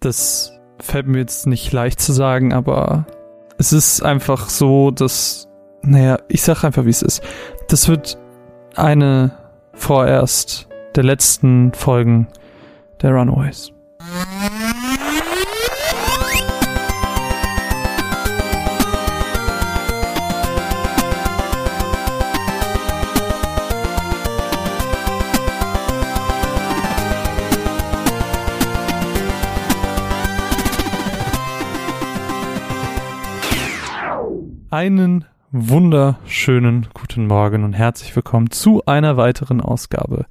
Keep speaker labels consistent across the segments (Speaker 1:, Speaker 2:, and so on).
Speaker 1: das fällt mir jetzt nicht leicht zu sagen, aber es ist einfach so, dass, naja, ich sag einfach, wie es ist. Das wird eine vorerst der letzten Folgen der Runaways. Einen wunderschönen guten Morgen und herzlich willkommen zu einer weiteren Ausgabe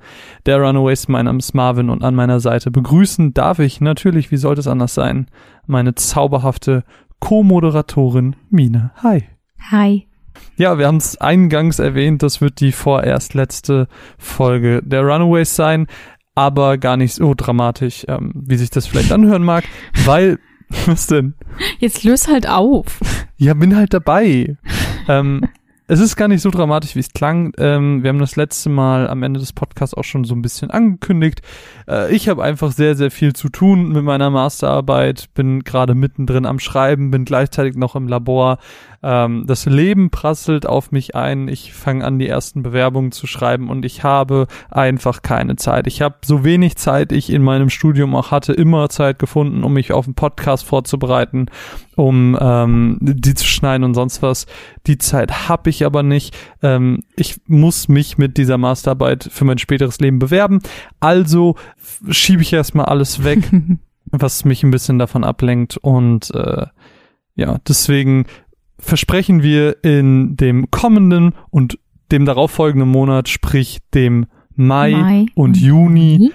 Speaker 1: der Runaways. Mein Name ist Marvin und an meiner Seite begrüßen darf ich natürlich, wie sollte es anders sein, meine zauberhafte Co-Moderatorin Mine. Hi.
Speaker 2: Hi.
Speaker 1: Ja, wir haben es eingangs erwähnt, das wird die vorerst letzte Folge der Runaways sein, aber gar nicht so dramatisch, ähm, wie sich das vielleicht anhören mag, weil Was denn?
Speaker 2: Jetzt löse halt auf.
Speaker 1: Ja, bin halt dabei. ähm, es ist gar nicht so dramatisch, wie es klang. Ähm, wir haben das letzte Mal am Ende des Podcasts auch schon so ein bisschen angekündigt. Äh, ich habe einfach sehr, sehr viel zu tun mit meiner Masterarbeit, bin gerade mittendrin am Schreiben, bin gleichzeitig noch im Labor. Ähm, das Leben prasselt auf mich ein. Ich fange an, die ersten Bewerbungen zu schreiben und ich habe einfach keine Zeit. Ich habe so wenig Zeit, ich in meinem Studium auch hatte, immer Zeit gefunden, um mich auf einen Podcast vorzubereiten, um ähm, die zu schneiden und sonst was. Die Zeit habe ich aber nicht. Ähm, ich muss mich mit dieser Masterarbeit für mein späteres Leben bewerben. Also schiebe ich erstmal alles weg, was mich ein bisschen davon ablenkt und äh, ja, deswegen versprechen wir in dem kommenden und dem darauffolgenden Monat, sprich dem Mai, Mai. und Juni,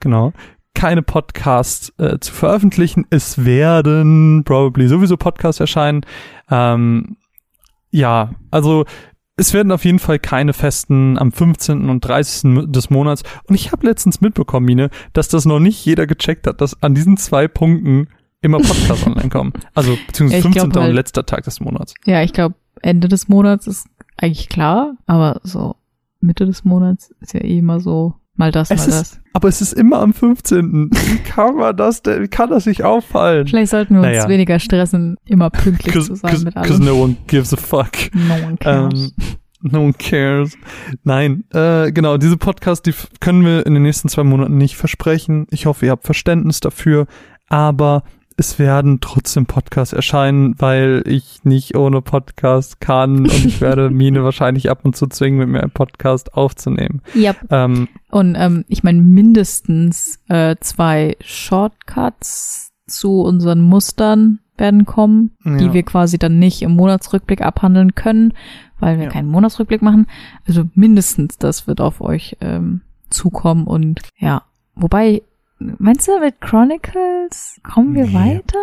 Speaker 1: genau, keine Podcasts äh, zu veröffentlichen. Es werden probably sowieso Podcasts erscheinen. Ähm, ja, also es werden auf jeden Fall keine festen am 15. und 30. des Monats. Und ich habe letztens mitbekommen, Mine, dass das noch nicht jeder gecheckt hat, dass an diesen zwei Punkten immer Podcasts online kommen. Also beziehungsweise ja, 15. Halt, und letzter Tag des Monats.
Speaker 2: Ja, ich glaube, Ende des Monats ist eigentlich klar, aber so Mitte des Monats ist ja eh immer so mal das,
Speaker 1: es
Speaker 2: mal
Speaker 1: ist,
Speaker 2: das.
Speaker 1: Aber es ist immer am 15. Wie kann man das denn, wie kann das nicht auffallen?
Speaker 2: Vielleicht sollten wir naja. uns weniger stressen, immer pünktlich zu sein mit allem.
Speaker 1: Because no one gives a fuck.
Speaker 2: No one cares. Um,
Speaker 1: No one cares. Nein, äh, genau, diese Podcasts, die können wir in den nächsten zwei Monaten nicht versprechen. Ich hoffe, ihr habt Verständnis dafür. Aber es werden trotzdem Podcasts erscheinen, weil ich nicht ohne Podcast kann und ich werde Mine wahrscheinlich ab und zu zwingen, mit mir einen Podcast aufzunehmen.
Speaker 2: Ja. Ähm, und ähm, ich meine mindestens äh, zwei Shortcuts zu unseren Mustern werden kommen, ja. die wir quasi dann nicht im Monatsrückblick abhandeln können, weil wir ja. keinen Monatsrückblick machen. Also mindestens das wird auf euch ähm, zukommen und ja, wobei Meinst du, mit Chronicles kommen wir nee. weiter?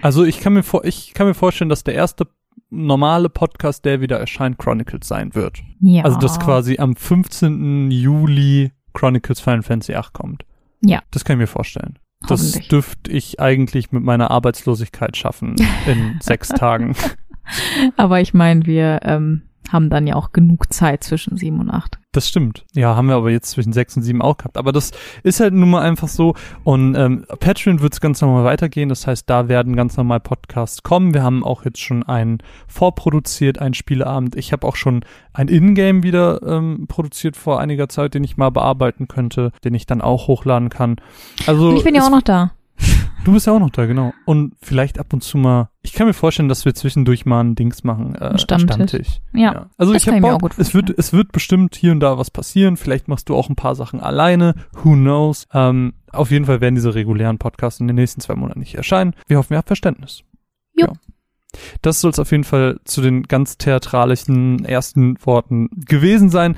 Speaker 1: Also ich kann mir vor, ich kann mir vorstellen, dass der erste normale Podcast, der wieder erscheint, Chronicles sein wird. Ja. Also dass quasi am 15. Juli Chronicles Final Fantasy 8 kommt.
Speaker 2: Ja.
Speaker 1: Das kann ich mir vorstellen. Das dürfte ich eigentlich mit meiner Arbeitslosigkeit schaffen in sechs Tagen.
Speaker 2: Aber ich meine, wir ähm, haben dann ja auch genug Zeit zwischen sieben und acht.
Speaker 1: Das stimmt. Ja, haben wir aber jetzt zwischen sechs und sieben auch gehabt. Aber das ist halt nun mal einfach so. Und ähm, Patreon wird es ganz normal weitergehen. Das heißt, da werden ganz normal Podcasts kommen. Wir haben auch jetzt schon einen vorproduziert, einen Spieleabend. Ich habe auch schon ein Ingame wieder ähm, produziert vor einiger Zeit, den ich mal bearbeiten könnte, den ich dann auch hochladen kann. Also
Speaker 2: und ich bin ja auch noch da.
Speaker 1: Du bist ja auch noch da, genau. Und vielleicht ab und zu mal, ich kann mir vorstellen, dass wir zwischendurch mal ein Dings machen. Äh,
Speaker 2: Stammtisch. Stammtisch.
Speaker 1: Ja. ja. Also das ich habe Bock, es wird, es wird bestimmt hier und da was passieren. Vielleicht machst du auch ein paar Sachen alleine. Who knows? Ähm, auf jeden Fall werden diese regulären Podcasts in den nächsten zwei Monaten nicht erscheinen. Wir hoffen, ihr habt Verständnis.
Speaker 2: Jo. Ja.
Speaker 1: Das soll es auf jeden Fall zu den ganz theatralischen ersten Worten gewesen sein.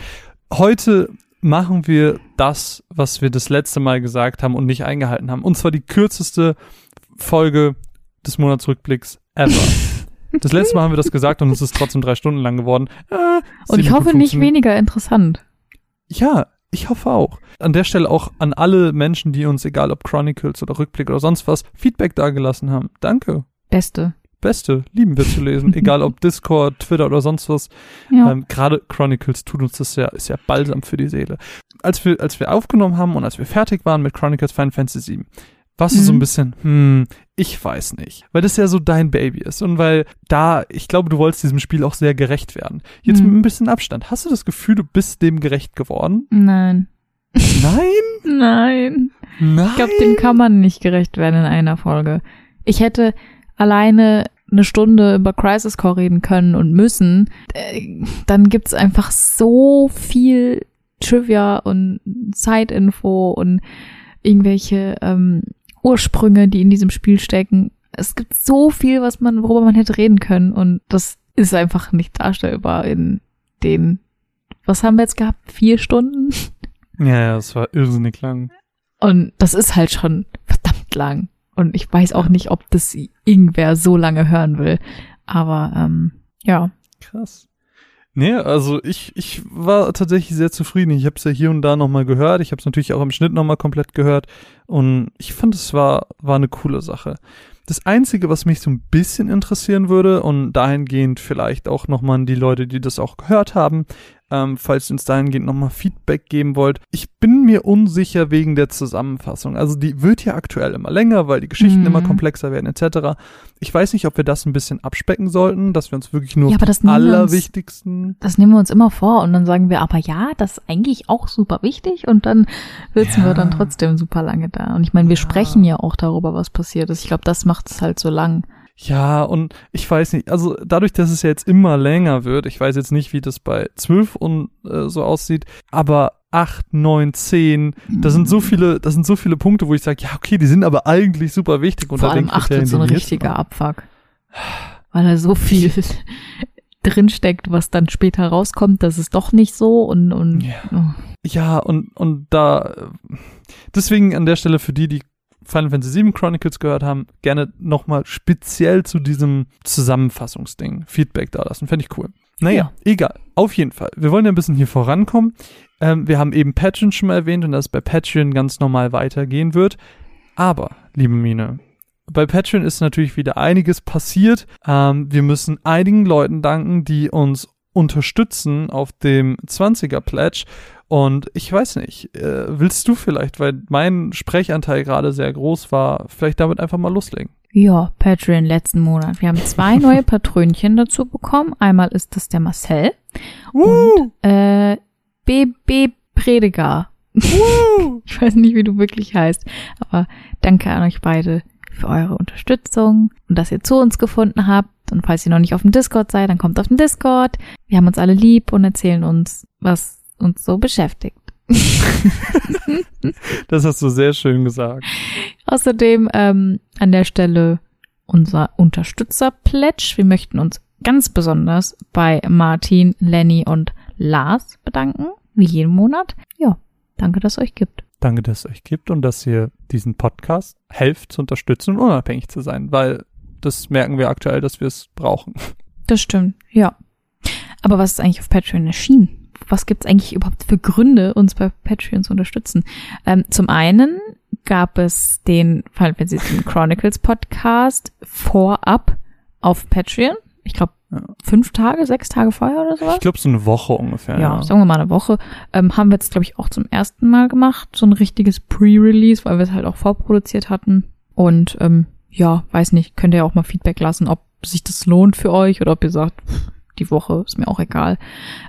Speaker 1: Heute machen wir das, was wir das letzte Mal gesagt haben und nicht eingehalten haben. Und zwar die kürzeste Folge des Monatsrückblicks ever. Das letzte Mal haben wir das gesagt und es ist trotzdem drei Stunden lang geworden.
Speaker 2: Äh, und ich hoffe nicht weniger interessant.
Speaker 1: Ja, ich hoffe auch. An der Stelle auch an alle Menschen, die uns, egal ob Chronicles oder Rückblick oder sonst was, Feedback dagelassen haben. Danke.
Speaker 2: Beste.
Speaker 1: Beste, lieben wir zu lesen, egal ob Discord, Twitter oder sonst was. Ja. Ähm, Gerade Chronicles tut uns das ja, ist ja balsam für die Seele. Als wir, als wir aufgenommen haben und als wir fertig waren mit Chronicles Final Fantasy VII, warst mhm. du so ein mhm. bisschen, hm, ich weiß nicht. Weil das ja so dein Baby ist und weil da, ich glaube, du wolltest diesem Spiel auch sehr gerecht werden. Jetzt mhm. mit ein bisschen Abstand. Hast du das Gefühl, du bist dem gerecht geworden?
Speaker 2: Nein.
Speaker 1: Nein?
Speaker 2: Nein.
Speaker 1: Nein.
Speaker 2: Ich glaube, dem kann man nicht gerecht werden in einer Folge. Ich hätte alleine eine Stunde über Crisis Core reden können und müssen, äh, dann gibt's einfach so viel Trivia und Zeitinfo und irgendwelche ähm, Ursprünge, die in diesem Spiel stecken. Es gibt so viel, was man, worüber man hätte reden können und das ist einfach nicht darstellbar in den, was haben wir jetzt gehabt? Vier Stunden?
Speaker 1: Ja, ja, es war irrsinnig lang.
Speaker 2: Und das ist halt schon verdammt lang. Und ich weiß auch nicht, ob das irgendwer so lange hören will. Aber ähm, ja.
Speaker 1: Krass. Nee, also ich, ich war tatsächlich sehr zufrieden. Ich habe es ja hier und da nochmal gehört. Ich habe es natürlich auch im Schnitt nochmal komplett gehört. Und ich fand, es war, war eine coole Sache. Das Einzige, was mich so ein bisschen interessieren würde und dahingehend vielleicht auch nochmal an die Leute, die das auch gehört haben, ähm, falls ihr uns dahingehend nochmal Feedback geben wollt. Ich bin mir unsicher wegen der Zusammenfassung. Also die wird ja aktuell immer länger, weil die Geschichten mhm. immer komplexer werden etc. Ich weiß nicht, ob wir das ein bisschen abspecken sollten, dass wir uns wirklich nur
Speaker 2: ja,
Speaker 1: aber
Speaker 2: das
Speaker 1: allerwichtigsten.
Speaker 2: Uns, das nehmen wir uns immer vor und dann sagen wir, aber ja, das ist eigentlich auch super wichtig und dann sitzen ja. wir dann trotzdem super lange da. Und ich meine, wir ja. sprechen ja auch darüber, was passiert ist. Ich glaube, das macht es halt so lang.
Speaker 1: Ja, und ich weiß nicht, also dadurch, dass es ja jetzt immer länger wird, ich weiß jetzt nicht, wie das bei 12 und äh, so aussieht, aber 8, 9, 10, da sind so mhm. viele, das sind so viele Punkte, wo ich sage, ja, okay, die sind aber eigentlich super wichtig.
Speaker 2: Vor allem 8 wird so ein richtiger Abfuck. Weil da so viel drinsteckt, was dann später rauskommt, das ist doch nicht so und, und
Speaker 1: ja. Oh. ja, und, und da deswegen an der Stelle für die, die Final Fantasy VII Chronicles gehört haben, gerne nochmal speziell zu diesem Zusammenfassungsding Feedback da lassen. Fände ich cool. Naja, ja. egal. Auf jeden Fall. Wir wollen ja ein bisschen hier vorankommen. Ähm, wir haben eben Patreon schon mal erwähnt und dass es bei Patreon ganz normal weitergehen wird. Aber, liebe Mine, bei Patreon ist natürlich wieder einiges passiert. Ähm, wir müssen einigen Leuten danken, die uns unterstützen auf dem 20er Pledge. Und ich weiß nicht, äh, willst du vielleicht, weil mein Sprechanteil gerade sehr groß war, vielleicht damit einfach mal loslegen?
Speaker 2: Ja, Patreon letzten Monat. Wir haben zwei neue Patrönchen dazu bekommen. Einmal ist das der Marcel uh. und äh, BB Prediger. Ich weiß nicht, wie du wirklich heißt, aber danke an euch beide für eure Unterstützung und dass ihr zu uns gefunden habt. Und falls ihr noch nicht auf dem Discord seid, dann kommt auf den Discord. Wir haben uns alle lieb und erzählen uns, was uns so beschäftigt.
Speaker 1: das hast du sehr schön gesagt.
Speaker 2: Außerdem ähm, an der Stelle unser Unterstützer-Pledge. Wir möchten uns ganz besonders bei Martin, Lenny und Lars bedanken, wie jeden Monat. Ja, danke, dass es euch gibt.
Speaker 1: Danke, dass es euch gibt und dass ihr diesen Podcast helft zu unterstützen und unabhängig zu sein, weil das merken wir aktuell, dass wir es brauchen.
Speaker 2: Das stimmt, ja. Aber was ist eigentlich auf Patreon erschienen? Was gibt's eigentlich überhaupt für Gründe, uns bei Patreon zu unterstützen? Ähm, zum einen gab es den Final Fantasy Chronicles Podcast vorab auf Patreon. Ich glaube, ja. fünf Tage, sechs Tage vorher oder so.
Speaker 1: Ich glaube, so eine Woche ungefähr.
Speaker 2: Ja, ja. sagen wir mal eine Woche. Ähm, haben wir jetzt, glaube ich, auch zum ersten Mal gemacht. So ein richtiges Pre-Release, weil wir es halt auch vorproduziert hatten. Und ähm, ja, weiß nicht, könnt ihr auch mal Feedback lassen, ob sich das lohnt für euch oder ob ihr sagt, pff, die Woche, ist mir auch egal.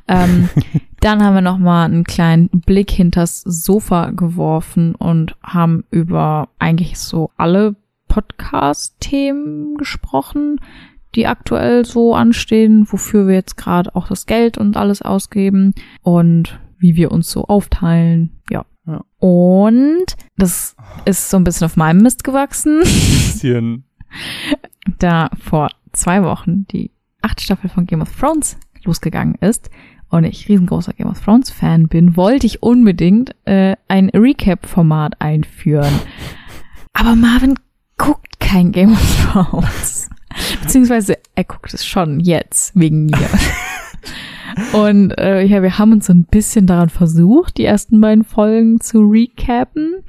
Speaker 2: Ähm, dann haben wir nochmal einen kleinen Blick hinters Sofa geworfen und haben über eigentlich so alle Podcast-Themen gesprochen, die aktuell so anstehen, wofür wir jetzt gerade auch das Geld und alles ausgeben und wie wir uns so aufteilen. Ja. ja. Und das ist so ein bisschen auf meinem Mist gewachsen. Bisschen. da vor zwei Wochen die achte Staffel von Game of Thrones losgegangen ist und ich riesengroßer Game of Thrones Fan bin, wollte ich unbedingt äh, ein Recap-Format einführen. Aber Marvin guckt kein Game of Thrones. Beziehungsweise er guckt es schon jetzt wegen mir. Und äh, ja, wir haben uns so ein bisschen daran versucht, die ersten beiden Folgen zu recappen.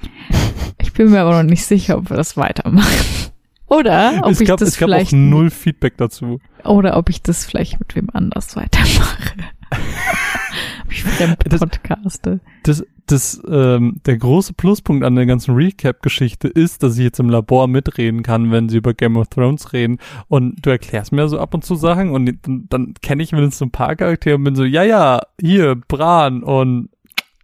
Speaker 2: Ich bin mir aber noch nicht sicher, ob wir das weitermachen. Oder ob
Speaker 1: es
Speaker 2: ich
Speaker 1: gab,
Speaker 2: das
Speaker 1: es gab
Speaker 2: vielleicht
Speaker 1: auch null Feedback dazu.
Speaker 2: Oder ob ich das vielleicht mit wem anders weitermache. ich fremd podcaste.
Speaker 1: Das, das, ähm, der große Pluspunkt an der ganzen Recap-Geschichte ist, dass ich jetzt im Labor mitreden kann, wenn sie über Game of Thrones reden. Und du erklärst mir so ab und zu Sachen und dann, dann kenne ich mindestens ein paar Charaktere und bin so, ja, ja, hier, Bran und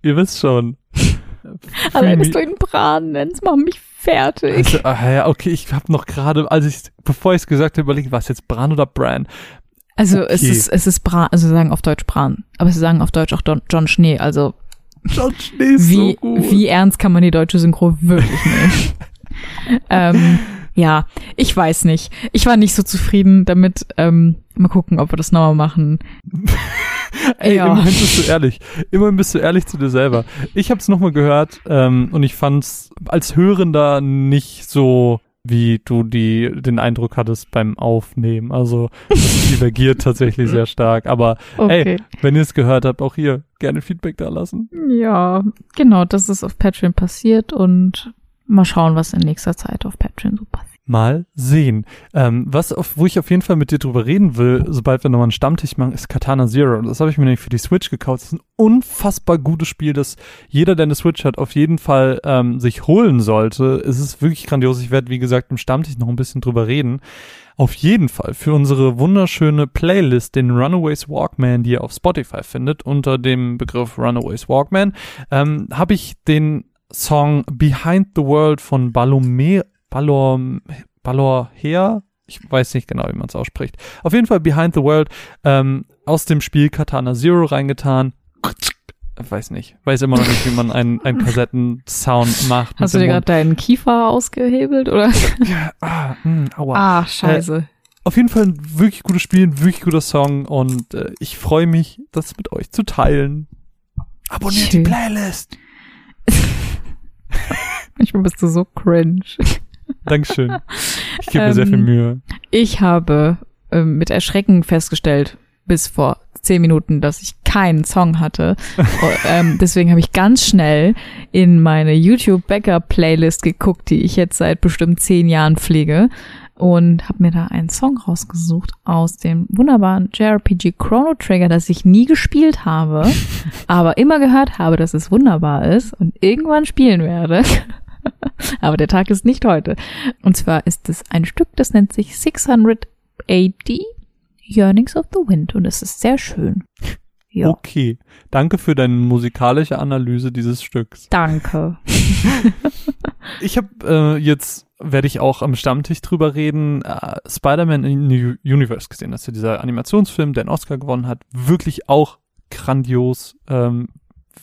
Speaker 1: ihr wisst schon.
Speaker 2: Allein, dass du ihn Bran nennst, mach mich fertig.
Speaker 1: Also, ah, ja, okay, ich habe noch gerade, als ich, bevor ich es gesagt habe, überlegt, was jetzt Bran oder Bran?
Speaker 2: Also okay. es ist es ist Bran, also sie sagen auf Deutsch Bran, aber sie sagen auf Deutsch auch Don, John Schnee, also
Speaker 1: John Schnee ist
Speaker 2: wie,
Speaker 1: so gut.
Speaker 2: Wie ernst kann man die deutsche Synchro wirklich nehmen? ähm, ja, ich weiß nicht. Ich war nicht so zufrieden damit. Ähm, mal gucken, ob wir das nochmal machen.
Speaker 1: Ey, ja. immerhin bist du ehrlich. Immerhin bist du ehrlich zu dir selber. Ich habe es nochmal gehört ähm, und ich fand's als Hörender nicht so wie du die den Eindruck hattest beim Aufnehmen. Also das divergiert tatsächlich sehr stark. Aber okay. ey, wenn ihr es gehört habt, auch hier gerne Feedback da lassen.
Speaker 2: Ja, genau, das ist auf Patreon passiert und mal schauen, was in nächster Zeit auf Patreon so passiert
Speaker 1: mal sehen. Ähm, was auf, wo ich auf jeden Fall mit dir drüber reden will, sobald wir nochmal einen Stammtisch machen, ist Katana Zero. Das habe ich mir nämlich für die Switch gekauft. Das ist ein unfassbar gutes Spiel, das jeder, der eine Switch hat, auf jeden Fall ähm, sich holen sollte. Es ist wirklich grandios. Ich werde, wie gesagt, im Stammtisch noch ein bisschen drüber reden. Auf jeden Fall für unsere wunderschöne Playlist, den Runaways Walkman, die ihr auf Spotify findet, unter dem Begriff Runaways Walkman, ähm, habe ich den Song Behind the World von Balomero Balor, Balor Her, ich weiß nicht genau, wie man es ausspricht. Auf jeden Fall Behind the World ähm, aus dem Spiel Katana Zero reingetan. Weiß nicht, weiß immer noch nicht, wie man einen, einen Kassettensound macht.
Speaker 2: Hast du dir gerade deinen Kiefer ausgehebelt oder?
Speaker 1: Ja, ah, mh, hm, aua.
Speaker 2: Ah, scheiße. Äh,
Speaker 1: auf jeden Fall ein wirklich gutes Spiel, ein wirklich guter Song und äh, ich freue mich, das mit euch zu teilen. Abonniert Schön. die Playlist.
Speaker 2: Manchmal bist du so cringe.
Speaker 1: Dankeschön. Ich gebe mir ähm, sehr viel ähm, Mühe.
Speaker 2: Ich habe ähm, mit Erschrecken festgestellt, bis vor zehn Minuten, dass ich keinen Song hatte. Ähm, deswegen habe ich ganz schnell in meine YouTube Backup Playlist geguckt, die ich jetzt seit bestimmt zehn Jahren pflege und habe mir da einen Song rausgesucht aus dem wunderbaren JRPG Chrono Trigger, das ich nie gespielt habe, aber immer gehört habe, dass es wunderbar ist und irgendwann spielen werde. Aber der Tag ist nicht heute. Und zwar ist es ein Stück, das nennt sich 680 Yearnings of the Wind und es ist sehr schön.
Speaker 1: Ja. Okay, danke für deine musikalische Analyse dieses Stücks.
Speaker 2: Danke.
Speaker 1: ich habe äh, jetzt werde ich auch am Stammtisch drüber reden, äh, Spider-Man in the Universe gesehen. Das ist ja dieser Animationsfilm, der einen Oscar gewonnen hat. Wirklich auch grandios. Ähm,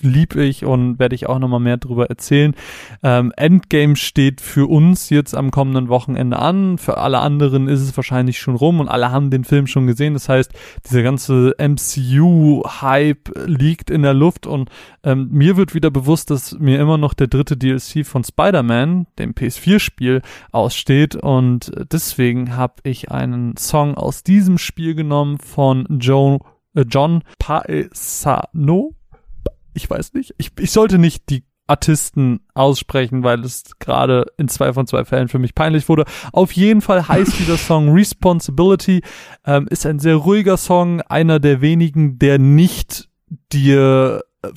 Speaker 1: lieb ich und werde ich auch nochmal mehr drüber erzählen. Ähm, Endgame steht für uns jetzt am kommenden Wochenende an. Für alle anderen ist es wahrscheinlich schon rum und alle haben den Film schon gesehen. Das heißt, dieser ganze MCU-Hype liegt in der Luft und ähm, mir wird wieder bewusst, dass mir immer noch der dritte DLC von Spider-Man, dem PS4-Spiel, aussteht und deswegen habe ich einen Song aus diesem Spiel genommen von Joe, äh, John Paesano ich weiß nicht. Ich, ich sollte nicht die Artisten aussprechen, weil es gerade in zwei von zwei Fällen für mich peinlich wurde. Auf jeden Fall heißt dieser Song Responsibility, ähm, ist ein sehr ruhiger Song, einer der wenigen, der nicht dir äh,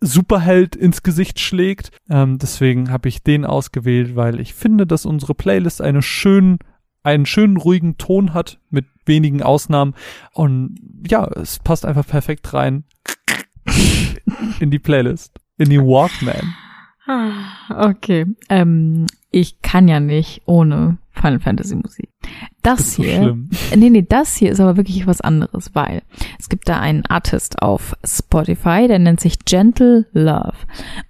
Speaker 1: Superheld ins Gesicht schlägt. Ähm, deswegen habe ich den ausgewählt, weil ich finde, dass unsere Playlist eine schönen, einen schönen ruhigen Ton hat mit wenigen Ausnahmen und ja, es passt einfach perfekt rein in die Playlist, in die Walkman.
Speaker 2: Okay, ähm, ich kann ja nicht ohne Final Fantasy Musik. Das, das hier, schlimm. nee, nee, das hier ist aber wirklich was anderes, weil es gibt da einen Artist auf Spotify, der nennt sich Gentle Love.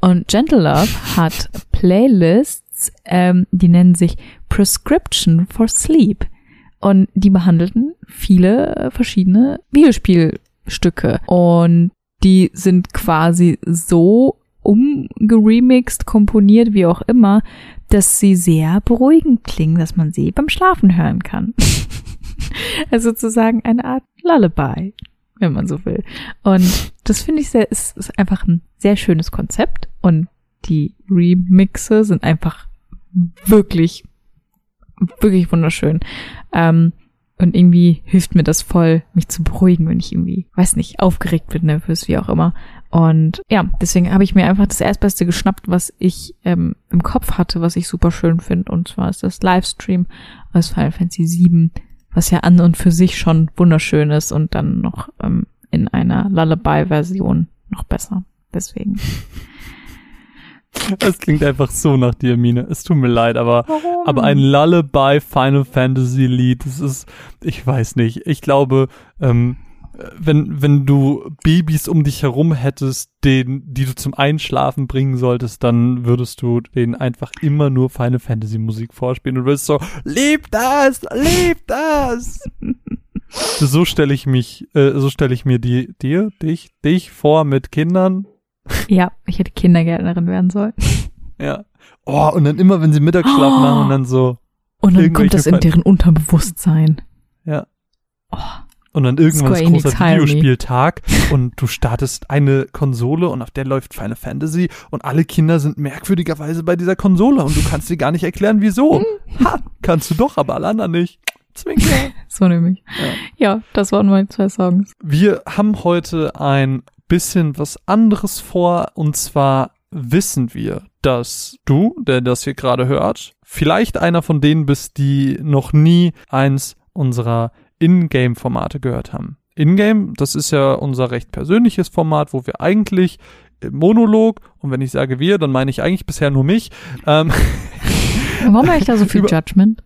Speaker 2: Und Gentle Love hat Playlists, ähm, die nennen sich Prescription for Sleep. Und die behandelten viele verschiedene Videospielstücke. Und die sind quasi so umgeremixed, komponiert, wie auch immer, dass sie sehr beruhigend klingen, dass man sie beim Schlafen hören kann. also sozusagen eine Art Lullaby, wenn man so will. Und das finde ich sehr, ist, ist einfach ein sehr schönes Konzept und die Remixe sind einfach wirklich, wirklich wunderschön. Ähm, Und irgendwie hilft mir das voll, mich zu beruhigen, wenn ich irgendwie, weiß nicht, aufgeregt bin, nervös, wie auch immer. Und ja, deswegen habe ich mir einfach das Erstbeste geschnappt, was ich ähm, im Kopf hatte, was ich super schön finde. Und zwar ist das Livestream aus Final Fantasy VII, was ja an und für sich schon wunderschön ist und dann noch ähm, in einer Lullaby-Version noch besser. Deswegen.
Speaker 1: Es klingt einfach so nach dir, Mine. Es tut mir leid, aber, aber ein Lullaby Final Fantasy Lied, das ist, ich weiß nicht. Ich glaube, ähm, wenn, wenn du Babys um dich herum hättest, den, die du zum Einschlafen bringen solltest, dann würdest du denen einfach immer nur Final Fantasy Musik vorspielen und würdest so, lieb das, lieb das. so stelle ich mich, äh, so stelle ich mir die, dir, dich, dich vor mit Kindern
Speaker 2: ja, ich hätte Kindergärtnerin werden sollen.
Speaker 1: Ja. Oh, und dann immer, wenn sie Mittagsschlaf oh. machen und dann so.
Speaker 2: Und dann kommt das in deren Unterbewusstsein.
Speaker 1: Ja. Oh. Und dann irgendwann ist großer Videospieltag und du startest eine Konsole und auf der läuft Final Fantasy und alle Kinder sind merkwürdigerweise bei dieser Konsole und du kannst dir gar nicht erklären, wieso. ha, kannst du doch, aber alle anderen nicht. Zwinker.
Speaker 2: so nämlich. Ja. ja, das waren meine zwei Songs.
Speaker 1: Wir haben heute ein bisschen was anderes vor. Und zwar wissen wir, dass du, der das hier gerade hört, vielleicht einer von denen bist, die noch nie eins unserer Ingame-Formate gehört haben. Ingame, das ist ja unser recht persönliches Format, wo wir eigentlich im Monolog, und wenn ich sage wir, dann meine ich eigentlich bisher nur mich. Ähm,
Speaker 2: Warum habe ich da so viel Judgment?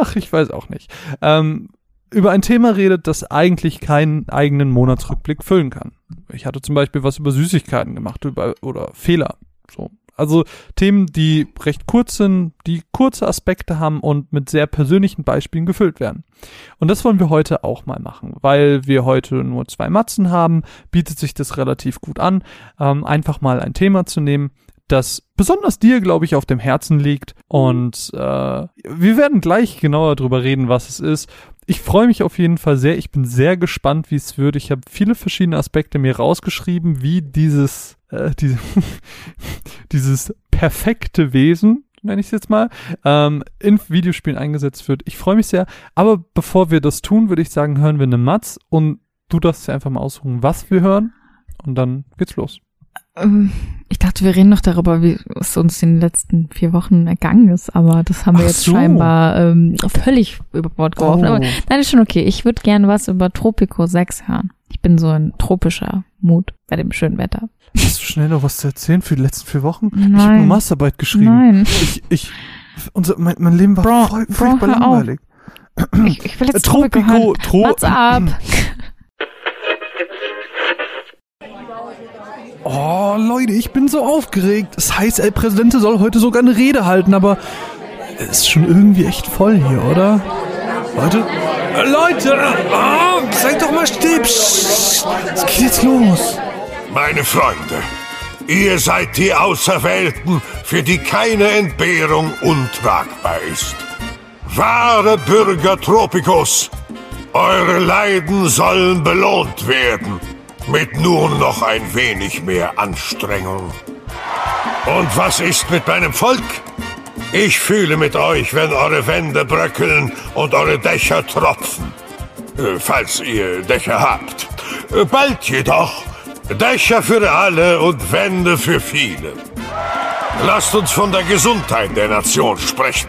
Speaker 1: Ach, ich weiß auch nicht. Ähm, über ein Thema redet, das eigentlich keinen eigenen Monatsrückblick füllen kann. Ich hatte zum Beispiel was über Süßigkeiten gemacht über, oder Fehler. So. Also Themen, die recht kurz sind, die kurze Aspekte haben und mit sehr persönlichen Beispielen gefüllt werden. Und das wollen wir heute auch mal machen, weil wir heute nur zwei Matzen haben, bietet sich das relativ gut an, ähm, einfach mal ein Thema zu nehmen, das besonders dir, glaube ich, auf dem Herzen liegt. Und äh, wir werden gleich genauer drüber reden, was es ist ich freue mich auf jeden Fall sehr. Ich bin sehr gespannt, wie es wird. Ich habe viele verschiedene Aspekte mir rausgeschrieben, wie dieses, äh, diese, dieses perfekte Wesen, nenne ich es jetzt mal, ähm, in Videospielen eingesetzt wird. Ich freue mich sehr. Aber bevor wir das tun, würde ich sagen, hören wir eine Matz und du darfst ja einfach mal aussuchen, was wir hören. Und dann geht's los.
Speaker 2: Ähm, ich dachte, wir reden noch darüber, wie es uns in den letzten vier Wochen ergangen ist, aber das haben wir Ach jetzt so. scheinbar ähm, völlig über Bord geworfen. Oh. Aber nein, ist schon okay. Ich würde gerne was über Tropico 6 hören. Ich bin so ein tropischer Mut bei dem schönen Wetter.
Speaker 1: Hast du schnell noch was zu erzählen für die letzten vier Wochen? Nein. Ich habe eine Masterarbeit geschrieben. Nein. Ich, ich, unser, mein, mein Leben war Bro, voll, furchtbar langweilig.
Speaker 2: Ich, ich will jetzt Tropico, Tropico, Tro What's up?
Speaker 1: Oh, Leute, ich bin so aufgeregt. Das heißt, El Präsidente soll heute sogar eine Rede halten, aber es ist schon irgendwie echt voll hier, oder? Leute? Äh, Leute! Oh, seid doch mal still! Psst, es geht jetzt los.
Speaker 3: Meine Freunde, ihr seid die Auserwählten, für die keine Entbehrung untragbar ist. Wahre Bürger Tropicos, eure Leiden sollen belohnt werden mit nur noch ein wenig mehr Anstrengung. Und was ist mit meinem Volk? Ich fühle mit euch, wenn eure Wände bröckeln und eure Dächer tropfen. Äh, falls ihr Dächer habt. Äh, bald jedoch Dächer für alle und Wände für viele. Lasst uns von der Gesundheit der Nation sprechen.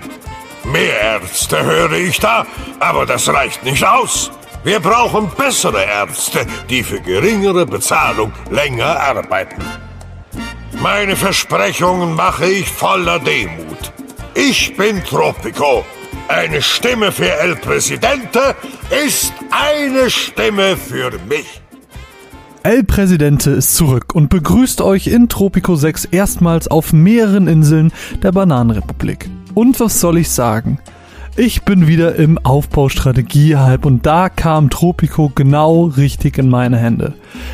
Speaker 3: Mehr Ärzte höre ich da, aber das reicht nicht aus. Wir brauchen bessere Ärzte, die für geringere Bezahlung länger arbeiten. Meine Versprechungen mache ich voller Demut. Ich bin Tropico. Eine Stimme für El Presidente ist eine Stimme für mich.
Speaker 1: El Presidente ist zurück und begrüßt euch in Tropico 6 erstmals auf mehreren Inseln der Bananenrepublik. Und was soll ich sagen? Ich bin wieder im Aufbaustrategie-Hype und da kam Tropico genau richtig in meine Hände.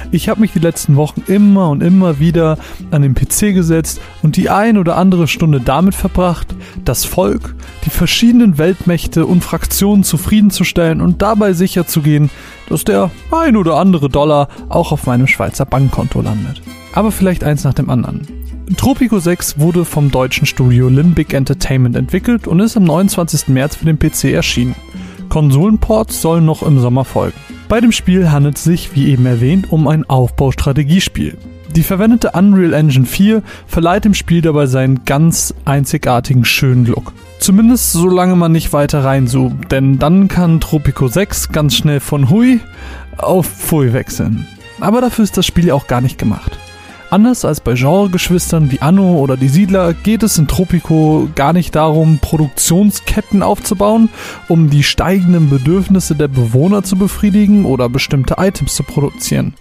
Speaker 1: Ich habe mich die letzten Wochen immer und immer wieder an den PC gesetzt und die ein oder andere Stunde damit verbracht, das Volk, die verschiedenen Weltmächte und Fraktionen zufriedenzustellen und dabei sicherzugehen, dass der ein oder andere Dollar auch auf meinem Schweizer Bankkonto landet. Aber vielleicht eins nach dem anderen. Tropico 6 wurde vom deutschen Studio Limbic Entertainment entwickelt und ist am 29. März für den PC erschienen. Konsolenports sollen noch im Sommer folgen. Bei dem Spiel handelt es sich, wie eben erwähnt, um ein Aufbaustrategiespiel. Die verwendete Unreal Engine 4 verleiht dem Spiel dabei seinen ganz einzigartigen schönen Look. Zumindest solange man nicht weiter reinzoomt, denn dann kann Tropico 6 ganz schnell von Hui auf Pfui wechseln. Aber dafür ist das Spiel ja auch gar nicht gemacht. Anders als bei Genregeschwistern wie Anno oder die Siedler geht es in Tropico gar nicht darum, Produktionsketten aufzubauen, um die steigenden Bedürfnisse der Bewohner zu befriedigen oder bestimmte Items zu produzieren.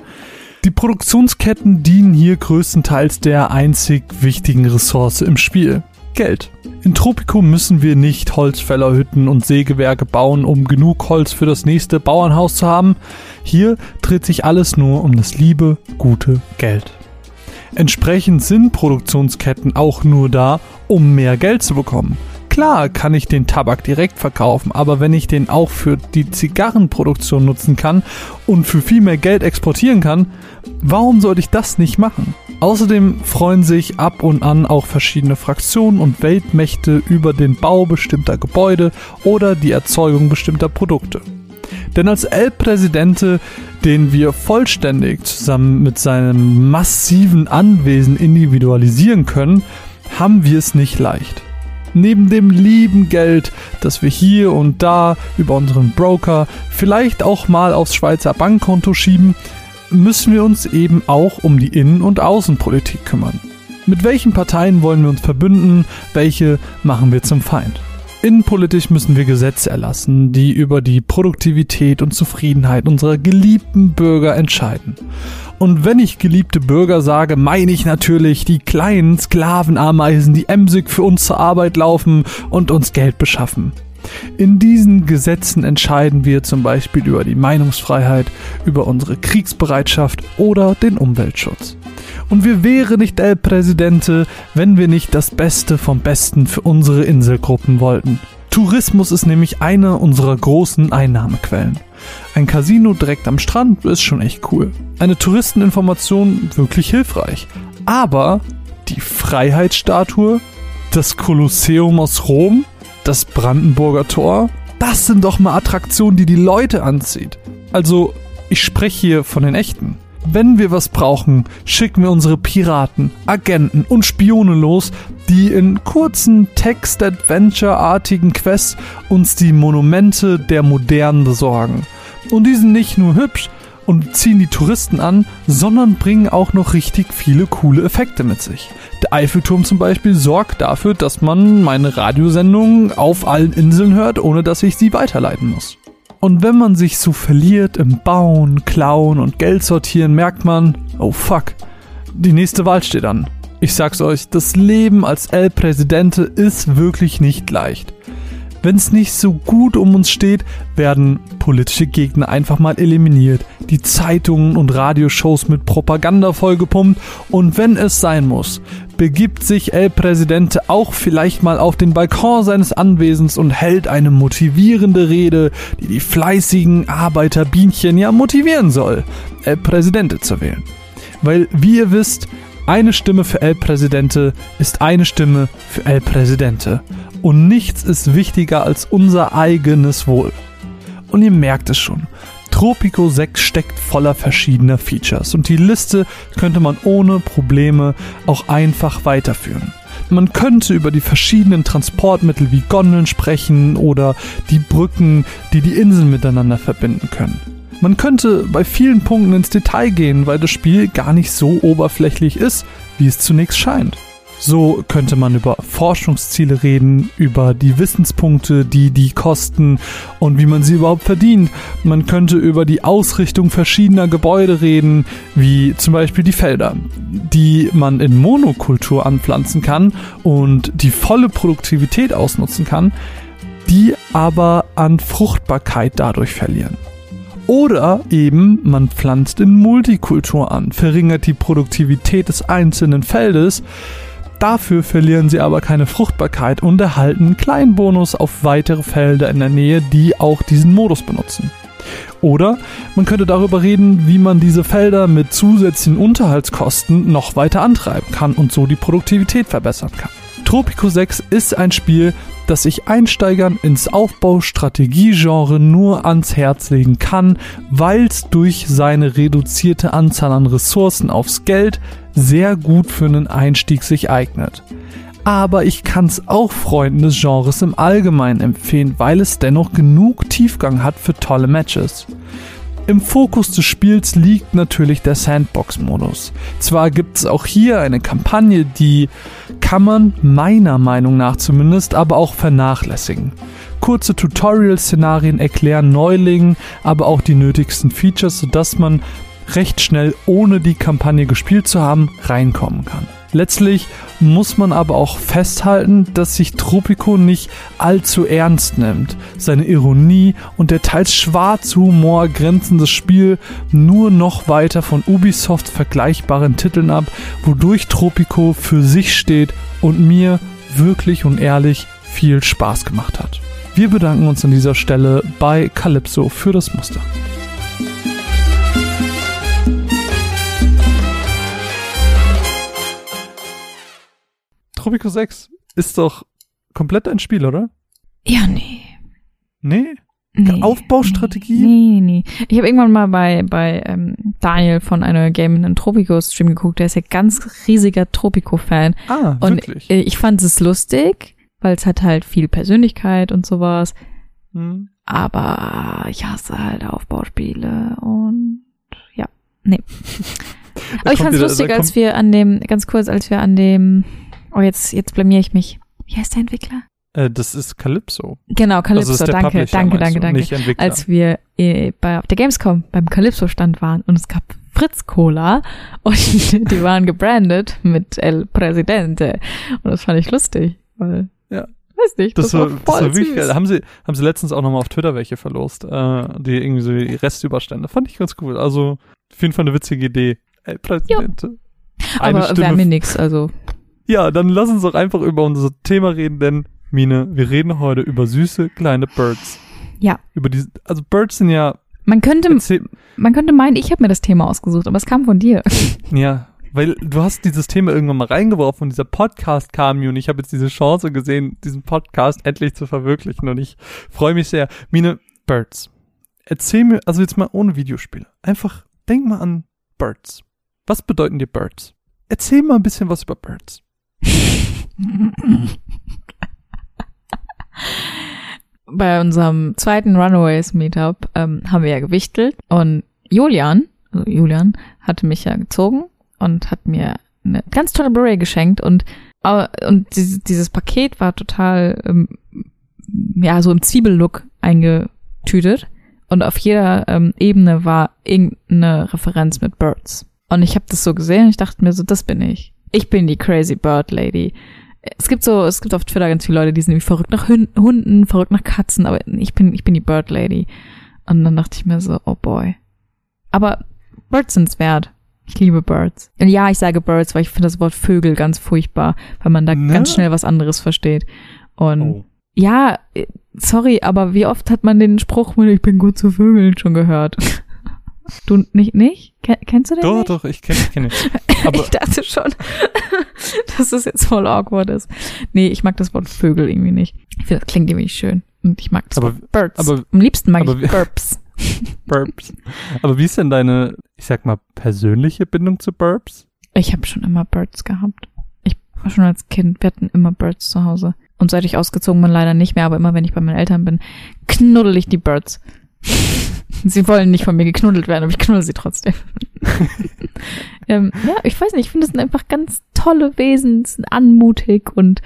Speaker 1: Die Produktionsketten dienen hier größtenteils der einzig wichtigen Ressource im Spiel. Geld. In Tropico müssen wir nicht Holzfällerhütten und Sägewerke bauen, um genug Holz für das nächste Bauernhaus zu haben. Hier dreht sich alles nur um das liebe, gute Geld. Entsprechend sind Produktionsketten auch nur da, um mehr Geld zu bekommen. Klar kann ich den Tabak direkt verkaufen, aber wenn ich den auch für die Zigarrenproduktion nutzen kann und für viel mehr Geld exportieren kann, warum sollte ich das nicht machen? Außerdem freuen sich ab und an auch verschiedene Fraktionen und Weltmächte über den Bau bestimmter Gebäude oder die Erzeugung bestimmter Produkte. Denn als El Presidente, den wir vollständig zusammen mit seinem massiven Anwesen individualisieren können, haben wir es nicht leicht. Neben dem lieben Geld, das wir hier und da über unseren Broker vielleicht auch mal aufs Schweizer Bankkonto schieben, müssen wir uns eben auch um die Innen- und Außenpolitik kümmern. Mit welchen Parteien wollen wir uns verbünden, welche machen wir zum Feind? Innenpolitisch müssen wir Gesetze erlassen, die über die Produktivität und Zufriedenheit unserer geliebten Bürger entscheiden. Und wenn ich geliebte Bürger sage, meine ich natürlich die kleinen Sklavenameisen, die emsig für uns zur Arbeit laufen und uns Geld beschaffen. In diesen Gesetzen entscheiden wir zum Beispiel über die Meinungsfreiheit, über unsere Kriegsbereitschaft oder den Umweltschutz. Und wir wären nicht El Presidente, wenn wir nicht das Beste vom Besten für unsere Inselgruppen wollten. Tourismus ist nämlich eine unserer großen Einnahmequellen. Ein Casino direkt am Strand ist schon echt cool. Eine Touristeninformation wirklich hilfreich. Aber die Freiheitsstatue, das Kolosseum aus Rom, das Brandenburger Tor, das sind doch mal Attraktionen, die die Leute anzieht. Also, ich spreche hier von den echten. Wenn wir was brauchen, schicken wir unsere Piraten, Agenten und Spione los, die in kurzen Text-Adventure-artigen Quests uns die Monumente der Modernen besorgen. Und die sind nicht nur hübsch und ziehen die Touristen an, sondern bringen auch noch richtig viele coole Effekte mit sich. Der Eiffelturm zum Beispiel sorgt dafür, dass man meine Radiosendungen auf allen Inseln hört, ohne dass ich sie weiterleiten muss. Und wenn man sich so verliert im Bauen, Klauen und Geld sortieren, merkt man, oh fuck, die nächste Wahl steht an. Ich sag's euch, das Leben als El Presidente ist wirklich nicht leicht. Wenn es nicht so gut um uns steht, werden politische Gegner einfach mal eliminiert, die Zeitungen und Radioshows mit Propaganda vollgepumpt und wenn es sein muss, begibt sich El Presidente auch vielleicht mal auf den Balkon seines Anwesens und hält eine motivierende Rede, die die fleißigen Arbeiterbienchen ja motivieren soll, El Presidente zu wählen. Weil, wie ihr wisst, eine Stimme für El Presidente ist eine Stimme für El Presidente. Und nichts ist wichtiger als unser eigenes Wohl. Und ihr merkt es schon. Tropico 6 steckt voller verschiedener Features und die Liste könnte man ohne Probleme auch einfach weiterführen. Man könnte über die verschiedenen Transportmittel wie Gondeln sprechen oder die Brücken, die die Inseln miteinander verbinden können. Man könnte bei vielen Punkten ins Detail gehen, weil das Spiel gar nicht so oberflächlich ist, wie es zunächst scheint. So könnte man über Forschungsziele reden, über die Wissenspunkte, die die kosten und wie man sie überhaupt verdient. Man könnte über die Ausrichtung verschiedener Gebäude reden, wie zum Beispiel die Felder, die man in Monokultur anpflanzen kann und die volle Produktivität ausnutzen kann, die aber an Fruchtbarkeit dadurch verlieren. Oder eben man pflanzt in Multikultur an, verringert die Produktivität des einzelnen Feldes, Dafür verlieren sie aber keine Fruchtbarkeit und erhalten einen kleinen Bonus auf weitere Felder in der Nähe, die auch diesen Modus benutzen. Oder man könnte darüber reden, wie man diese Felder mit zusätzlichen Unterhaltskosten noch weiter antreiben kann und so die Produktivität verbessern kann. Tropico 6 ist ein Spiel, das ich Einsteigern ins Aufbaustrategiegenre nur ans Herz legen kann, weil es durch seine reduzierte Anzahl an Ressourcen aufs Geld sehr gut für einen Einstieg sich eignet. Aber ich kann es auch Freunden des Genres im Allgemeinen empfehlen, weil es dennoch genug Tiefgang hat für tolle Matches. Im Fokus des Spiels liegt natürlich der Sandbox-Modus. Zwar gibt es auch hier eine Kampagne, die kann man meiner Meinung nach zumindest aber auch vernachlässigen. Kurze Tutorial-Szenarien erklären Neulingen aber auch die nötigsten Features, sodass man recht schnell, ohne die Kampagne gespielt zu haben, reinkommen kann. Letztlich muss man aber auch festhalten, dass sich Tropico nicht allzu ernst nimmt. Seine Ironie und der teils schwarze Humor grenzen das Spiel nur noch weiter von Ubisoft vergleichbaren Titeln ab, wodurch Tropico für sich steht und mir wirklich und ehrlich viel Spaß gemacht hat. Wir bedanken uns an dieser Stelle bei Calypso für das Muster. Tropico 6 ist doch komplett ein Spiel, oder?
Speaker 2: Ja, nee.
Speaker 1: Nee?
Speaker 2: nee
Speaker 1: Aufbaustrategie?
Speaker 2: Nee, nee. Ich habe irgendwann mal bei, bei ähm, Daniel von einer Game in Tropico Stream geguckt. Der ist ja ganz riesiger Tropico-Fan.
Speaker 1: Ah,
Speaker 2: und
Speaker 1: wirklich?
Speaker 2: ich fand es lustig, weil es hat halt viel Persönlichkeit und sowas.
Speaker 1: Hm.
Speaker 2: Aber ich hasse halt Aufbauspiele und ja, nee. Aber ich fand es lustig, als wir an dem, ganz kurz, als wir an dem, oh jetzt, jetzt blamier ich mich. Wie heißt der Entwickler?
Speaker 1: Äh, das ist Calypso.
Speaker 2: Genau, Calypso,
Speaker 1: also ist der
Speaker 2: danke,
Speaker 1: Publisher,
Speaker 2: danke, danke, danke.
Speaker 1: Entwickler.
Speaker 2: Als wir äh, bei, auf der Gamescom beim Calypso-Stand waren und es gab Fritz Cola und die waren gebrandet mit El Presidente. Und das fand ich lustig, weil,
Speaker 1: Ja.
Speaker 2: weiß nicht,
Speaker 1: das,
Speaker 2: das,
Speaker 1: war,
Speaker 2: war
Speaker 1: das
Speaker 2: voll
Speaker 1: war wirklich
Speaker 2: süß.
Speaker 1: geil. Haben sie, haben sie letztens auch nochmal auf Twitter welche verlost, äh, die irgendwie so die Restüberstände. Fand ich ganz cool. Also, auf jeden Fall eine witzige Idee. Ey, Präsident. Eine
Speaker 2: Aber wäre mir nix, also.
Speaker 1: Ja, dann lass uns doch einfach über unser Thema reden, denn Mine, wir reden heute über süße kleine Birds.
Speaker 2: Ja.
Speaker 1: Über die, also Birds sind ja,
Speaker 2: Man könnte,
Speaker 1: erzähl,
Speaker 2: man könnte meinen, ich habe mir das Thema ausgesucht, aber es kam von dir.
Speaker 1: ja, weil du hast dieses Thema irgendwann mal reingeworfen und dieser Podcast kam mir und ich habe jetzt diese Chance gesehen, diesen Podcast endlich zu verwirklichen und ich freue mich sehr. Mine, Birds. Erzähl mir, also jetzt mal ohne Videospiele. Einfach denk mal an Birds. Was bedeuten dir Birds? Erzähl mal ein bisschen was über Birds.
Speaker 2: Bei unserem zweiten Runaways Meetup ähm, haben wir ja gewichtelt und Julian, also Julian, hatte mich ja gezogen und hat mir eine ganz tolle Blu-ray geschenkt und und dieses, dieses Paket war total ähm, ja so im Zwiebellook eingetütet und auf jeder ähm, Ebene war irgendeine Referenz mit Birds. Und ich habe das so gesehen und ich dachte mir so das bin ich. Ich bin die crazy Bird Lady es gibt so, es gibt auf Twitter ganz viele Leute, die sind irgendwie verrückt nach Hunden, verrückt nach Katzen, aber ich bin, ich bin die Bird Lady. Und dann dachte ich mir so, oh boy. Aber Birds sind's wert. Ich liebe Birds. Und ja, ich sage Birds, weil ich finde das Wort Vögel ganz furchtbar, weil man da
Speaker 1: Ne?
Speaker 2: ganz schnell was anderes versteht. Und
Speaker 1: Oh.
Speaker 2: ja, sorry, aber wie oft hat man den Spruch mit Ich bin gut zu Vögeln schon gehört? Du nicht, nicht? Ken, kennst du den
Speaker 1: Doch,
Speaker 2: nicht?
Speaker 1: doch, ich kenne kenn ihn. Aber
Speaker 2: ich dachte schon, dass es jetzt voll awkward ist. Nee, ich mag das Wort Vögel irgendwie nicht. Ich finde, das klingt irgendwie schön. Und ich mag das
Speaker 1: Aber-
Speaker 2: Wort Birds.
Speaker 1: aber-
Speaker 2: Am liebsten mag
Speaker 1: aber
Speaker 2: ich Burps.
Speaker 1: Burps. Aber wie ist denn deine, ich sag mal, persönliche Bindung zu Burps?
Speaker 2: Ich habe schon immer Birds gehabt. Ich war schon als Kind, wir hatten immer Birds zu Hause. Und seit ich ausgezogen bin, leider nicht mehr, aber immer wenn ich bei meinen Eltern bin, knuddel ich die Birds. Sie wollen nicht von mir geknuddelt werden, aber ich knuddel sie trotzdem. ähm, ja, ich weiß nicht, ich finde, das sind einfach ganz tolle Wesen, sind anmutig und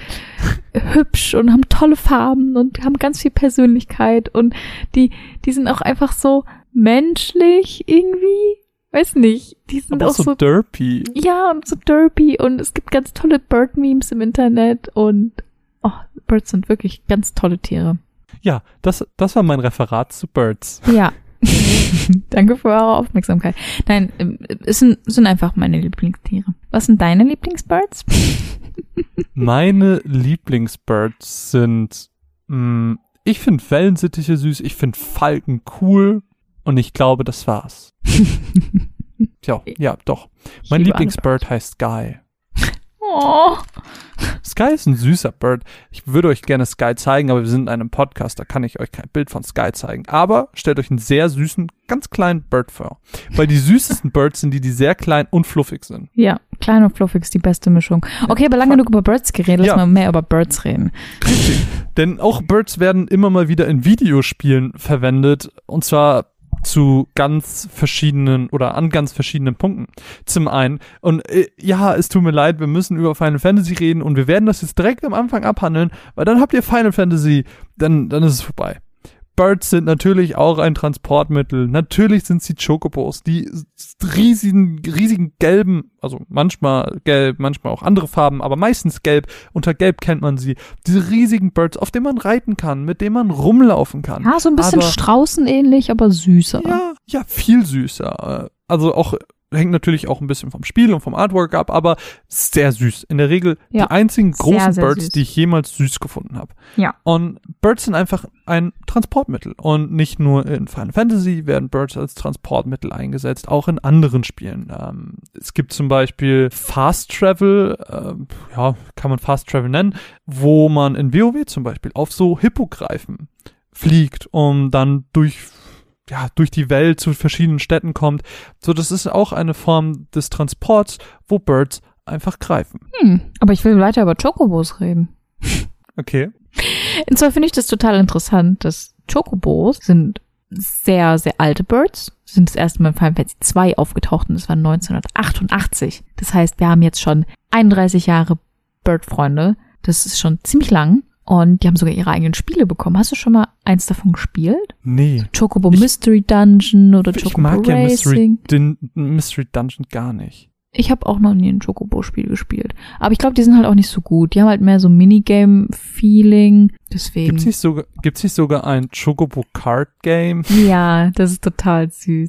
Speaker 2: hübsch und haben tolle Farben und haben ganz viel Persönlichkeit und die, die sind auch einfach so menschlich irgendwie. Weiß nicht, die sind
Speaker 1: Aber
Speaker 2: auch
Speaker 1: so,
Speaker 2: so
Speaker 1: derpy.
Speaker 2: ja, und so derpy und es gibt ganz tolle Bird-Memes im Internet und oh, Birds sind wirklich ganz tolle Tiere.
Speaker 1: Ja, das, das war mein Referat zu Birds.
Speaker 2: Ja. Danke für eure Aufmerksamkeit. Nein, ähm, es sind, es sind einfach meine Lieblingstiere. Was sind deine Lieblingsbirds?
Speaker 1: Meine Lieblingsbirds sind, mh, ich finde Wellensittiche süß, ich finde Falken cool und ich glaube, das war's. Tja, ja, doch. Mein Lieblingsbird heißt Guy.
Speaker 2: Oh.
Speaker 1: Sky ist ein süßer Bird. Ich würde euch gerne Sky zeigen, aber wir sind in einem Podcast, da kann ich euch kein Bild von Sky zeigen. Aber stellt euch einen sehr süßen, ganz kleinen Bird vor. Weil die süßesten Birds sind die, die sehr klein und fluffig sind.
Speaker 2: Ja, klein und fluffig ist die beste Mischung. Okay, aber lange genug über Birds geredet, lass
Speaker 1: Ja.
Speaker 2: mal mehr über Birds reden.
Speaker 1: Richtig. Denn auch Birds werden immer mal wieder in Videospielen verwendet. Und zwar zu ganz verschiedenen oder an ganz verschiedenen Punkten. Zum einen, und äh, ja, es tut mir leid, wir müssen über Final Fantasy reden und wir werden das jetzt direkt am Anfang abhandeln, weil dann habt ihr Final Fantasy, dann, dann ist es vorbei. Birds sind natürlich auch ein Transportmittel. Natürlich sind sie Chocobos, die riesigen, riesigen gelben, also manchmal gelb, manchmal auch andere Farben, aber meistens gelb. Unter gelb kennt man sie. Diese riesigen Birds, auf denen man reiten kann, mit denen man rumlaufen kann.
Speaker 2: Ja, so ein bisschen
Speaker 1: Aber-
Speaker 2: straußenähnlich, aber süßer.
Speaker 1: Ja, ja, viel süßer. Also auch hängt natürlich auch ein bisschen vom Spiel und vom Artwork ab, aber sehr süß. In der Regel
Speaker 2: Ja,
Speaker 1: die einzigen
Speaker 2: sehr,
Speaker 1: großen
Speaker 2: sehr
Speaker 1: Birds,
Speaker 2: süß.
Speaker 1: die ich jemals süß gefunden habe.
Speaker 2: Ja.
Speaker 1: Und Birds sind einfach ein Transportmittel. Und nicht nur in Final Fantasy werden Birds als Transportmittel eingesetzt, auch in anderen Spielen. Ähm, es gibt zum Beispiel Fast Travel, ähm, ja, kann man Fast Travel nennen, wo man in WoW zum Beispiel auf so Hippogreifen fliegt, um dann durch ja, durch die Welt zu verschiedenen Städten kommt. So, das ist auch eine Form des Transports, wo Birds einfach greifen.
Speaker 2: Hm, aber ich will weiter über Chocobos reden.
Speaker 1: Okay.
Speaker 2: Und zwar finde ich das total interessant, dass Chocobos sind sehr, sehr alte Birds, sind das erste Mal in Final Fantasy 2 aufgetaucht und das war 1988. Das heißt, wir haben jetzt schon 31 Jahre Bird-Freunde. Das ist schon ziemlich lang. Und die haben sogar ihre eigenen Spiele bekommen. Hast du schon mal eins davon gespielt?
Speaker 1: Nee.
Speaker 2: Chocobo
Speaker 1: Ich-
Speaker 2: Mystery Dungeon oder
Speaker 1: Ich
Speaker 2: Chocobo
Speaker 1: mag ja Mystery,
Speaker 2: Racing?
Speaker 1: Din Mystery Dungeon gar nicht.
Speaker 2: Ich habe auch noch nie ein Chocobo-Spiel gespielt. Aber ich glaube, die sind halt auch nicht so gut. Die haben halt mehr so Minigame-Feeling. Deswegen.
Speaker 1: Gibt's nicht sogar, gibt's nicht sogar ein Chocobo Card Game?
Speaker 2: Ja, das ist total süß.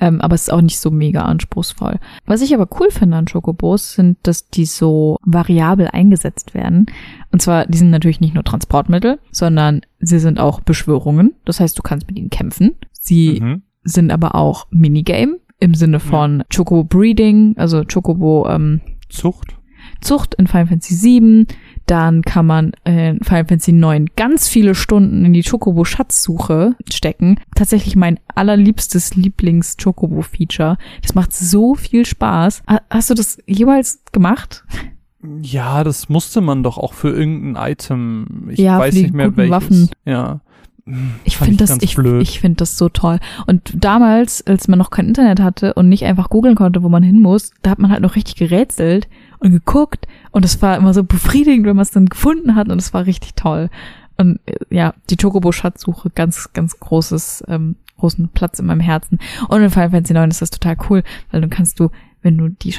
Speaker 2: Ähm, aber es ist auch nicht so mega anspruchsvoll. Was ich aber cool finde an Chocobos sind, dass die so variabel eingesetzt werden. Und zwar, die sind natürlich nicht nur Transportmittel, sondern sie sind auch Beschwörungen. Das heißt, du kannst mit ihnen kämpfen. Sie
Speaker 1: Mhm.
Speaker 2: sind aber auch Minigame im Sinne von Chocobo Breeding, also Chocobo ähm,
Speaker 1: Zucht?
Speaker 2: Zucht in Final Fantasy 7. Dann kann man in Final Fantasy 9 ganz viele Stunden in die Chocobo Schatzsuche stecken. Tatsächlich mein allerliebstes Lieblings Chocobo Feature. Das macht so viel Spaß. Ha- Hast du das jemals gemacht?
Speaker 1: Ja, das musste man doch auch für irgendein Item. Ich
Speaker 2: Ja,
Speaker 1: weiß nicht mehr welches.
Speaker 2: Waffen.
Speaker 1: Ja.
Speaker 2: Ich finde das, ich, ich finde das so toll. Und damals, als man noch kein Internet hatte und nicht einfach googeln konnte, wo man hin muss, da hat man halt noch richtig gerätselt und geguckt und es war immer so befriedigend, wenn man es dann gefunden hat und es war richtig toll. Und äh, ja, die Chocobo-Schatzsuche, ganz, ganz großes, ähm, großen Platz in meinem Herzen. Und in Final Fantasy 9 ist das total cool, weil dann kannst du, wenn du die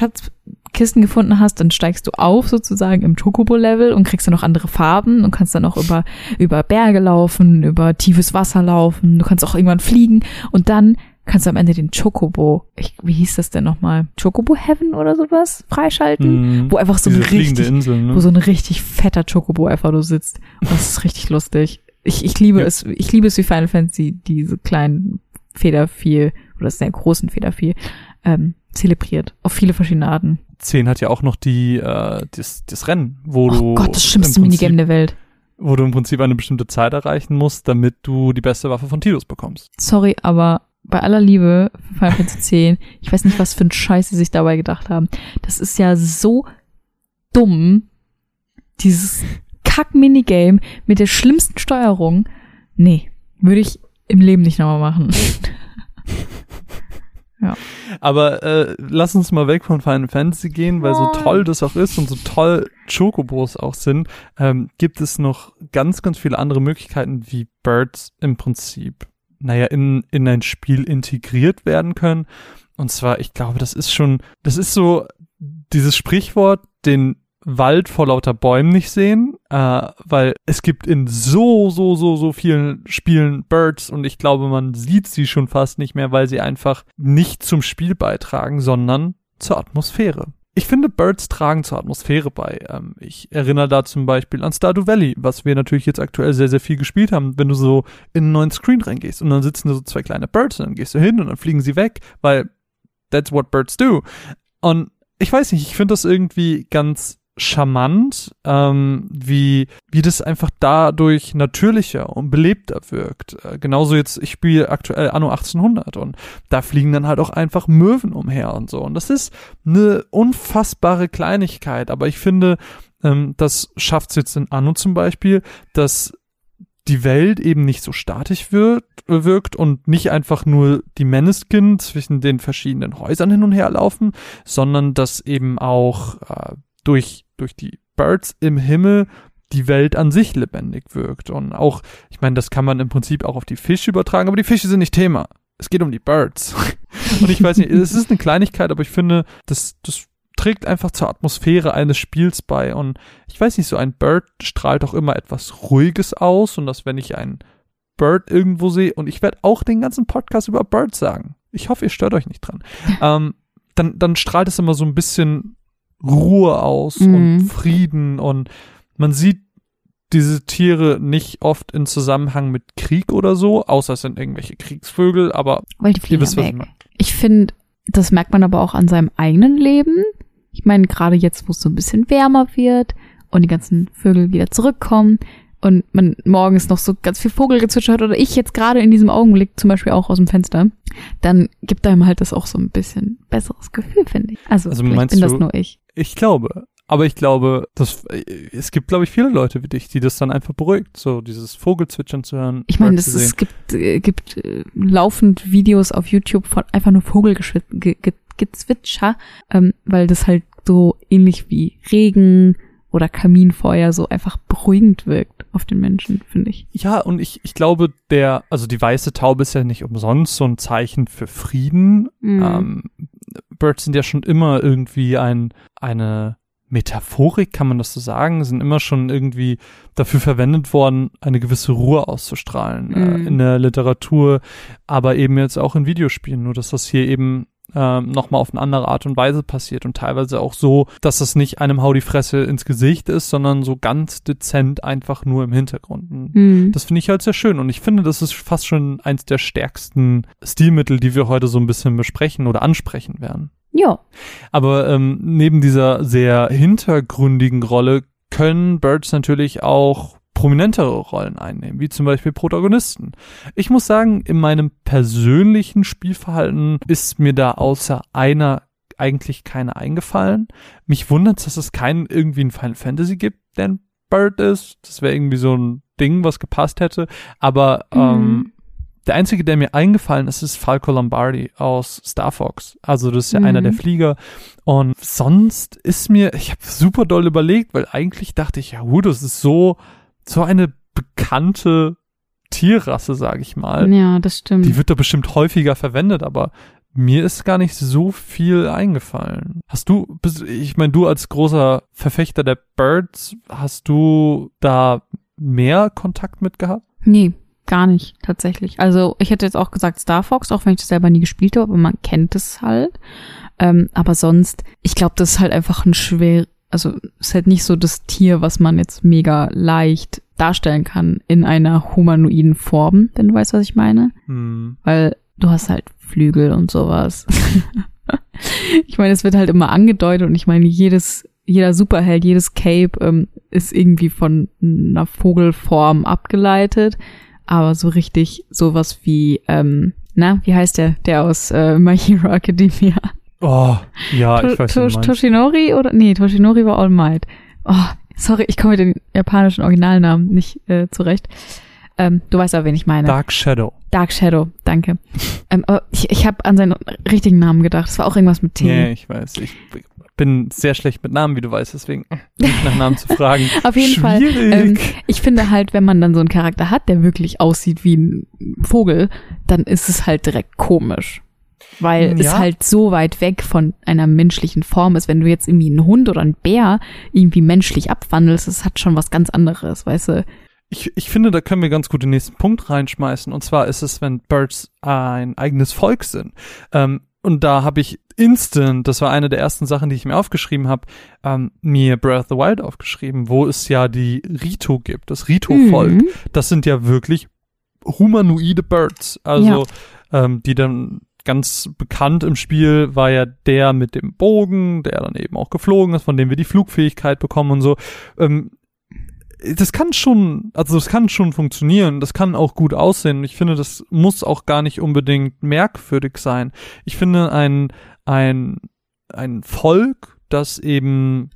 Speaker 2: Schatzkisten gefunden hast, dann steigst du auf sozusagen im Chocobo-Level und kriegst dann noch andere Farben und kannst dann auch über, über Berge laufen, über tiefes Wasser laufen. Du kannst auch irgendwann fliegen und dann kannst du am Ende den Chocobo, ich, wie hieß das denn nochmal? Chocobo Heaven oder sowas freischalten?
Speaker 1: Mhm.
Speaker 2: Wo einfach so ein richtig,
Speaker 1: Insel, ne?
Speaker 2: wo so ein richtig fetter Chocobo einfach nur sitzt. Und das ist richtig lustig. Ich, ich liebe
Speaker 1: Ja.
Speaker 2: es, ich liebe es wie Final Fantasy, diese kleinen Federvieh oder sehr großen Federvieh, ähm, zelebriert. Auf viele verschiedene Arten.
Speaker 1: 10 hat ja auch noch die, äh, das, das Rennen, wo du.
Speaker 2: Oh Gott, das schlimmste
Speaker 1: im Prinzip-
Speaker 2: Minigame der Welt.
Speaker 1: Wo du im Prinzip eine bestimmte Zeit erreichen musst, damit du die beste Waffe von Tidus bekommst.
Speaker 2: Sorry, aber bei aller Liebe für Final Fantasy 10, ich weiß nicht, was für ein Scheiß sie sich dabei gedacht haben. Das ist ja so dumm. Dieses Kack-Minigame mit der schlimmsten Steuerung. Nee, würde ich im Leben nicht nochmal machen.
Speaker 1: Aber äh, lass uns mal weg von Final Fantasy gehen, weil so toll das auch ist und so toll Chocobos auch sind, ähm, gibt es noch ganz, ganz viele andere Möglichkeiten, wie Birds im Prinzip, naja, in, in ein Spiel integriert werden können. Und zwar, ich glaube, das ist schon, das ist so dieses Sprichwort, den Wald vor lauter Bäumen nicht sehen, äh, weil es gibt in so, so, so, so vielen Spielen Birds und ich glaube, man sieht sie schon fast nicht mehr, weil sie einfach nicht zum Spiel beitragen, sondern zur Atmosphäre. Ich finde, Birds tragen zur Atmosphäre bei. Ähm, ich erinnere da zum Beispiel an Stardew Valley, was wir natürlich jetzt aktuell sehr, sehr viel gespielt haben. Wenn du so in einen neuen Screen reingehst und dann sitzen da so zwei kleine Birds und dann gehst du hin und dann fliegen sie weg, weil that's what birds do. Und ich weiß nicht, ich finde das irgendwie ganz charmant, ähm, wie, wie das einfach dadurch natürlicher und belebter wirkt. Äh, genauso jetzt, ich spiele aktuell Anno 1800 und da fliegen dann halt auch einfach Möwen umher und so. Und das ist eine unfassbare Kleinigkeit, aber ich finde, ähm, das schafft es jetzt in Anno zum Beispiel, dass die Welt eben nicht so statisch wird, wirkt und nicht einfach nur die Menneskin zwischen den verschiedenen Häusern hin und her laufen, sondern dass eben auch äh, durch, durch die Birds im Himmel die Welt an sich lebendig wirkt. Und auch, ich meine, das kann man im Prinzip auch auf die Fische übertragen, aber die Fische sind nicht Thema. Es geht um die Birds. und ich weiß nicht, es ist eine Kleinigkeit, aber ich finde, das, das trägt einfach zur Atmosphäre eines Spiels bei. Und ich weiß nicht, so ein Bird strahlt auch immer etwas Ruhiges aus. Und dass, wenn ich einen Bird irgendwo sehe, und ich werde auch den ganzen Podcast über Birds sagen. Ich hoffe, ihr stört euch nicht dran. ähm, dann, dann strahlt es immer so ein bisschen Ruhe aus mhm. und Frieden und man sieht diese Tiere nicht oft in Zusammenhang mit Krieg oder so, außer es sind irgendwelche Kriegsvögel, aber
Speaker 2: Weil die fliegen wisst, weg. Ich, ich finde, das merkt man aber auch an seinem eigenen Leben. Ich meine, gerade jetzt, wo es so ein bisschen wärmer wird und die ganzen Vögel wieder zurückkommen und man morgens noch so ganz viel Vogelgezwitscher hört oder ich jetzt gerade in diesem Augenblick zum Beispiel auch aus dem Fenster, dann gibt einem halt das auch so ein bisschen besseres Gefühl, finde ich. Also, also bin
Speaker 1: du,
Speaker 2: das nur ich.
Speaker 1: Ich glaube. Aber ich glaube, dass es gibt, glaube ich, viele Leute wie dich, die das dann einfach beruhigt, so dieses Vogelzwitschern zu hören.
Speaker 2: Ich meine, es gibt, äh, gibt äh, laufend Videos auf YouTube von einfach nur Vogelgezwitscher, ähm, weil das halt so ähnlich wie Regen oder Kaminfeuer so einfach beruhigend wirkt auf den Menschen, finde ich.
Speaker 1: Ja, und ich, ich glaube, der, also die weiße Taube ist ja nicht umsonst so ein Zeichen für Frieden. Mhm. Ähm, Birds sind ja schon immer irgendwie ein, eine Metaphorik, kann man das so sagen, sind immer schon irgendwie dafür verwendet worden, eine gewisse Ruhe auszustrahlen äh, mhm. äh, in der Literatur, aber eben jetzt auch in Videospielen. Nur dass das hier eben ähm, nochmal auf eine andere Art und Weise passiert und teilweise auch so, dass das nicht einem Hau die Fresse ins Gesicht ist, sondern so ganz dezent einfach nur im Hintergrund. Mhm. Das finde ich halt sehr schön und ich finde, das ist fast schon eins der stärksten Stilmittel, die wir heute so ein bisschen besprechen oder ansprechen werden.
Speaker 2: Ja.
Speaker 1: Aber ähm, neben dieser sehr hintergründigen Rolle können Birds natürlich auch prominentere Rollen einnehmen, wie zum Beispiel Protagonisten. Ich muss sagen, in meinem persönlichen Spielverhalten ist mir da außer einer eigentlich keine eingefallen. Mich wundert, dass es keinen irgendwie ein Final Fantasy gibt, der ein Bird ist. Das wäre irgendwie so ein Ding, was gepasst hätte. Aber mhm. ähm, der einzige, der mir eingefallen ist, ist Falco Lombardi aus Star Fox. Also das ist ja mhm. einer der Flieger. Und sonst ist mir, ich habe super doll überlegt, weil eigentlich dachte ich, ja gut, das ist so so eine bekannte Tierrasse, sage ich mal.
Speaker 2: Ja, das stimmt.
Speaker 1: Die wird da bestimmt häufiger verwendet, aber mir ist gar nicht so viel eingefallen. Hast du, ich meine, du als großer Verfechter der Birds, hast du da mehr Kontakt mit gehabt?
Speaker 2: Nee, gar nicht, tatsächlich. Also ich hätte jetzt auch gesagt Star Fox, auch wenn ich das selber nie gespielt habe, aber man kennt es halt. Ähm, aber sonst, ich glaube, das ist halt einfach ein schwer, also ist halt nicht so das Tier, was man jetzt mega leicht darstellen kann in einer humanoiden Form, wenn du weißt, was ich meine. Hm. Weil du hast halt Flügel und sowas. ich meine, es wird halt immer angedeutet und ich meine, jedes, jeder Superheld, jedes Cape ähm, ist irgendwie von einer Vogelform abgeleitet. Aber so richtig sowas wie, ähm, na, wie heißt der, der aus äh, My Hero Academia?
Speaker 1: Oh, ja, to ich weiß
Speaker 2: to Toshinori oder? Nee, Toshinori war All Might. Oh, sorry, ich komme mit den japanischen Originalnamen nicht äh, zurecht. Ähm, du weißt aber, wen ich meine.
Speaker 1: Dark Shadow.
Speaker 2: Dark Shadow, danke. ähm, aber ich, ich habe an seinen richtigen Namen gedacht. Es war auch irgendwas mit T.
Speaker 1: Nee, ich weiß. Ich bin sehr schlecht mit Namen, wie du weißt, deswegen nicht nach Namen zu fragen.
Speaker 2: Auf jeden Schwierig. Fall. Ähm, ich finde halt, wenn man dann so einen Charakter hat, der wirklich aussieht wie ein Vogel, dann ist es halt direkt komisch weil ja. es halt so weit weg von einer menschlichen Form ist. Wenn du jetzt irgendwie einen Hund oder einen Bär irgendwie menschlich abwandelst, das hat schon was ganz anderes, weißt du.
Speaker 1: Ich, ich finde, da können wir ganz gut den nächsten Punkt reinschmeißen. Und zwar ist es, wenn Birds ein eigenes Volk sind. Ähm, und da habe ich instant, das war eine der ersten Sachen, die ich mir aufgeschrieben habe, ähm, mir Breath of the Wild aufgeschrieben, wo es ja die Rito gibt, das Rito-Volk. Mhm. Das sind ja wirklich humanoide Birds. Also, ja. ähm, die dann ganz bekannt im Spiel war ja der mit dem Bogen, der dann eben auch geflogen ist, von dem wir die Flugfähigkeit bekommen und so. Ähm, das kann schon, also das kann schon funktionieren, das kann auch gut aussehen. Ich finde, das muss auch gar nicht unbedingt merkwürdig sein. Ich finde, ein, ein, ein Volk, das eben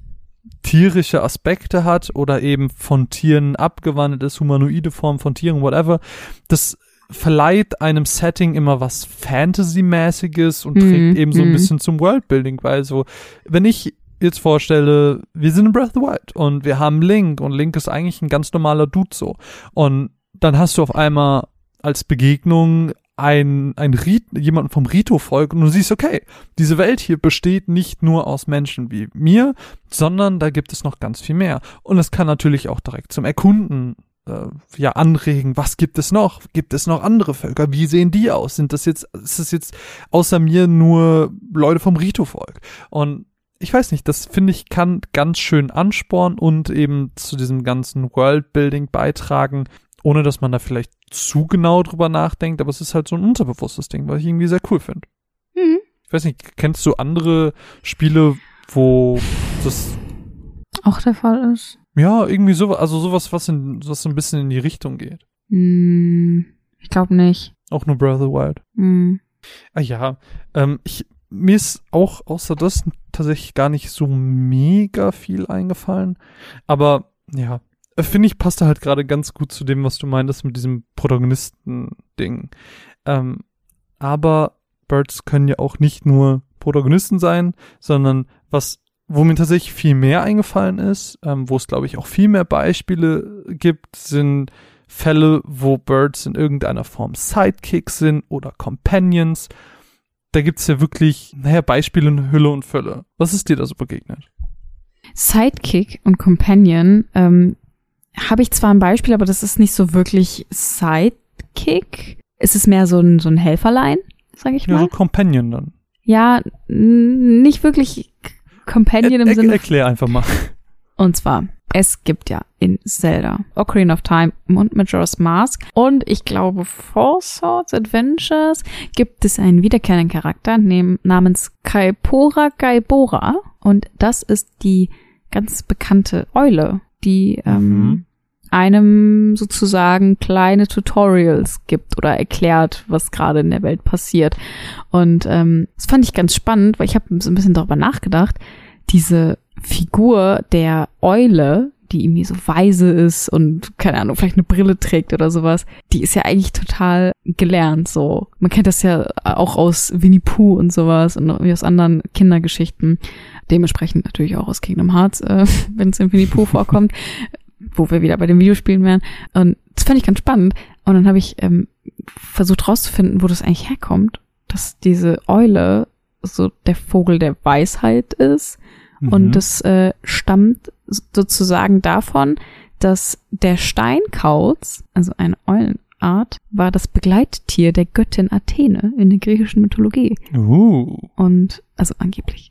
Speaker 1: tierische Aspekte hat oder eben von Tieren abgewandelt ist, humanoide Form von Tieren, whatever, das verleiht einem Setting immer was Fantasy-mäßiges und trägt mhm. eben so ein mhm. bisschen zum Worldbuilding, weil so, wenn ich jetzt vorstelle, wir sind in Breath of the Wild und wir haben Link und Link ist eigentlich ein ganz normaler Dude so. Und dann hast du auf einmal als Begegnung ein, ein Rit, jemanden vom Rito-Volk und du siehst, okay, diese Welt hier besteht nicht nur aus Menschen wie mir, sondern da gibt es noch ganz viel mehr. Und es kann natürlich auch direkt zum Erkunden äh, ja anregen, was gibt es noch? Gibt es noch andere Völker? Wie sehen die aus? Sind das jetzt, ist das jetzt außer mir nur Leute vom Rito-Volk? Und ich weiß nicht, das finde ich kann ganz schön anspornen und eben zu diesem ganzen Worldbuilding beitragen, ohne dass man da vielleicht zu genau drüber nachdenkt, aber es ist halt so ein unterbewusstes Ding, was ich irgendwie sehr cool finde. Mhm. Ich weiß nicht, kennst du andere Spiele, wo das
Speaker 2: auch der Fall ist?
Speaker 1: Ja, irgendwie so, also sowas, was in, was so ein bisschen in die Richtung geht.
Speaker 2: Mm, ich glaube nicht.
Speaker 1: Auch nur Breath of the Wild. Mm. Ah ja, ähm, ich, mir ist auch außer das tatsächlich gar nicht so mega viel eingefallen. Aber ja, finde ich, passte halt gerade ganz gut zu dem, was du meintest mit diesem Protagonisten-Ding. Ähm, aber Birds können ja auch nicht nur Protagonisten sein, sondern was wo mir tatsächlich viel mehr eingefallen ist, ähm, wo es, glaube ich, auch viel mehr Beispiele gibt, sind Fälle, wo Birds in irgendeiner Form Sidekicks sind oder Companions. Da gibt's ja wirklich, naja, Beispiele in Hülle und Fülle. Was ist dir da so begegnet?
Speaker 2: Sidekick und Companion ähm, habe ich zwar ein Beispiel, aber das ist nicht so wirklich Sidekick. Es ist mehr so ein, so ein Helferlein, sage ich mal. Ja, so
Speaker 1: Companion dann.
Speaker 2: Ja, nicht wirklich Companion im er, Sinne.
Speaker 1: Erklär einfach mal.
Speaker 2: Und zwar, es gibt ja in Zelda, Ocarina of Time und Majora's Mask und ich glaube Four Swords Adventures gibt es einen wiederkehrenden Charakter namens Kaipora Gaibora und das ist die ganz bekannte Eule, die ähm, mhm. Einem sozusagen kleine Tutorials gibt oder erklärt, was gerade in der Welt passiert. Und ähm, das fand ich ganz spannend, weil ich habe so ein bisschen darüber nachgedacht. Diese Figur der Eule, die irgendwie so weise ist und keine Ahnung, vielleicht eine Brille trägt oder sowas, die ist ja eigentlich total gelernt so. Man kennt das ja auch aus Winnie Pooh und sowas und aus anderen Kindergeschichten. Dementsprechend natürlich auch aus Kingdom Hearts, äh, wenn es in Winnie Pooh vorkommt, wo wir wieder bei den Videospielen wären. Und das fand ich ganz spannend. Und dann habe ich ähm, versucht rauszufinden, wo das eigentlich herkommt, dass diese Eule so der Vogel der Weisheit ist. Mhm. Und das äh, stammt sozusagen davon, dass der Steinkauz, also eine Eulenart, war das Begleittier der Göttin Athene in der griechischen Mythologie.
Speaker 1: Uh.
Speaker 2: Und also angeblich.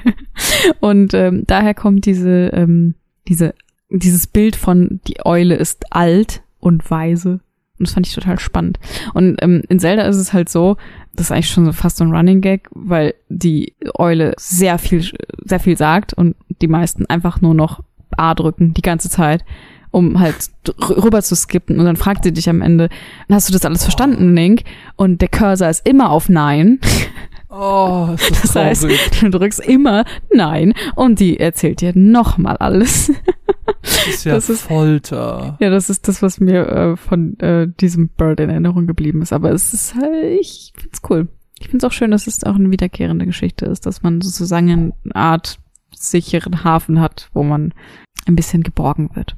Speaker 2: und ähm, daher kommt diese ähm, diese dieses Bild von die Eule ist alt und weise. Und das fand ich total spannend. Und ähm, in Zelda ist es halt so, das ist eigentlich schon so fast so ein Running Gag, weil die Eule sehr viel, sehr viel sagt und die meisten einfach nur noch A drücken die ganze Zeit, um halt rüber zu skippen. Und dann fragt sie dich am Ende, hast du das alles verstanden, Link? Und der Cursor ist immer auf Nein.
Speaker 1: Oh, das, das heißt,
Speaker 2: du drückst immer Nein und die erzählt dir nochmal alles.
Speaker 1: Das ist ja das ist, Folter.
Speaker 2: Ja, das ist das, was mir äh, von äh, diesem Bird in Erinnerung geblieben ist. Aber es ist halt, ich find's cool. Ich find's auch schön, dass es auch eine wiederkehrende Geschichte ist, dass man sozusagen eine Art sicheren Hafen hat, wo man ein bisschen geborgen wird.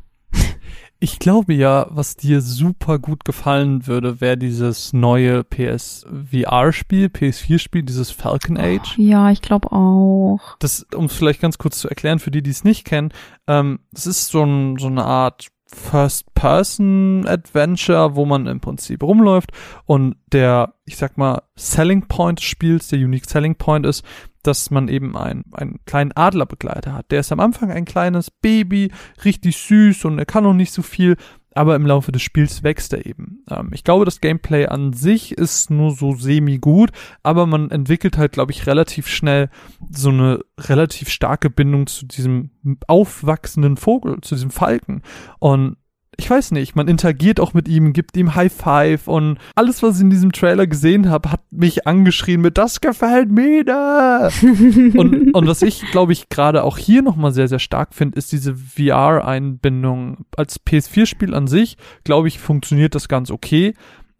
Speaker 1: Ich glaube ja, was dir super gut gefallen würde, wäre dieses neue PS VR-Spiel, PS4-Spiel, dieses Falcon Age.
Speaker 2: Oh, ja, ich glaube auch.
Speaker 1: Das, um es vielleicht ganz kurz zu erklären, für die, die es nicht kennen, ähm, es ist so, ein, so eine Art First-Person-Adventure, wo man im Prinzip rumläuft und der, ich sag mal, Selling Point des Spiels, der Unique Selling Point ist, dass man eben einen, einen kleinen Adlerbegleiter hat. Der ist am Anfang ein kleines Baby, richtig süß und er kann noch nicht so viel, aber im Laufe des Spiels wächst er eben. Ähm, ich glaube, das Gameplay an sich ist nur so semi-gut, aber man entwickelt halt, glaube ich, relativ schnell so eine relativ starke Bindung zu diesem aufwachsenden Vogel, zu diesem Falken. Und ich weiß nicht, man interagiert auch mit ihm, gibt ihm High Five und alles, was ich in diesem Trailer gesehen habe, hat mich angeschrien mit, das gefällt mir. und, und was ich, glaube ich, gerade auch hier nochmal sehr, sehr stark finde, ist diese VR-Einbindung. Als PS4-Spiel an sich, glaube ich, funktioniert das ganz okay.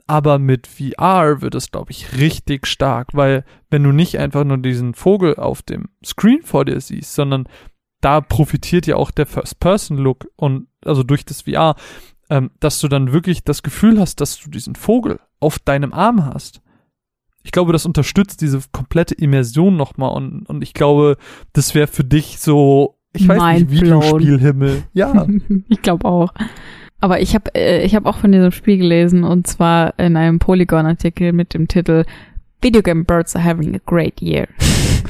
Speaker 1: Aber mit VR wird es, glaube ich, richtig stark, weil wenn du nicht einfach nur diesen Vogel auf dem Screen vor dir siehst, sondern da profitiert ja auch der First-Person-Look und also durch das VR, ähm, dass du dann wirklich das Gefühl hast, dass du diesen Vogel auf deinem Arm hast. Ich glaube, das unterstützt diese komplette Immersion nochmal und, und ich glaube, das wäre für dich so, ich weiß Mind nicht, Videospielhimmel. Ja.
Speaker 2: ich glaube auch. Aber ich habe äh, ich hab auch von diesem Spiel gelesen und zwar in einem Polygon-Artikel mit dem Titel Video Game Birds are having a great year.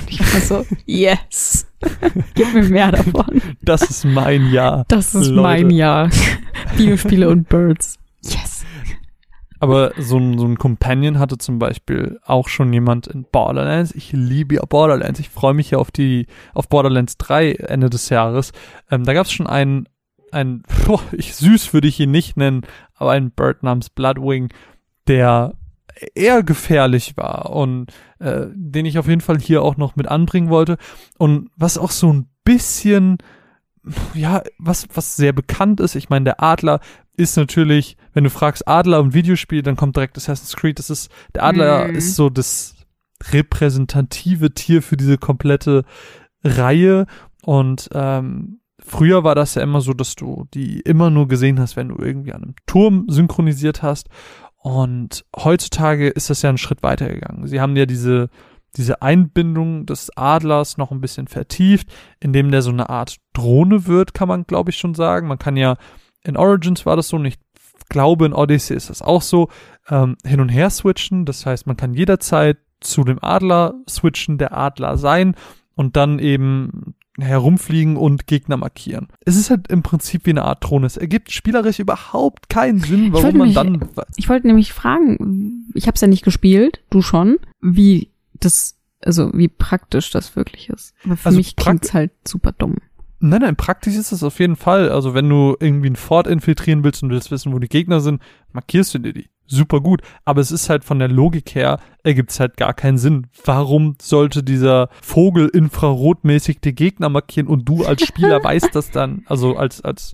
Speaker 2: ich war so, yes. Gib mir mehr davon.
Speaker 1: Das ist mein Jahr.
Speaker 2: Das ist Leute. mein Jahr. Videospiele und Birds. Yes.
Speaker 1: Aber so ein, so ein Companion hatte zum Beispiel auch schon jemand in Borderlands. Ich liebe ja Borderlands. Ich freue mich ja auf die, auf Borderlands 3 Ende des Jahres. Ähm, da gab es schon einen, ein, boah, ich süß würde ich ihn nicht nennen, aber einen Bird namens Bloodwing, der eher gefährlich war und äh, den ich auf jeden Fall hier auch noch mit anbringen wollte und was auch so ein bisschen ja, was was sehr bekannt ist, ich meine, der Adler ist natürlich, wenn du fragst Adler und Videospiel, dann kommt direkt Assassin's Creed, das ist der Adler mm. ist so das repräsentative Tier für diese komplette Reihe und ähm, Früher war das ja immer so, dass du die immer nur gesehen hast, wenn du irgendwie an einem Turm synchronisiert hast. Und heutzutage ist das ja einen Schritt weitergegangen. Sie haben ja diese, diese Einbindung des Adlers noch ein bisschen vertieft, indem der so eine Art Drohne wird, kann man glaube ich schon sagen. Man kann ja, in Origins war das so, und ich glaube in Odyssey ist das auch so, ähm, hin und her switchen. Das heißt, man kann jederzeit zu dem Adler switchen, der Adler sein und dann eben herumfliegen und Gegner markieren. Es ist halt im Prinzip wie eine Art Drohne. Es ergibt spielerisch überhaupt keinen Sinn, warum man
Speaker 2: mich,
Speaker 1: dann.
Speaker 2: Ich wollte nämlich fragen, ich habe es ja nicht gespielt, du schon, wie das, also wie praktisch das wirklich ist. Aber für also mich klingt's halt super dumm.
Speaker 1: Nein, nein, praktisch ist es auf jeden Fall. Also wenn du irgendwie ein Fort infiltrieren willst und willst wissen, wo die Gegner sind, markierst du dir die super gut. Aber es ist halt von der Logik her, ergibt es halt gar keinen Sinn. Warum sollte dieser Vogel infrarotmäßig die Gegner markieren und du als Spieler weißt das dann, also als, als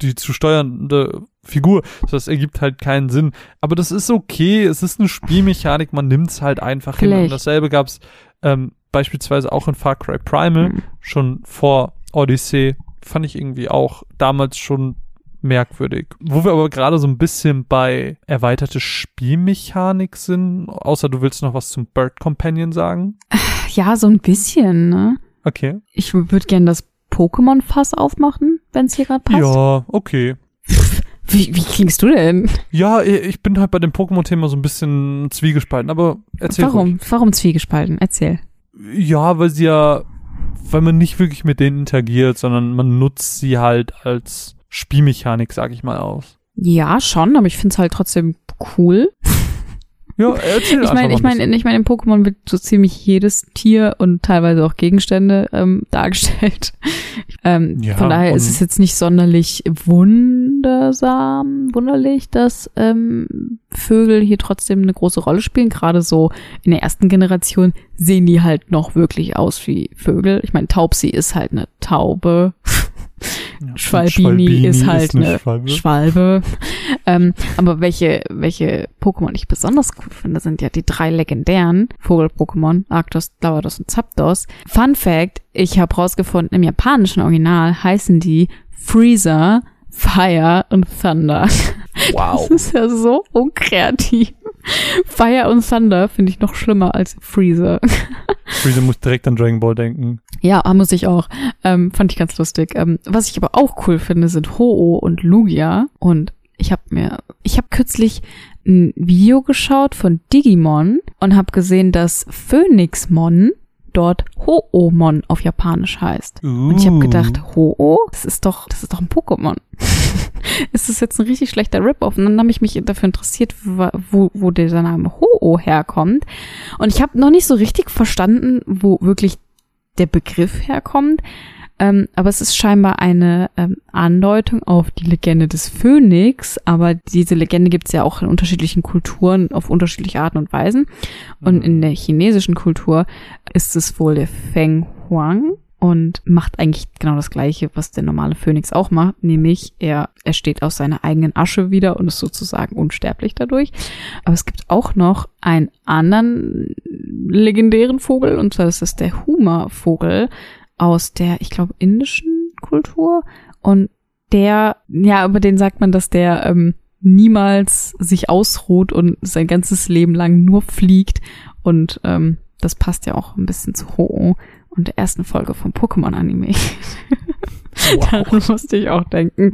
Speaker 1: die zu steuernde Figur. Das ergibt halt keinen Sinn. Aber das ist okay. Es ist eine Spielmechanik. Man nimmt es halt einfach Vielleicht. hin. Und dasselbe gab's ähm, beispielsweise auch in Far Cry Primal, mhm. schon vor Odyssey. Fand ich irgendwie auch damals schon merkwürdig. Wo wir aber gerade so ein bisschen bei erweiterte Spielmechanik sind, außer du willst noch was zum Bird Companion sagen?
Speaker 2: Ja, so ein bisschen, ne?
Speaker 1: Okay.
Speaker 2: Ich würde gerne das Pokémon-Fass aufmachen, wenn es hier gerade passt.
Speaker 1: Ja, okay.
Speaker 2: Wie, wie klingst du denn?
Speaker 1: Ja, ich bin halt bei dem Pokémon-Thema so ein bisschen zwiegespalten, aber erzähl
Speaker 2: Warum?
Speaker 1: Ruhig.
Speaker 2: Warum zwiegespalten? Erzähl.
Speaker 1: Ja, weil sie ja, weil man nicht wirklich mit denen interagiert, sondern man nutzt sie halt als Spielmechanik, sag ich mal, aus.
Speaker 2: Ja, schon, aber ich find's halt trotzdem cool.
Speaker 1: Ja, erzähl
Speaker 2: ich meine, ich meine, ich meine, in Pokémon wird so ziemlich jedes Tier und teilweise auch Gegenstände ähm, dargestellt. ähm, ja, von daher ist es jetzt nicht sonderlich wundersam, wunderlich, dass ähm, Vögel hier trotzdem eine große Rolle spielen. Gerade so in der ersten Generation sehen die halt noch wirklich aus wie Vögel. Ich meine, Taubsi ist halt eine Taube. Ja, Schwalbini, Schwalbini, ist halt ist eine, eine, Schwalbe. Schwalbe. ähm, aber welche, welche Pokémon ich besonders cool finde, sind ja die drei legendären Vogel-Pokémon, Arctos, Lavados und Zapdos. Fun Fact, ich habe rausgefunden, im japanischen Original heißen die Freezer, Fire und Thunder.
Speaker 1: Wow.
Speaker 2: Das ist ja so unkreativ. Fire und Thunder finde ich noch schlimmer als Freezer.
Speaker 1: Freezer muss direkt an Dragon Ball denken.
Speaker 2: Ja, muss ich auch. Ähm, fand ich ganz lustig. Ähm, was ich aber auch cool finde, sind Ho-Oh und Lugia. Und ich habe mir, ich habe kürzlich ein Video geschaut von Digimon und habe gesehen, dass Phoenixmon dort Ho-Oh-Mon auf Japanisch heißt. Uh. Und ich habe gedacht, Ho-Oh, das ist doch, das ist doch ein Pokémon. ist das jetzt ein richtig schlechter Rip-Off? Und dann habe ich mich dafür interessiert, wo, wo dieser Name Ho-Oh herkommt. Und ich habe noch nicht so richtig verstanden, wo wirklich der Begriff herkommt. Ähm, aber es ist scheinbar eine ähm, Andeutung auf die Legende des Phönix. Aber diese Legende gibt es ja auch in unterschiedlichen Kulturen auf unterschiedliche Arten und Weisen. Und in der chinesischen Kultur ist es wohl der Feng Huang und macht eigentlich genau das Gleiche, was der normale Phönix auch macht, nämlich er, er steht aus seiner eigenen Asche wieder und ist sozusagen unsterblich dadurch. Aber es gibt auch noch einen anderen legendären Vogel, und zwar ist das der Huma-Vogel aus der, ich glaube, indischen Kultur. Und der, ja, über den sagt man, dass der ähm, niemals sich ausruht und sein ganzes Leben lang nur fliegt. Und ähm, das passt ja auch ein bisschen zu Ho und der ersten Folge vom Pokémon-Anime. Wow. Daran musste ich auch denken.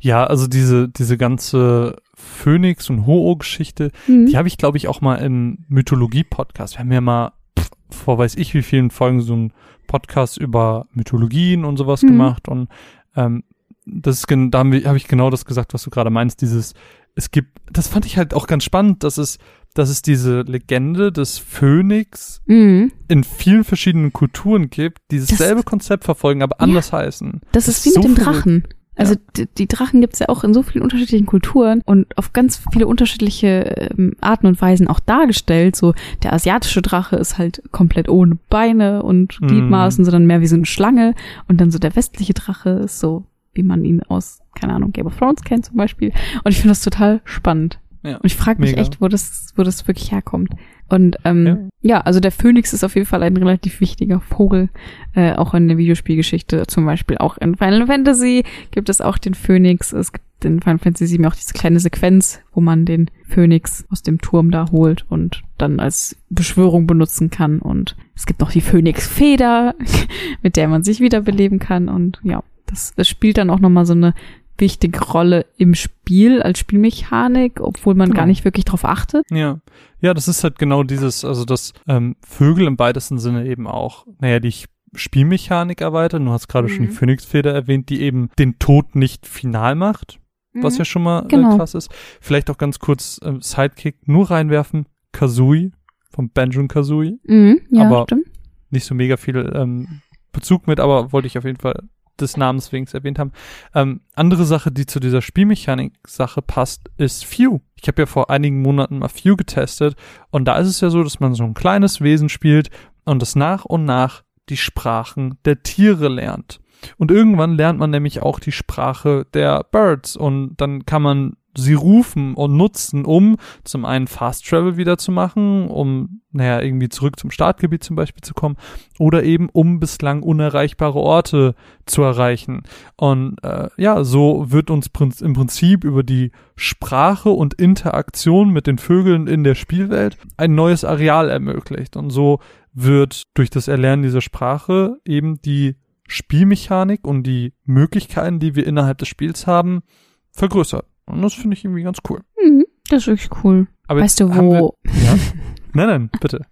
Speaker 1: Ja, also diese, diese ganze Phoenix- und Ho-Oh-Geschichte, mhm. die habe ich, glaube ich, auch mal im Mythologie-Podcast. Wir haben ja mal vor weiß ich wie vielen Folgen so einen Podcast über Mythologien und sowas mhm. gemacht. Und ähm, das ist, da habe ich genau das gesagt, was du gerade meinst, dieses, es gibt, das fand ich halt auch ganz spannend, dass es dass es diese Legende des Phönix mhm. in vielen verschiedenen Kulturen gibt, die dasselbe das, Konzept verfolgen, aber anders ja, heißen.
Speaker 2: Das, das ist wie so mit dem Drachen. Also ja. die, die, Drachen gibt's ja auch in so vielen unterschiedlichen Kulturen und auf ganz viele unterschiedliche ähm, Arten und Weisen auch dargestellt. So der asiatische Drache ist halt komplett ohne Beine und mhm. Gliedmaßen, mm. sondern mehr wie so eine Schlange. Und dann so der westliche Drache ist so, wie man ihn aus, keine Ahnung, Game of Thrones kennt zum Beispiel. Und ich finde das total spannend. Ja, und ich frage mich mega. echt, wo das, wo das wirklich herkommt. Und ähm, ja. ja. also der Phönix ist auf jeden Fall ein relativ wichtiger Vogel, äh, auch in der Videospielgeschichte. Zum Beispiel auch in Final Fantasy gibt es auch den Phönix. Es gibt in Final Fantasy 7 auch diese kleine Sequenz, wo man den Phönix aus dem Turm da holt und dann als Beschwörung benutzen kann. Und es gibt noch die Phönix-Feder, mit der man sich wiederbeleben kann. Und ja, das, das spielt dann auch nochmal so eine wichtige Rolle im Spiel als Spielmechanik, obwohl man genau. gar nicht wirklich drauf achtet.
Speaker 1: Ja. Ja, das ist halt genau dieses, also dass ähm, Vögel im weitesten Sinne eben auch, naja, die Spielmechanik erweitern. Du hast gerade mhm. schon die mhm. Phoenix-Feder erwähnt, die eben den Tod nicht final macht, mhm. was ja schon mal äh, genau. äh, krass ist. Vielleicht auch ganz kurz äh, Sidekick nur reinwerfen. Kazooie vom Banjo Kazooie.
Speaker 2: Mhm, ja, aber stimmt.
Speaker 1: nicht so mega viel ähm, Bezug mit, aber wollte ich auf jeden Fall des Namens wegen erwähnt haben. Ähm, andere Sache, die zu dieser Spielmechanik-Sache passt, ist Few. Ich habe ja vor einigen Monaten mal Few getestet und da ist es ja so, dass man so ein kleines Wesen spielt und das nach und nach die Sprachen der Tiere lernt. Und irgendwann lernt man nämlich auch die Sprache der Birds und dann kann man sie rufen und nutzen, um zum einen Fast Travel wieder zu machen, um, naja, irgendwie zurück zum Startgebiet zum Beispiel zu kommen, oder eben um bislang unerreichbare Orte zu erreichen. Und äh, ja, so wird uns im Prinzip über die Sprache und Interaktion mit den Vögeln in der Spielwelt ein neues Areal ermöglicht. Und so wird durch das Erlernen dieser Sprache eben die Spielmechanik und die Möglichkeiten, die wir innerhalb des Spiels haben, vergrößert. Und das finde ich irgendwie ganz cool.
Speaker 2: Mhm, das ist wirklich cool. Aber weißt du wo?
Speaker 1: Wir, ja? nein, nein, bitte.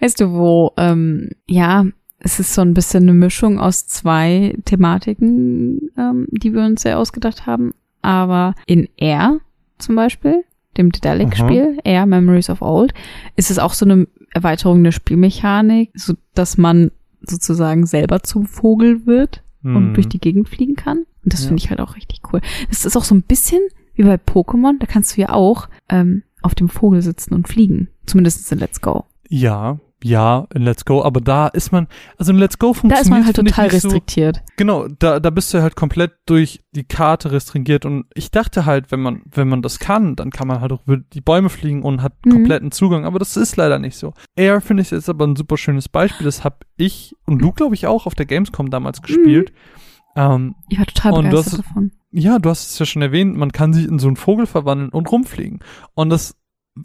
Speaker 2: Weißt du wo? Ähm, ja, es ist so ein bisschen eine Mischung aus zwei Thematiken, ähm, die wir uns sehr ausgedacht haben. Aber in Air zum Beispiel, dem Dedalic-Spiel, Air Memories of Old, ist es auch so eine Erweiterung der Spielmechanik, so dass man sozusagen selber zum Vogel wird hm. und durch die Gegend fliegen kann. Und das ja. finde ich halt auch richtig cool. Das ist auch so ein bisschen wie bei Pokémon, da kannst du ja auch ähm, auf dem Vogel sitzen und fliegen. Zumindest in Let's Go.
Speaker 1: Ja, ja, in Let's Go, aber da ist man, also in Let's Go funktioniert Da ist man
Speaker 2: halt total restriktiert.
Speaker 1: So, genau, da, da bist du halt komplett durch die Karte restringiert und ich dachte halt, wenn man, wenn man das kann, dann kann man halt auch über die Bäume fliegen und hat mhm. kompletten Zugang, aber das ist leider nicht so. Air finde ich jetzt aber ein super schönes Beispiel, das habe ich und du, glaube ich, auch auf der Gamescom damals gespielt. Mhm
Speaker 2: ähm, ich war total begeistert hast, davon.
Speaker 1: Ja, du hast es ja schon erwähnt, man kann sich in so einen Vogel verwandeln und rumfliegen. Und das,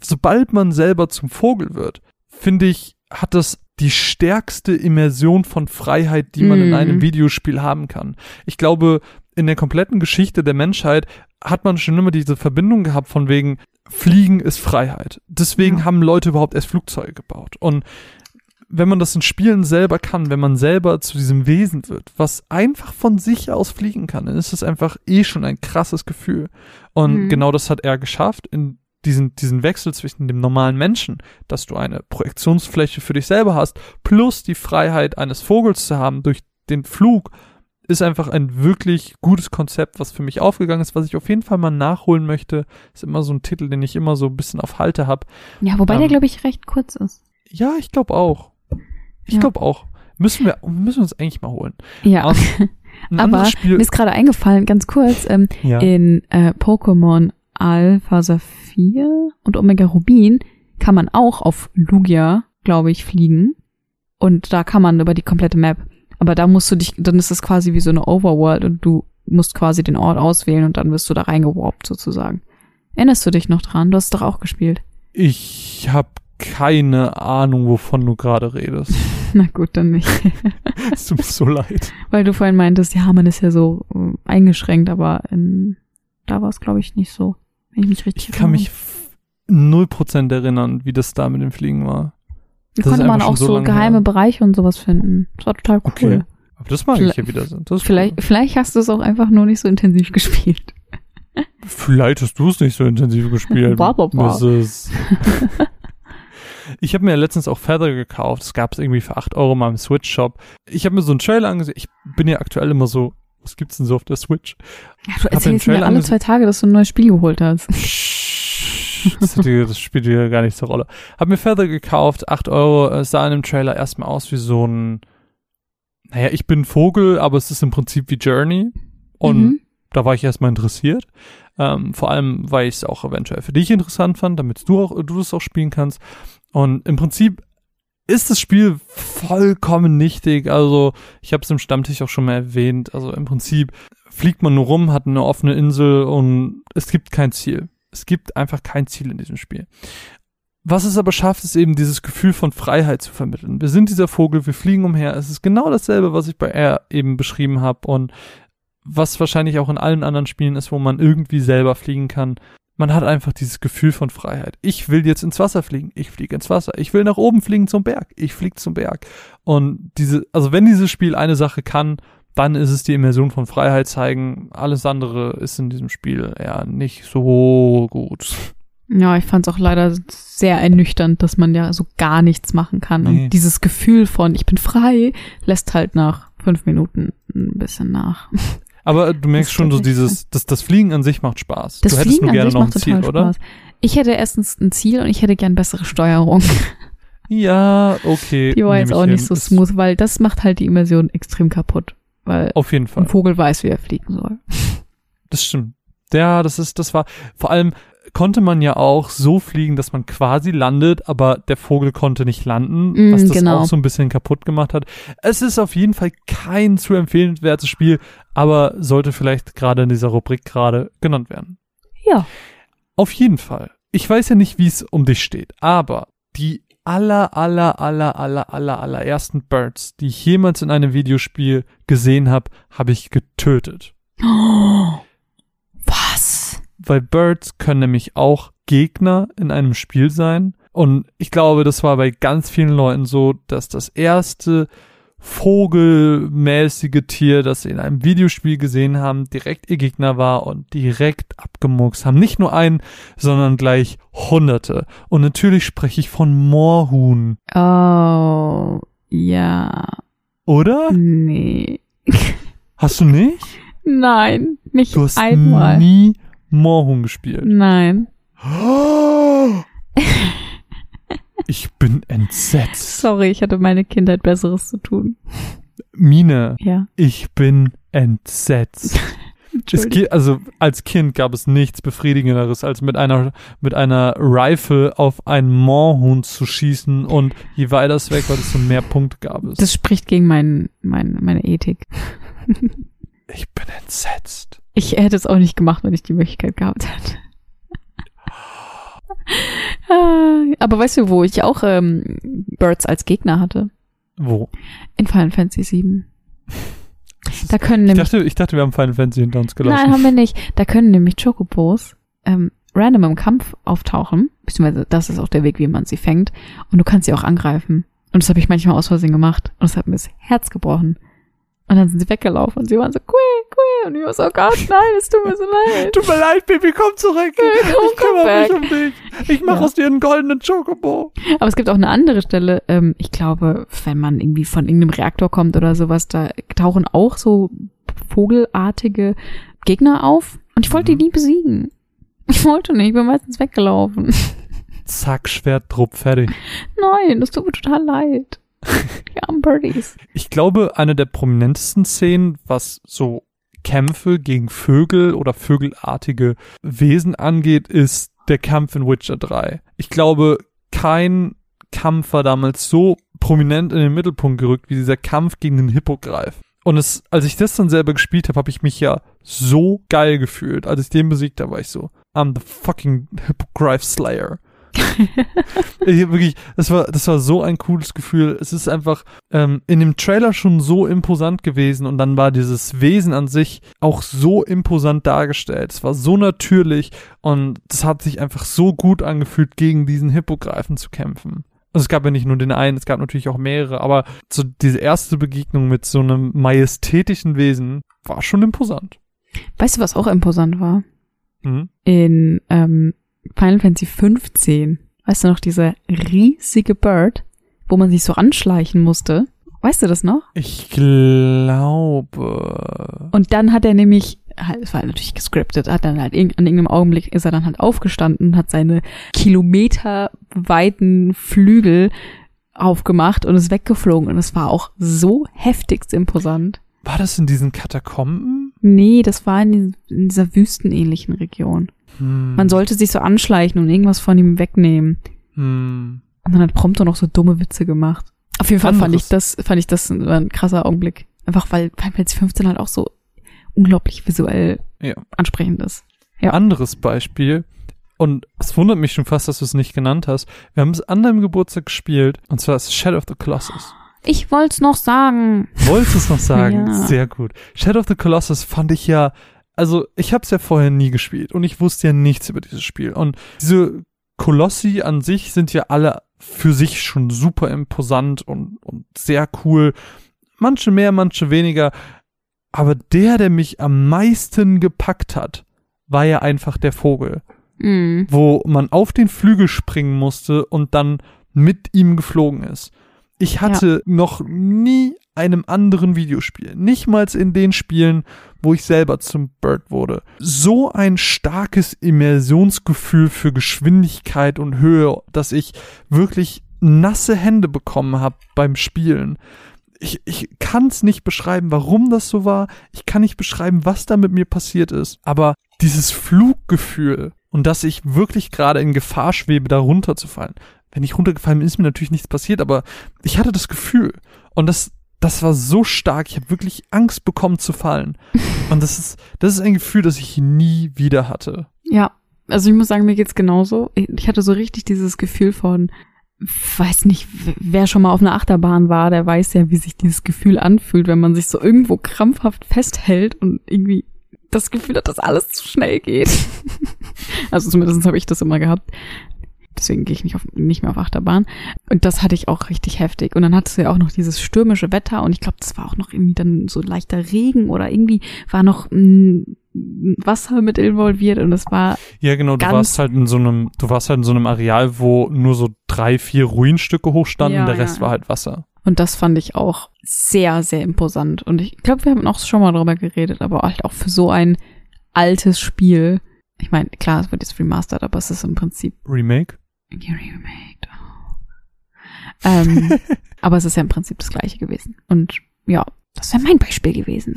Speaker 1: sobald man selber zum Vogel wird, finde ich, hat das die stärkste Immersion von Freiheit, die man mm. in einem mhm. Videospiel haben kann. Ich glaube, in der kompletten Geschichte der Menschheit hat man schon immer diese Verbindung gehabt von wegen Fliegen ist Freiheit. Deswegen ja. haben Leute überhaupt erst Flugzeuge gebaut. Und wenn man das in Spielen selber kann, wenn man selber zu diesem Wesen wird, was einfach von sich aus fliegen kann, dann ist es einfach eh schon ein krasses Gefühl. Und mhm. genau das hat er geschafft in diesen, diesen Wechsel zwischen dem normalen Menschen, dass du eine Projektionsfläche für dich selber hast, plus die Freiheit eines Vogels zu haben durch den Flug, ist einfach ein wirklich gutes Konzept, was für mich aufgegangen ist, was ich auf jeden Fall mal nachholen möchte. Ist immer so ein Titel, den ich immer so ein bisschen auf Halte habe.
Speaker 2: Ja, wobei ähm, der, glaube ich, recht kurz ist.
Speaker 1: Ja, ich glaube auch. Ich ja. glaube auch. Müssen wir, müssen wir uns eigentlich mal holen.
Speaker 2: Ja. Aber mir ist gerade eingefallen, ganz kurz, ähm, ja. in äh, Pokémon Alpha Saphir und Omega Rubin kann man auch auf Lugia, glaube ich, fliegen. Und da kann man über die komplette Map. Aber da musst du dich, dann ist es quasi wie so eine Overworld und du musst quasi den Ort auswählen und dann wirst du da reingewarpt sozusagen. Erinnerst du dich noch dran? Du hast doch auch gespielt.
Speaker 1: Ich habe keine Ahnung, wovon du gerade redest.
Speaker 2: Na gut, dann nicht.
Speaker 1: es tut mir so leid.
Speaker 2: Weil du vorhin meintest, ja, man ist ja so äh, eingeschränkt, aber in, da war es, glaube ich, nicht so. Wenn ich mich richtig
Speaker 1: Ich kann mich null Prozent erinnern, wie das da mit dem Fliegen war.
Speaker 2: Da konnte man auch so, so geheime her. Bereiche und sowas finden. Das war total cool. Okay.
Speaker 1: Aber das mag vielleicht, ich ja wieder. Das
Speaker 2: vielleicht, cool. vielleicht hast du es auch einfach nur nicht so intensiv gespielt.
Speaker 1: Vielleicht hast du es nicht so intensiv gespielt.
Speaker 2: blah, blah, blah.
Speaker 1: Ich habe mir letztens auch Feather gekauft. Das gab es irgendwie für 8 Euro mal im Switch-Shop. Ich habe mir so einen Trailer angesehen. Ich bin ja aktuell immer so, was gibt's denn so auf der Switch?
Speaker 2: Ja, du erzählst mir alle zwei Tage, dass du ein neues Spiel geholt hast.
Speaker 1: das, das spielt ja gar nicht zur Rolle. Hab mir Feather gekauft, 8 Euro, es sah in dem Trailer erstmal aus wie so ein, naja, ich bin Vogel, aber es ist im Prinzip wie Journey. Und mhm. da war ich erstmal interessiert. Ähm, vor allem, weil ich es auch eventuell für dich interessant fand, damit du auch, du das auch spielen kannst. Und im Prinzip ist das Spiel vollkommen nichtig. Also, ich habe es im Stammtisch auch schon mal erwähnt. Also im Prinzip fliegt man nur rum, hat eine offene Insel und es gibt kein Ziel. Es gibt einfach kein Ziel in diesem Spiel. Was es aber schafft, ist eben dieses Gefühl von Freiheit zu vermitteln. Wir sind dieser Vogel, wir fliegen umher. Es ist genau dasselbe, was ich bei R eben beschrieben habe und was wahrscheinlich auch in allen anderen Spielen ist, wo man irgendwie selber fliegen kann man hat einfach dieses Gefühl von Freiheit. Ich will jetzt ins Wasser fliegen, ich fliege ins Wasser. Ich will nach oben fliegen zum Berg, ich fliege zum Berg. Und diese, also wenn dieses Spiel eine Sache kann, dann ist es die Immersion von Freiheit zeigen. Alles andere ist in diesem Spiel eher nicht so gut.
Speaker 2: Ja, ich fand es auch leider sehr ernüchternd, dass man ja so gar nichts machen kann. Nee. Und dieses Gefühl von ich bin frei lässt halt nach fünf Minuten ein bisschen nach.
Speaker 1: Aber du merkst schon so dieses, das, das Fliegen an sich macht Spaß. Das du hättest Fliegen nur gerne noch ein Ziel, oder?
Speaker 2: Ich hätte erstens ein Ziel und ich hätte gern bessere Steuerung.
Speaker 1: Ja, okay.
Speaker 2: Die war jetzt auch nicht so smooth, weil das macht halt die Immersion extrem kaputt. Weil
Speaker 1: auf jeden Fall.
Speaker 2: ein Vogel weiß, wie er fliegen soll.
Speaker 1: Das stimmt. Ja, das ist, das war, vor allem, konnte man ja auch so fliegen, dass man quasi landet, aber der Vogel konnte nicht landen, mm, was das genau. auch so ein bisschen kaputt gemacht hat. Es ist auf jeden Fall kein zu empfehlenswertes Spiel, aber sollte vielleicht gerade in dieser Rubrik gerade genannt werden.
Speaker 2: Ja.
Speaker 1: Auf jeden Fall. Ich weiß ja nicht, wie es um dich steht, aber die aller, aller, aller, aller, aller, allerersten Birds, die ich jemals in einem Videospiel gesehen habe, habe ich getötet.
Speaker 2: Oh.
Speaker 1: Weil Birds können nämlich auch Gegner in einem Spiel sein. Und ich glaube, das war bei ganz vielen Leuten so, dass das erste vogelmäßige Tier, das sie in einem Videospiel gesehen haben, direkt ihr Gegner war und direkt abgemuckst haben. Nicht nur einen, sondern gleich hunderte. Und natürlich spreche ich von Moorhuhn.
Speaker 2: Oh, ja.
Speaker 1: Oder?
Speaker 2: Nee.
Speaker 1: Hast du nicht?
Speaker 2: Nein, nicht
Speaker 1: du hast
Speaker 2: einmal.
Speaker 1: nie Moorhuhn gespielt?
Speaker 2: Nein.
Speaker 1: Ich bin entsetzt.
Speaker 2: Sorry, ich hatte meine Kindheit Besseres zu tun.
Speaker 1: Mine,
Speaker 2: ja.
Speaker 1: ich bin entsetzt. es geht, also als Kind gab es nichts befriedigenderes, als mit einer mit einer Rifle auf ein Moorhuhn zu schießen und je weiter es weg war, desto mehr Punkte gab es.
Speaker 2: Das spricht gegen mein, mein, meine Ethik.
Speaker 1: ich bin entsetzt.
Speaker 2: Ich hätte es auch nicht gemacht, wenn ich die Möglichkeit gehabt hätte. Aber weißt du, wo ich auch ähm, Birds als Gegner hatte?
Speaker 1: Wo?
Speaker 2: In Final Fantasy VII. Da können
Speaker 1: ich, dachte, ich dachte, wir haben Final Fantasy hinter uns gelassen.
Speaker 2: Nein, haben wir nicht. Da können nämlich Chocobos ähm, random im Kampf auftauchen. Beziehungsweise das ist auch der Weg, wie man sie fängt. Und du kannst sie auch angreifen. Und das habe ich manchmal aus Versehen gemacht. Und das hat mir das Herz gebrochen. Und dann sind sie weggelaufen und sie waren so, quäh, quäh. Und ich war so, oh Gott, nein, es tut mir so leid.
Speaker 1: Tut mir leid, Baby, komm zurück.
Speaker 2: Komm,
Speaker 1: ich kümmere mich um dich. Ich mache
Speaker 2: Ja.
Speaker 1: aus dir einen goldenen Chocobo.
Speaker 2: Aber es gibt auch eine andere Stelle, ähm, ich glaube, wenn man irgendwie von irgendeinem Reaktor kommt oder sowas, da tauchen auch so vogelartige Gegner auf. Und ich wollte
Speaker 1: Mhm.
Speaker 2: die nie besiegen. Ich wollte nicht, ich bin meistens weggelaufen.
Speaker 1: Zack, Schwert, Drupp, fertig.
Speaker 2: Nein, das tut mir total leid. Die armen Birdies.
Speaker 1: Ich glaube, eine der prominentesten Szenen, was so Kämpfe gegen Vögel oder vögelartige Wesen angeht, ist der Kampf in Witcher 3. Ich glaube, kein Kampf war damals so prominent in den Mittelpunkt gerückt wie dieser Kampf gegen den Hippogreif. Und es, als ich das dann selber gespielt habe, habe ich mich ja so geil gefühlt. Als ich den besiegt habe, war ich so, I'm the fucking Hippogreif Slayer. ich wirklich, das war, das war so ein cooles Gefühl. Es ist einfach ähm, in dem Trailer schon so imposant gewesen und dann war dieses Wesen an sich auch so imposant dargestellt. Es war so natürlich und es hat sich einfach so gut angefühlt, gegen diesen Hippogreifen zu kämpfen. Also es gab ja nicht nur den einen, es gab natürlich auch mehrere, aber so diese erste Begegnung mit so einem majestätischen Wesen war schon imposant.
Speaker 2: Weißt du, was auch imposant war?
Speaker 1: Mhm.
Speaker 2: In ähm, Final Fantasy 15. Weißt du noch, dieser riesige Bird, wo man sich so anschleichen musste? Weißt du das noch?
Speaker 1: Ich glaube.
Speaker 2: Und dann hat er nämlich, es war natürlich gescriptet, hat dann halt an irgendeinem Augenblick ist er dann halt aufgestanden, hat seine kilometerweiten Flügel aufgemacht und ist weggeflogen. Und es war auch so heftigst imposant.
Speaker 1: War das in diesen Katakomben?
Speaker 2: Nee, das war in, in dieser wüstenähnlichen Region.
Speaker 1: Hm.
Speaker 2: Man sollte sich so anschleichen und irgendwas von ihm wegnehmen.
Speaker 1: Hm.
Speaker 2: Und dann hat Prompto noch so dumme Witze gemacht. Auf jeden Fall fand
Speaker 1: Anderes.
Speaker 2: ich das, fand ich das ein, krasser Augenblick. Einfach weil Final Fantasy 15 halt auch so unglaublich visuell
Speaker 1: Ja.
Speaker 2: ansprechend ist. Ja.
Speaker 1: Anderes Beispiel. Und es wundert mich schon fast, dass du es nicht genannt hast. Wir haben es an deinem Geburtstag gespielt. Und zwar ist Shadow of the Colossus.
Speaker 2: Ich wollt's noch sagen.
Speaker 1: Wolltest du es noch sagen?
Speaker 2: Ja.
Speaker 1: Sehr gut. Shadow of the Colossus fand ich ja, also ich habe es ja vorher nie gespielt und ich wusste ja nichts über dieses Spiel. Und diese Kolossi an sich sind ja alle für sich schon super imposant und, und sehr cool. Manche mehr, manche weniger. Aber der, der mich am meisten gepackt hat, war ja einfach der Vogel
Speaker 2: Mhm.
Speaker 1: wo man auf den Flügel springen musste und dann mit ihm geflogen ist. Ich hatte noch nie einem anderen Videospiel, nicht mal in den Spielen, wo ich selber zum Bird wurde, so ein starkes Immersionsgefühl für Geschwindigkeit und Höhe, dass ich wirklich nasse Hände bekommen habe beim Spielen. Ich, ich kann es nicht beschreiben, warum das so war. Ich kann nicht beschreiben, was da mit mir passiert ist. Aber dieses Fluggefühl und dass ich wirklich gerade in Gefahr schwebe, da runterzufallen. Wenn ich runtergefallen bin, ist mir natürlich nichts passiert, aber ich hatte das Gefühl. Und das, das war so stark. Ich habe wirklich Angst bekommen zu fallen. Und das ist, das ist ein Gefühl, das ich nie wieder hatte.
Speaker 2: Ja, also ich muss sagen, mir geht's genauso. Ich hatte so richtig dieses Gefühl von, weiß nicht, wer schon mal auf einer Achterbahn war, der weiß ja, wie sich dieses Gefühl anfühlt, wenn man sich so irgendwo krampfhaft festhält und irgendwie das Gefühl hat, dass alles zu schnell geht. also zumindest habe ich das immer gehabt. Deswegen gehe ich nicht, auf, nicht mehr auf Achterbahn. Und das hatte ich auch richtig heftig. Und dann hattest du ja auch noch dieses stürmische Wetter und ich glaube, das war auch noch irgendwie dann so leichter Regen oder irgendwie war noch mm, Wasser mit involviert und es war
Speaker 1: Ja, genau, du warst halt in so einem, du warst halt in so einem Areal, wo nur so drei, vier Ruinstücke hochstanden,
Speaker 2: Ja,
Speaker 1: und der Rest
Speaker 2: ja.
Speaker 1: war halt Wasser.
Speaker 2: Und das fand ich auch sehr, sehr imposant. Und ich glaube, wir haben auch schon mal drüber geredet, aber halt auch für so ein altes Spiel. Ich meine, klar, es wird jetzt remastered, aber es ist im Prinzip
Speaker 1: Remake?
Speaker 2: Geremaked. Ähm, aber es ist ja im Prinzip das gleiche gewesen. Und ja, das wäre mein Beispiel gewesen.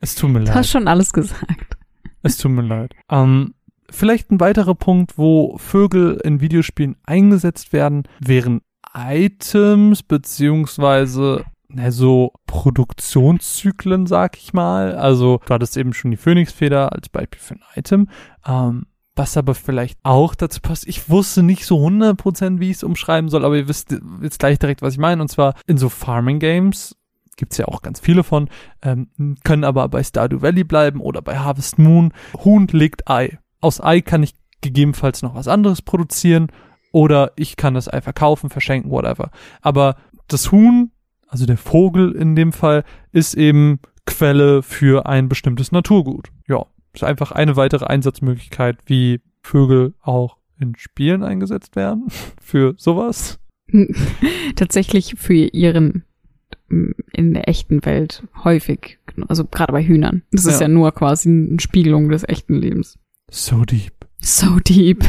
Speaker 1: Es tut mir
Speaker 2: Du
Speaker 1: leid.
Speaker 2: hast schon alles gesagt.
Speaker 1: Es tut mir leid. Ähm, vielleicht ein weiterer Punkt, wo Vögel in Videospielen eingesetzt werden, wären Items beziehungsweise na, so Produktionszyklen, sag ich mal. Also du hattest eben schon die Phönixfeder als Beispiel für ein Item. Ähm, was aber vielleicht auch dazu passt. Ich wusste nicht so 100% wie ich es umschreiben soll, aber ihr wisst jetzt gleich direkt, was ich meine. Und zwar in so Farming Games gibt's ja auch ganz viele von, ähm, können aber bei Stardew Valley bleiben oder bei Harvest Moon. Huhn legt Ei. Aus Ei kann ich gegebenenfalls noch was anderes produzieren oder ich kann das Ei verkaufen, verschenken, whatever. Aber das Huhn, also der Vogel in dem Fall, ist eben Quelle für ein bestimmtes Naturgut. Ja, ist einfach eine weitere Einsatzmöglichkeit, wie Vögel auch in Spielen eingesetzt werden. für sowas.
Speaker 2: Tatsächlich für ihren in der echten Welt häufig, also gerade bei Hühnern. Das ist ja. ja nur quasi eine Spiegelung des echten Lebens.
Speaker 1: So deep.
Speaker 2: So deep.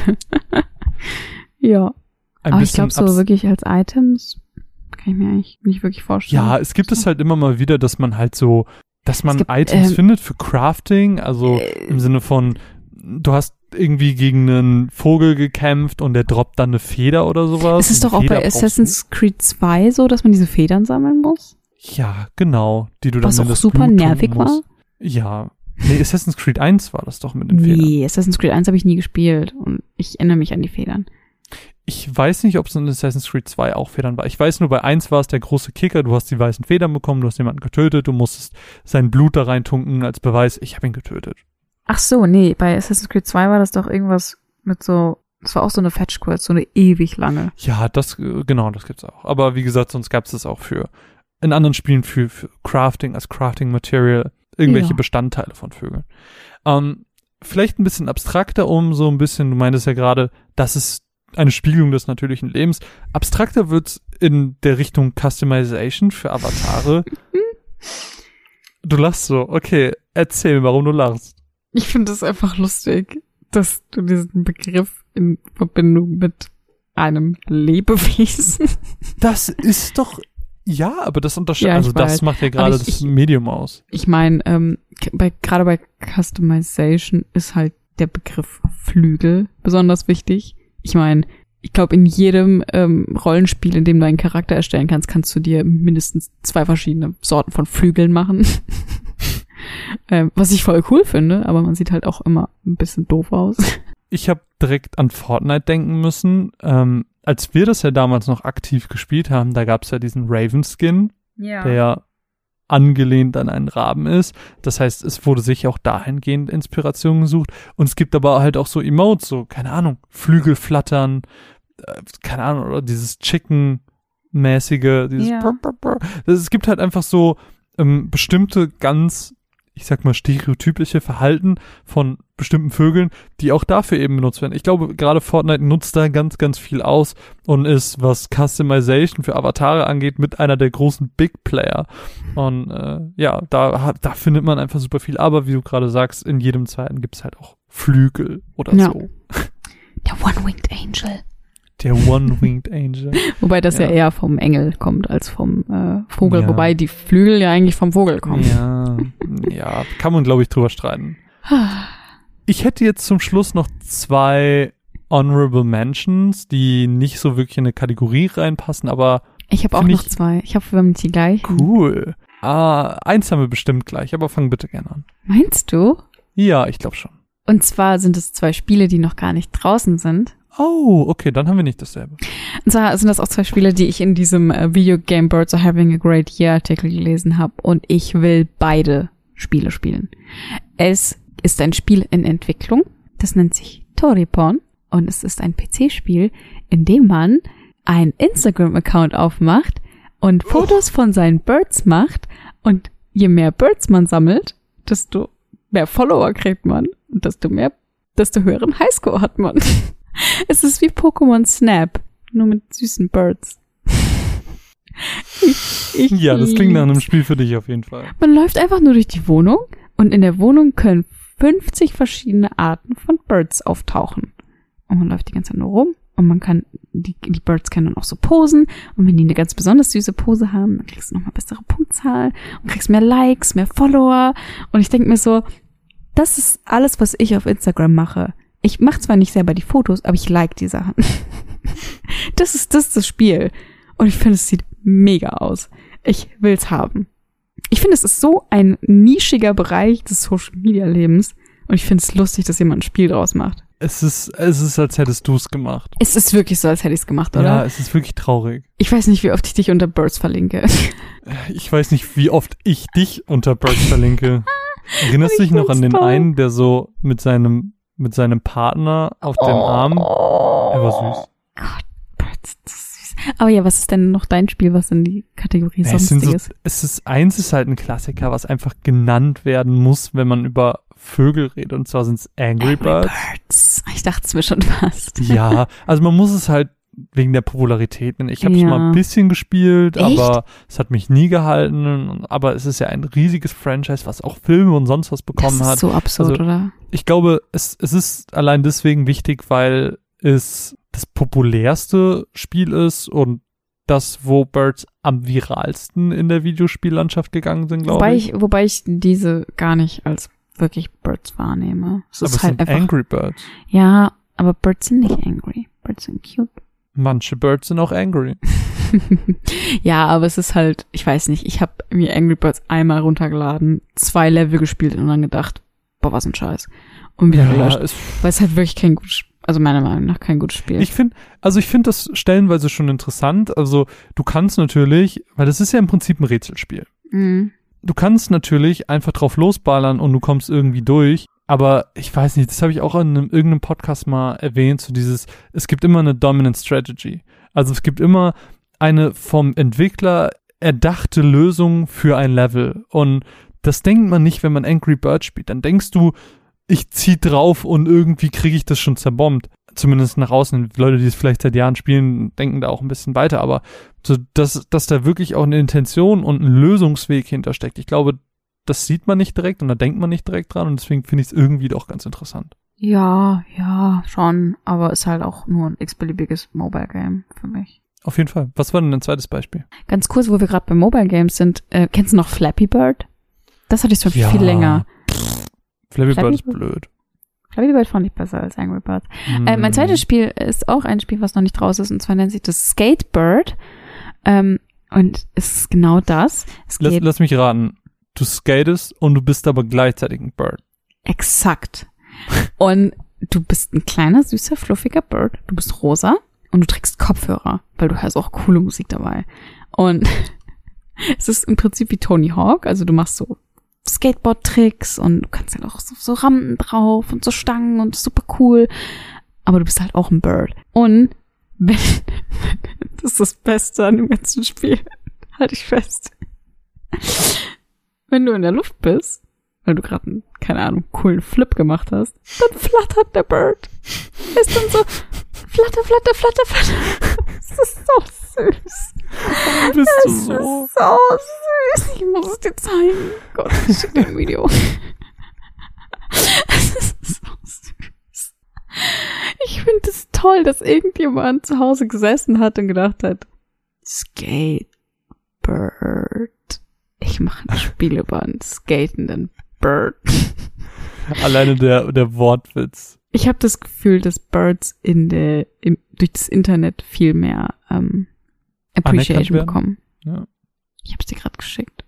Speaker 2: ja. Ein Aber ich glaube, so wirklich als Items kann ich mir eigentlich nicht wirklich vorstellen.
Speaker 1: Ja, es gibt es halt immer mal wieder, dass man halt so, dass man gibt, Items ähm, findet für Crafting, also äh, im Sinne von, du hast irgendwie gegen einen Vogel gekämpft und der droppt dann eine Feder oder sowas.
Speaker 2: Ist es doch auch bei Assassin's Creed 2 so, dass man diese Federn sammeln muss?
Speaker 1: Ja, genau. Die du dann
Speaker 2: Was auch super Blut nervig war?
Speaker 1: Ja. Nee, Assassin's Creed 1 war das doch mit den Federn. Nee,
Speaker 2: Assassin's Creed 1 habe ich nie gespielt und ich erinnere mich an die Federn.
Speaker 1: Ich weiß nicht, ob es in Assassin's Creed 2 auch Federn war. Ich weiß nur, bei 1 war es der große Kicker, du hast die weißen Federn bekommen, du hast jemanden getötet, du musstest sein Blut da reintunken als Beweis, ich habe ihn getötet.
Speaker 2: Ach so, nee, bei Assassin's Creed 2 war das doch irgendwas mit so, das war auch so eine Fetch Quest, so eine ewig lange.
Speaker 1: Ja, das, genau, das gibt's auch. Aber wie gesagt, sonst gab's das auch für, in anderen Spielen für, für Crafting, als Crafting Material, irgendwelche ja. Bestandteile von Vögeln. Ähm, vielleicht ein bisschen abstrakter um, so ein bisschen, du meintest ja gerade, das ist eine Spiegelung des natürlichen Lebens. Abstrakter wird's in der Richtung Customization für Avatare. du lachst so, okay, erzähl, warum du lachst.
Speaker 2: Ich finde es einfach lustig, dass du diesen Begriff in Verbindung mit einem Lebewesen.
Speaker 1: Das ist doch ja, aber das unterscheidet, ja, also das macht ja gerade das Medium aus.
Speaker 2: Ich meine, ähm, bei, gerade bei Customization ist halt der Begriff Flügel besonders wichtig. Ich meine, ich glaube, in jedem ähm, Rollenspiel, in dem du einen Charakter erstellen kannst, kannst du dir mindestens zwei verschiedene Sorten von Flügeln machen. Ähm, was ich voll cool finde, aber man sieht halt auch immer ein bisschen doof aus.
Speaker 1: Ich habe direkt an Fortnite denken müssen. Ähm, als wir das ja damals noch aktiv gespielt haben, da gab es ja diesen Raven-Skin, ja. der angelehnt an einen Raben ist. Das heißt, es wurde sich auch dahingehend Inspiration gesucht. Und es gibt aber halt auch so Emotes, so, keine Ahnung, Flügel flattern, äh, keine Ahnung, oder dieses Chicken-mäßige, dieses ja. Brr, brr, brr. Es gibt halt einfach so ähm, bestimmte ganz ich sag mal, stereotypische Verhalten von bestimmten Vögeln, die auch dafür eben benutzt werden. Ich glaube, gerade Fortnite nutzt da ganz, ganz viel aus und ist, was Customization für Avatare angeht, mit einer der großen Big Player. Und äh, ja, da, da findet man einfach super viel. Aber wie du gerade sagst, in jedem zweiten gibt's halt auch Flügel oder ja. so.
Speaker 2: Der One-Winged Angel.
Speaker 1: Der One-Winged Angel.
Speaker 2: Wobei das ja. ja. eher vom Engel kommt als vom äh, Vogel. Ja. Wobei die Flügel ja eigentlich vom Vogel kommen.
Speaker 1: Ja, ja kann man, glaube ich, drüber streiten. Ich hätte jetzt zum Schluss noch zwei Honorable Mentions, die nicht so wirklich in eine Kategorie reinpassen, aber.
Speaker 2: Ich habe auch noch zwei. Ich hoffe, wir haben die gleich.
Speaker 1: Cool. Ah, eins haben wir bestimmt gleich, aber fang bitte gerne an.
Speaker 2: Meinst du?
Speaker 1: Ja, ich glaube schon.
Speaker 2: Und zwar sind es zwei Spiele, die noch gar nicht draußen sind.
Speaker 1: Oh, okay, dann haben wir nicht dasselbe.
Speaker 2: Und zwar sind das auch zwei Spiele, die ich in diesem äh, Video Game Birds Are Having a Great Year Artikel gelesen habe und ich will beide Spiele spielen. Es ist ein Spiel in Entwicklung, das nennt sich Toripon und es ist ein PC-Spiel, in dem man ein Instagram-Account aufmacht und Fotos von seinen Birds macht und je mehr Birds man sammelt, desto mehr Follower kriegt man und desto mehr, desto höheren Highscore hat man. Es ist wie Pokémon Snap, nur mit süßen Birds.
Speaker 1: Ich, ich ja, das klingt nach einem Spiel für dich auf jeden Fall.
Speaker 2: Man läuft einfach nur durch die Wohnung und in der Wohnung können 50 verschiedene Arten von Birds auftauchen. Und man läuft die ganze Zeit nur rum und man kann, die, die Birds können dann auch so posen und wenn die eine ganz besonders süße Pose haben, dann kriegst du nochmal bessere Punktzahl und kriegst mehr Likes, mehr Follower und ich denke mir so, das ist alles, was ich auf Instagram mache. Ich mache zwar nicht selber die Fotos, aber ich like die Sachen. das ist das, das Spiel. Und ich finde, es sieht mega aus. Ich will's haben. Ich finde, es ist so ein nischiger Bereich des Social Media Lebens. Und ich finde es lustig, dass jemand ein Spiel draus macht.
Speaker 1: Es ist, es ist, als hättest du es gemacht.
Speaker 2: Es ist wirklich so, als hätte ich es gemacht, oder?
Speaker 1: Ja, es ist wirklich traurig.
Speaker 2: Ich weiß nicht, wie oft ich dich unter Birds verlinke.
Speaker 1: Ich weiß nicht, wie oft ich dich unter Birds verlinke. Erinnerst du dich noch an den toll. einen, der so mit seinem mit seinem Partner auf dem Arm. Er war süß.
Speaker 2: Gott, das ist süß. Aber ja, was ist denn noch dein Spiel, was in die Kategorie Sonstiges?
Speaker 1: so, es ist eins ist halt ein Klassiker, was einfach genannt werden muss, wenn man über Vögel redet. Und zwar sind es Angry, Birds.
Speaker 2: Birds. Ich dachte es mir schon fast.
Speaker 1: Ja, also man muss es halt wegen der Popularität. Ich habe schon
Speaker 2: Ja.
Speaker 1: mal ein bisschen gespielt,
Speaker 2: Echt?
Speaker 1: aber es hat mich nie gehalten. Aber es ist ja ein riesiges Franchise, was auch Filme und sonst was bekommen
Speaker 2: das ist
Speaker 1: hat.
Speaker 2: so absurd,
Speaker 1: Also,
Speaker 2: oder?
Speaker 1: Ich glaube, es, es ist allein deswegen wichtig, weil es das populärste Spiel ist und das, wo Birds am viralsten in der Videospiellandschaft gegangen sind, glaube
Speaker 2: Wobei
Speaker 1: ich,
Speaker 2: wobei ich diese gar nicht als wirklich Birds wahrnehme. Es
Speaker 1: aber
Speaker 2: ist
Speaker 1: es
Speaker 2: halt
Speaker 1: sind
Speaker 2: einfach.
Speaker 1: Angry Birds.
Speaker 2: Ja, aber Birds sind nicht angry. Birds sind cute.
Speaker 1: Manche Birds sind auch angry.
Speaker 2: ja, aber es ist halt, ich weiß nicht, ich habe mir Angry Birds einmal runtergeladen, zwei Level gespielt und dann gedacht, boah, was ein Scheiß. Und wieder gelöscht.
Speaker 1: es,
Speaker 2: Weil es halt wirklich kein gutes, also meiner Meinung nach kein gutes Spiel.
Speaker 1: Ich finde, also ich finde das stellenweise schon interessant. Also du kannst natürlich, weil das ist ja im Prinzip ein Rätselspiel.
Speaker 2: mhm.
Speaker 1: Du kannst natürlich einfach drauf losballern und du kommst irgendwie durch. Aber ich weiß nicht, das habe ich auch in einem, irgendeinem Podcast mal erwähnt, so dieses, es gibt immer eine Dominant Strategy. Also es gibt immer eine vom Entwickler erdachte Lösung für ein Level. Und das denkt man nicht, wenn man Angry Bird spielt. Dann denkst du, ich zieh drauf und irgendwie kriege ich das schon zerbombt. Zumindest nach außen. Leute, die es vielleicht seit Jahren spielen, denken da auch ein bisschen weiter. Aber so, dass, dass da wirklich auch eine Intention und ein Lösungsweg hintersteckt. Ich glaube, das sieht man nicht direkt und da denkt man nicht direkt dran und deswegen finde ich es irgendwie doch ganz interessant.
Speaker 2: Ja, ja, schon. Aber ist halt auch nur ein x-beliebiges Mobile Game für mich.
Speaker 1: Auf jeden Fall. Was war denn dein zweites Beispiel?
Speaker 2: Ganz kurz, wo wir gerade bei Mobile Games sind, äh, kennst du noch Flappy Bird? Das hatte ich schon viel länger.
Speaker 1: Flappy
Speaker 2: Flappy
Speaker 1: Bird ist blöd.
Speaker 2: Flappy Bird fand ich besser als Angry Birds. Äh, mein
Speaker 1: Mm.
Speaker 2: zweites Spiel ist auch ein Spiel, was noch nicht raus ist, und zwar nennt sich das Skatebird. Ähm, und es ist genau das.
Speaker 1: Lass, lass mich raten. Du skatest und du bist aber gleichzeitig ein Bird.
Speaker 2: exakt. Und du bist ein kleiner, süßer, fluffiger Bird. Du bist rosa und du trägst Kopfhörer, weil du hörst auch coole Musik dabei. Und es ist im Prinzip wie Tony Hawk. Also du machst so Skateboard-Tricks und du kannst halt auch so, so Rampen drauf und so Stangen und super cool. Aber du bist halt auch ein Bird. Und wenn, das ist das Beste an dem ganzen Spiel. Halt ich fest. Wenn du in der Luft bist, weil du gerade einen, keine Ahnung, coolen Flip gemacht hast, dann flattert der Bird. Ist dann so flatter, flatter, flatter, flatter. Das ist so süß.
Speaker 1: Bist du
Speaker 2: Das
Speaker 1: so?
Speaker 2: ist so süß. Ich muss es dir zeigen. Gott, ich schicke dir ein Video. Es ist so süß. Ich finde es toll, dass irgendjemand zu Hause gesessen hat und gedacht hat, Skatebird. Ich mache ein Spiel über einen skatenden Bird.
Speaker 1: Alleine der, der Wortwitz.
Speaker 2: Ich habe das Gefühl, dass Birds in der im, durch das Internet viel mehr ähm, Appreciation bekommen.
Speaker 1: Ja.
Speaker 2: Ich habe es dir gerade geschickt.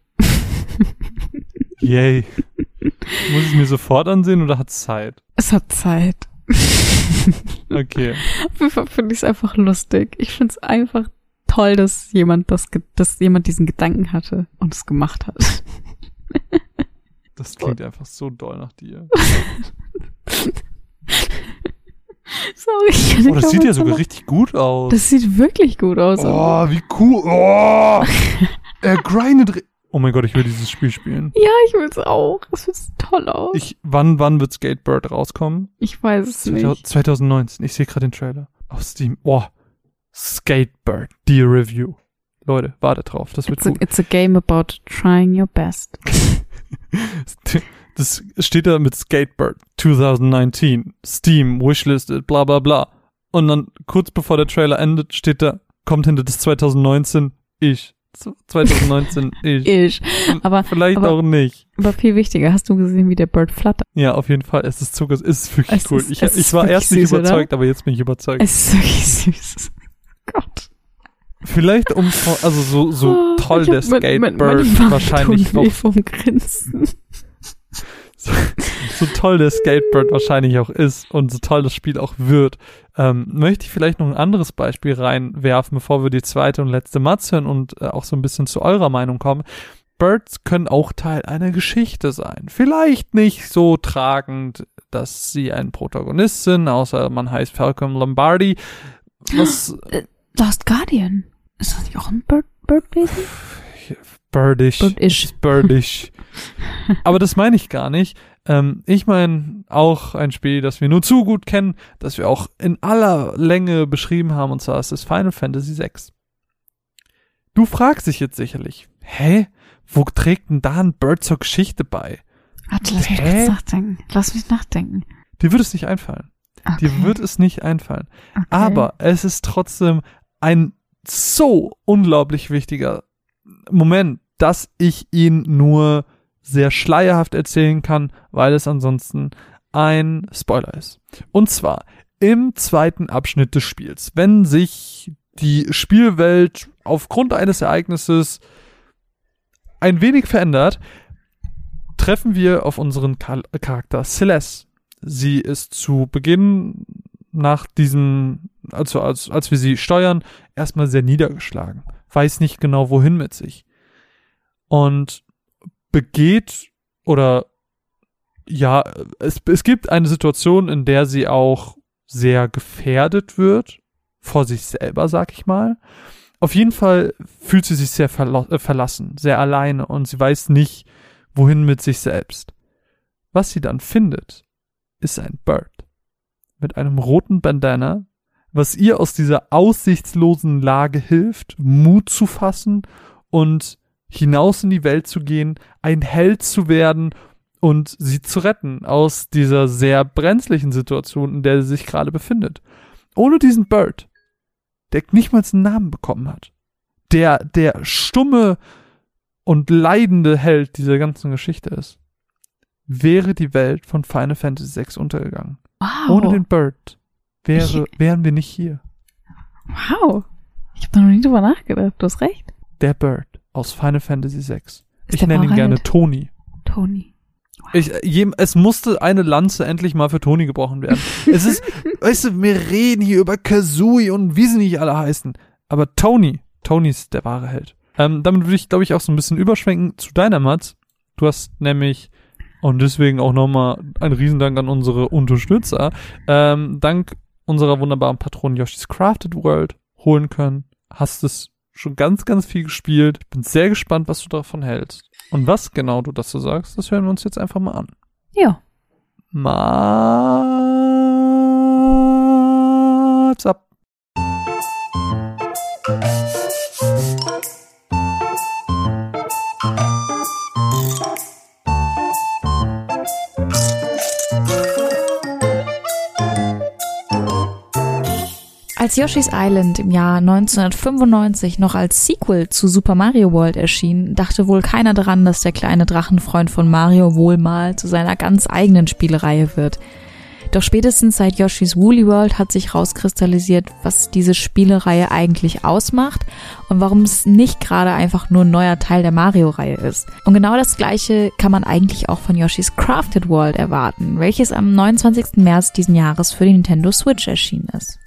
Speaker 1: Yay. Muss ich mir sofort ansehen oder hat Zeit?
Speaker 2: Es hat Zeit.
Speaker 1: Okay.
Speaker 2: Auf jeden Fall finde ich es einfach lustig. Ich finde es einfach toll, dass jemand das, dass jemand diesen Gedanken hatte und es gemacht hat.
Speaker 1: Das klingt einfach so doll nach dir.
Speaker 2: Sorry. ich kann
Speaker 1: Oh, das sieht ja sogar
Speaker 2: machen.
Speaker 1: richtig gut aus.
Speaker 2: Das sieht wirklich gut aus.
Speaker 1: oh, wie cool. Oh, er grindet. ri- Oh mein Gott, ich will dieses Spiel spielen.
Speaker 2: Ja, ich will es auch. Es sieht toll aus. Ich,
Speaker 1: Ich, wann, wann wird Skatebird rauskommen?
Speaker 2: weiß es
Speaker 1: 2000
Speaker 2: nicht.
Speaker 1: 2019. Ich sehe gerade den Trailer. Auf Steam. Oh, Skatebird, die Review. Leute, wartet drauf. Das wird
Speaker 2: It's a,
Speaker 1: gut.
Speaker 2: it's a game about trying your best.
Speaker 1: Das steht da mit Skatebird 2019. Steam, Wishlisted, bla bla bla. Und dann kurz bevor der Trailer endet, steht da, kommt hinter das 2019 ich. Z- 2019 ich.
Speaker 2: Ich. Aber,
Speaker 1: Vielleicht
Speaker 2: aber-
Speaker 1: auch nicht.
Speaker 2: aber viel wichtiger, hast du gesehen, wie der Bird flattert?
Speaker 1: Ja, auf jeden Fall. Es ist Zucker. Es ist wirklich
Speaker 2: Es
Speaker 1: cool.
Speaker 2: ist-
Speaker 1: ich, ich war erst nicht
Speaker 2: süß, oder?
Speaker 1: überzeugt, aber jetzt bin ich überzeugt.
Speaker 2: Es ist wirklich süß. Gott.
Speaker 1: Vielleicht um, also so, so
Speaker 2: Oh,
Speaker 1: toll
Speaker 2: ich
Speaker 1: der Skatebird wahrscheinlich noch,
Speaker 2: vom Grinsen.
Speaker 1: so, so toll der Skatebird wahrscheinlich auch ist und so toll das Spiel auch wird, ähm, möchte ich vielleicht noch ein anderes Beispiel reinwerfen, bevor wir die zweite und letzte Matz hören und äh, auch so ein bisschen zu eurer Meinung kommen. Birds können auch Teil einer Geschichte sein. Vielleicht nicht so tragend, dass sie ein Protagonist sind, außer man heißt Falcon Lombardi. Was,
Speaker 2: Last Guardian. Ist das nicht auch ein Bird, Birdwesen?
Speaker 1: Birdish.
Speaker 2: Birdish.
Speaker 1: Birdish. Aber das meine ich gar nicht. Ähm, ich meine auch ein Spiel, das wir nur zu gut kennen, das wir auch in aller Länge beschrieben haben, und zwar ist es Final Fantasy VI. Du fragst dich jetzt sicherlich, hä? Wo trägt denn da ein Bird zur Geschichte bei?
Speaker 2: Warte, lass mich
Speaker 1: Hä?
Speaker 2: kurz nachdenken. Lass mich nachdenken.
Speaker 1: Dir wird es nicht einfallen.
Speaker 2: Okay.
Speaker 1: Dir wird es nicht einfallen.
Speaker 2: okay.
Speaker 1: Aber es ist trotzdem ein so unglaublich wichtiger Moment, dass ich ihn nur sehr schleierhaft erzählen kann, weil es ansonsten ein Spoiler ist. Und zwar im zweiten Abschnitt des Spiels, wenn sich die Spielwelt aufgrund eines Ereignisses ein wenig verändert, treffen wir auf unseren Char Charakter Celeste. Sie ist zu Beginn nach diesem, also als, als wir sie steuern, erstmal sehr niedergeschlagen, weiß nicht genau wohin mit sich und begeht oder ja, es, es gibt eine Situation, in der sie auch sehr gefährdet wird, vor sich selber, sag ich mal. Auf jeden Fall fühlt sie sich sehr verlo- äh, verlassen, sehr alleine und sie weiß nicht, wohin mit sich selbst. Was sie dann findet, ist ein Bird mit einem roten Bandana, was ihr aus dieser aussichtslosen Lage hilft, Mut zu fassen und hinaus in die Welt zu gehen, ein Held zu werden und sie zu retten aus dieser sehr brenzlichen Situation, in der sie sich gerade befindet. Ohne diesen Bird, der nicht mal einen Namen bekommen hat, der der stumme und leidende Held dieser ganzen Geschichte ist, wäre die Welt von Final Fantasy VI untergegangen.
Speaker 2: wow.
Speaker 1: Ohne den Bird wäre, wären wir nicht hier.
Speaker 2: wow. Ich habe noch nie drüber nachgedacht. Du hast recht.
Speaker 1: Der Bird aus Final Fantasy VI.
Speaker 2: Ist
Speaker 1: Ich nenne ihn gerne? Toni.
Speaker 2: Tony.
Speaker 1: Ich, äh, jem, es musste eine Lanze endlich mal für Toni gebrochen werden. es ist, weißt du, wir reden hier über Kazooie und wie sie nicht alle heißen. Aber Tony, Tony ist der wahre Held. Ähm, damit würde ich, glaube ich, auch so ein bisschen überschwenken zu deiner Mats. Du hast nämlich, und deswegen auch nochmal ein Riesendank an unsere Unterstützer, ähm, dank unserer wunderbaren Patronen Yoshi's Crafted World holen können. Hast es schon ganz, ganz viel gespielt. Bin sehr gespannt, was du davon hältst. Und was genau du dazu sagst, das hören wir uns jetzt einfach mal an.
Speaker 2: Ja.
Speaker 1: Mats ab.
Speaker 2: Als Yoshi's Island im Jahr 1995 noch als Sequel zu Super Mario World erschien, dachte wohl keiner daran, dass der kleine Drachenfreund von Mario wohl mal zu seiner ganz eigenen Spielereihe wird. Doch spätestens seit Yoshi's Woolly World hat sich rauskristallisiert, was diese Spielereihe eigentlich ausmacht und warum es nicht gerade einfach nur ein neuer Teil der Mario-Reihe ist. Und genau das gleiche kann man eigentlich auch von Yoshi's Crafted World erwarten, welches am 29. März diesen Jahres für die Nintendo Switch erschienen ist.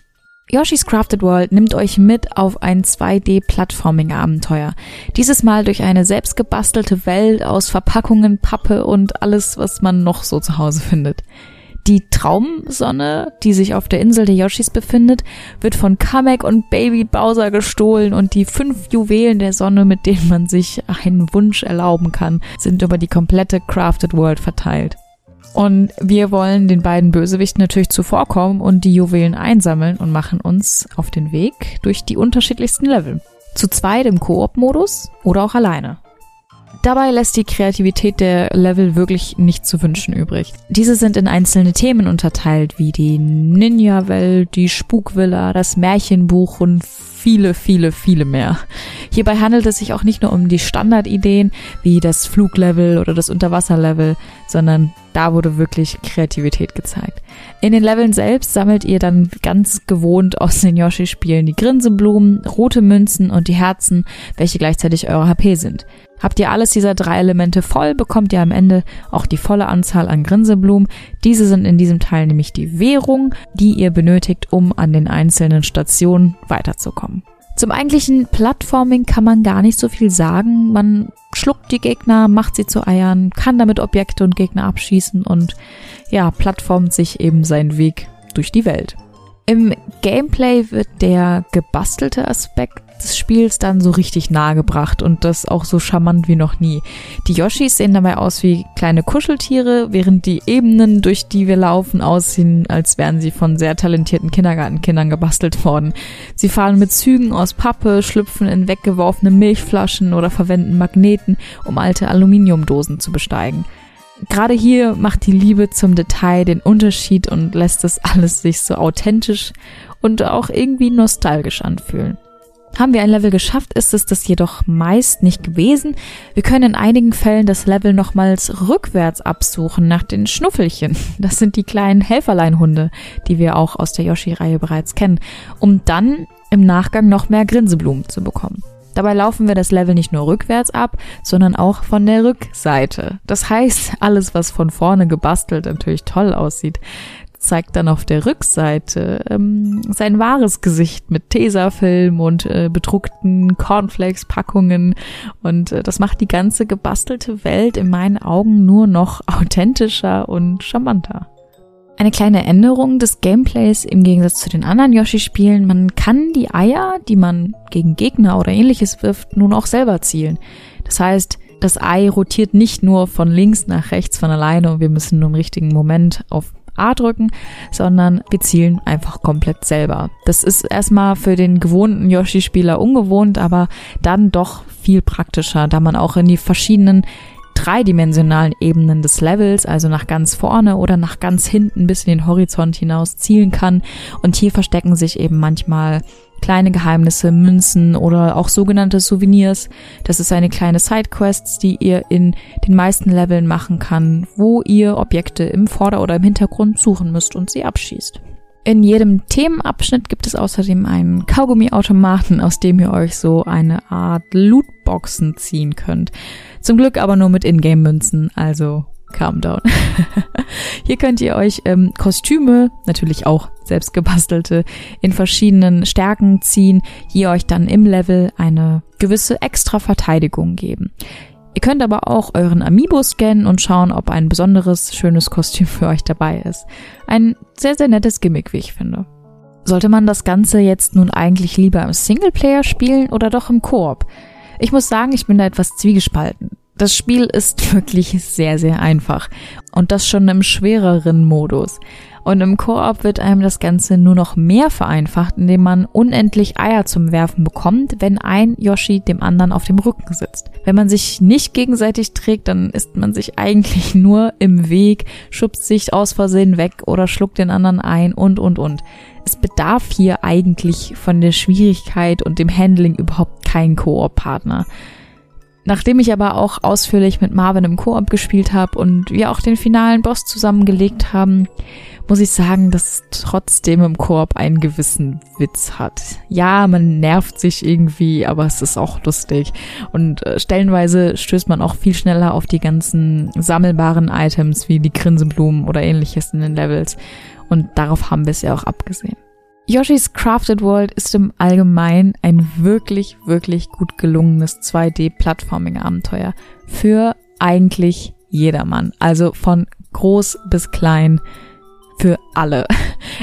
Speaker 2: Yoshi's Crafted World nimmt euch mit auf ein 2D-Plattforming-Abenteuer. Dieses Mal durch eine selbstgebastelte Welt aus Verpackungen, Pappe und alles, was man noch so zu Hause findet. Die Traumsonne, die sich auf der Insel der Yoshis befindet, wird von Kamek und Baby Bowser gestohlen und die fünf Juwelen der Sonne, mit denen man sich einen Wunsch erlauben kann, sind über die komplette Crafted World verteilt. Und wir wollen den beiden Bösewichten natürlich zuvorkommen und die Juwelen einsammeln und machen uns auf den Weg durch die unterschiedlichsten Level. Zu zweit im Koop-Modus oder auch alleine. Dabei lässt die Kreativität der Level wirklich nicht zu wünschen übrig. Diese sind in einzelne Themen unterteilt, wie die Ninja-Welt, die Spukvilla, das Märchenbuch und viele, viele, viele mehr. Hierbei handelt es sich auch nicht nur um die Standardideen, wie das Fluglevel oder das Unterwasserlevel, sondern da wurde wirklich Kreativität gezeigt. In den Leveln selbst sammelt ihr dann ganz gewohnt aus den Yoshi-Spielen die Grinseblumen, rote Münzen und die Herzen, welche gleichzeitig eure HP sind. Habt ihr alles dieser drei Elemente voll, bekommt ihr am Ende auch die volle Anzahl an Grinseblumen. Diese sind in diesem Teil nämlich die Währung, die ihr benötigt, um an den einzelnen Stationen weiterzukommen. Zum eigentlichen Plattforming kann man gar nicht so viel sagen. Man schluckt die Gegner, macht sie zu Eiern, kann damit Objekte und Gegner abschießen und ja, plattformt sich eben seinen Weg durch die Welt. Im Gameplay wird der gebastelte Aspekt des Spiels dann so richtig nahe gebracht und das auch so charmant wie noch nie. Die Yoshis sehen dabei aus wie kleine Kuscheltiere, während die Ebenen, durch die wir laufen, aussehen, als wären sie von sehr talentierten Kindergartenkindern gebastelt worden. Sie fahren mit Zügen aus Pappe, schlüpfen in weggeworfene Milchflaschen oder verwenden Magneten, um alte Aluminiumdosen zu besteigen. Gerade hier macht die Liebe zum Detail den Unterschied und lässt es alles sich so authentisch und auch irgendwie nostalgisch anfühlen. Haben wir ein Level geschafft, ist es das jedoch meist nicht gewesen. Wir können in einigen Fällen das Level nochmals rückwärts absuchen nach den Schnuffelchen. Das sind die kleinen Helferleinhunde, die wir auch aus der Yoshi-Reihe bereits kennen, um dann im Nachgang noch mehr Grinseblumen zu bekommen. Dabei laufen wir das Level nicht nur rückwärts ab, sondern auch von der Rückseite. Das heißt, alles, was von vorne gebastelt natürlich toll aussieht, zeigt dann auf der Rückseite ähm, sein wahres Gesicht mit Tesafilm und äh, bedruckten Cornflakes-Packungen. Und äh, das macht die ganze gebastelte Welt in meinen Augen nur noch authentischer und charmanter. Eine kleine Änderung des Gameplays im Gegensatz zu den anderen Yoshi-Spielen. Man kann die Eier, die man gegen Gegner oder ähnliches wirft, nun auch selber zielen. Das heißt, das Ei rotiert nicht nur von links nach rechts von alleine und wir müssen nur im richtigen Moment auf A drücken, sondern wir zielen einfach komplett selber. Das ist erstmal für den gewohnten Yoshi-Spieler ungewohnt, aber dann doch viel praktischer, da man auch in die verschiedenen dreidimensionalen Ebenen des Levels, also nach ganz vorne oder nach ganz hinten bis in den Horizont hinaus zielen kann. Und hier verstecken sich eben manchmal kleine Geheimnisse, Münzen oder auch sogenannte Souvenirs. Das ist eine kleine Sidequest, die ihr in den meisten Leveln machen kann, wo ihr Objekte im Vorder- oder im Hintergrund suchen müsst und sie abschießt. In jedem Themenabschnitt gibt es außerdem einen Kaugummiautomaten, aus dem ihr euch so eine Art Lootboxen ziehen könnt. Zum Glück aber nur mit Ingame-Münzen, also calm down. Hier könnt ihr euch ähm, Kostüme, natürlich auch selbst gebastelte, in verschiedenen Stärken ziehen, die euch dann im Level eine gewisse extra Verteidigung geben. Ihr könnt aber auch euren Amiibo scannen und schauen, ob ein besonderes, schönes Kostüm für euch dabei ist. Ein sehr, sehr nettes Gimmick, wie ich finde. Sollte man das Ganze jetzt nun eigentlich lieber im Singleplayer spielen oder doch im Koop? Ich muss sagen, ich bin da etwas zwiegespalten. Das Spiel ist wirklich sehr, sehr einfach. Und das schon im schwereren Modus. Und im Koop wird einem das Ganze nur noch mehr vereinfacht, indem man unendlich Eier zum Werfen bekommt, wenn ein Yoshi dem anderen auf dem Rücken sitzt. Wenn man sich nicht gegenseitig trägt, dann ist man sich eigentlich nur im Weg, schubst sich aus Versehen weg oder schluckt den anderen ein und, und, und. Es bedarf hier eigentlich von der Schwierigkeit und dem Handling überhaupt keinen Koop-Partner. Nachdem ich aber auch ausführlich mit Marvin im Koop gespielt habe und wir auch den finalen Boss zusammengelegt haben, muss ich sagen, dass trotzdem im Koop einen gewissen Witz hat. Ja, man nervt sich irgendwie, aber es ist auch lustig. Und äh, stellenweise stößt man auch viel schneller auf die ganzen sammelbaren Items wie die Grinseblumen oder ähnliches in den Levels. Und darauf haben wir es ja auch abgesehen. Yoshi's Crafted World ist im Allgemeinen ein wirklich, wirklich gut gelungenes 2D-Plattforming-Abenteuer für eigentlich jedermann. Also von groß bis klein für alle.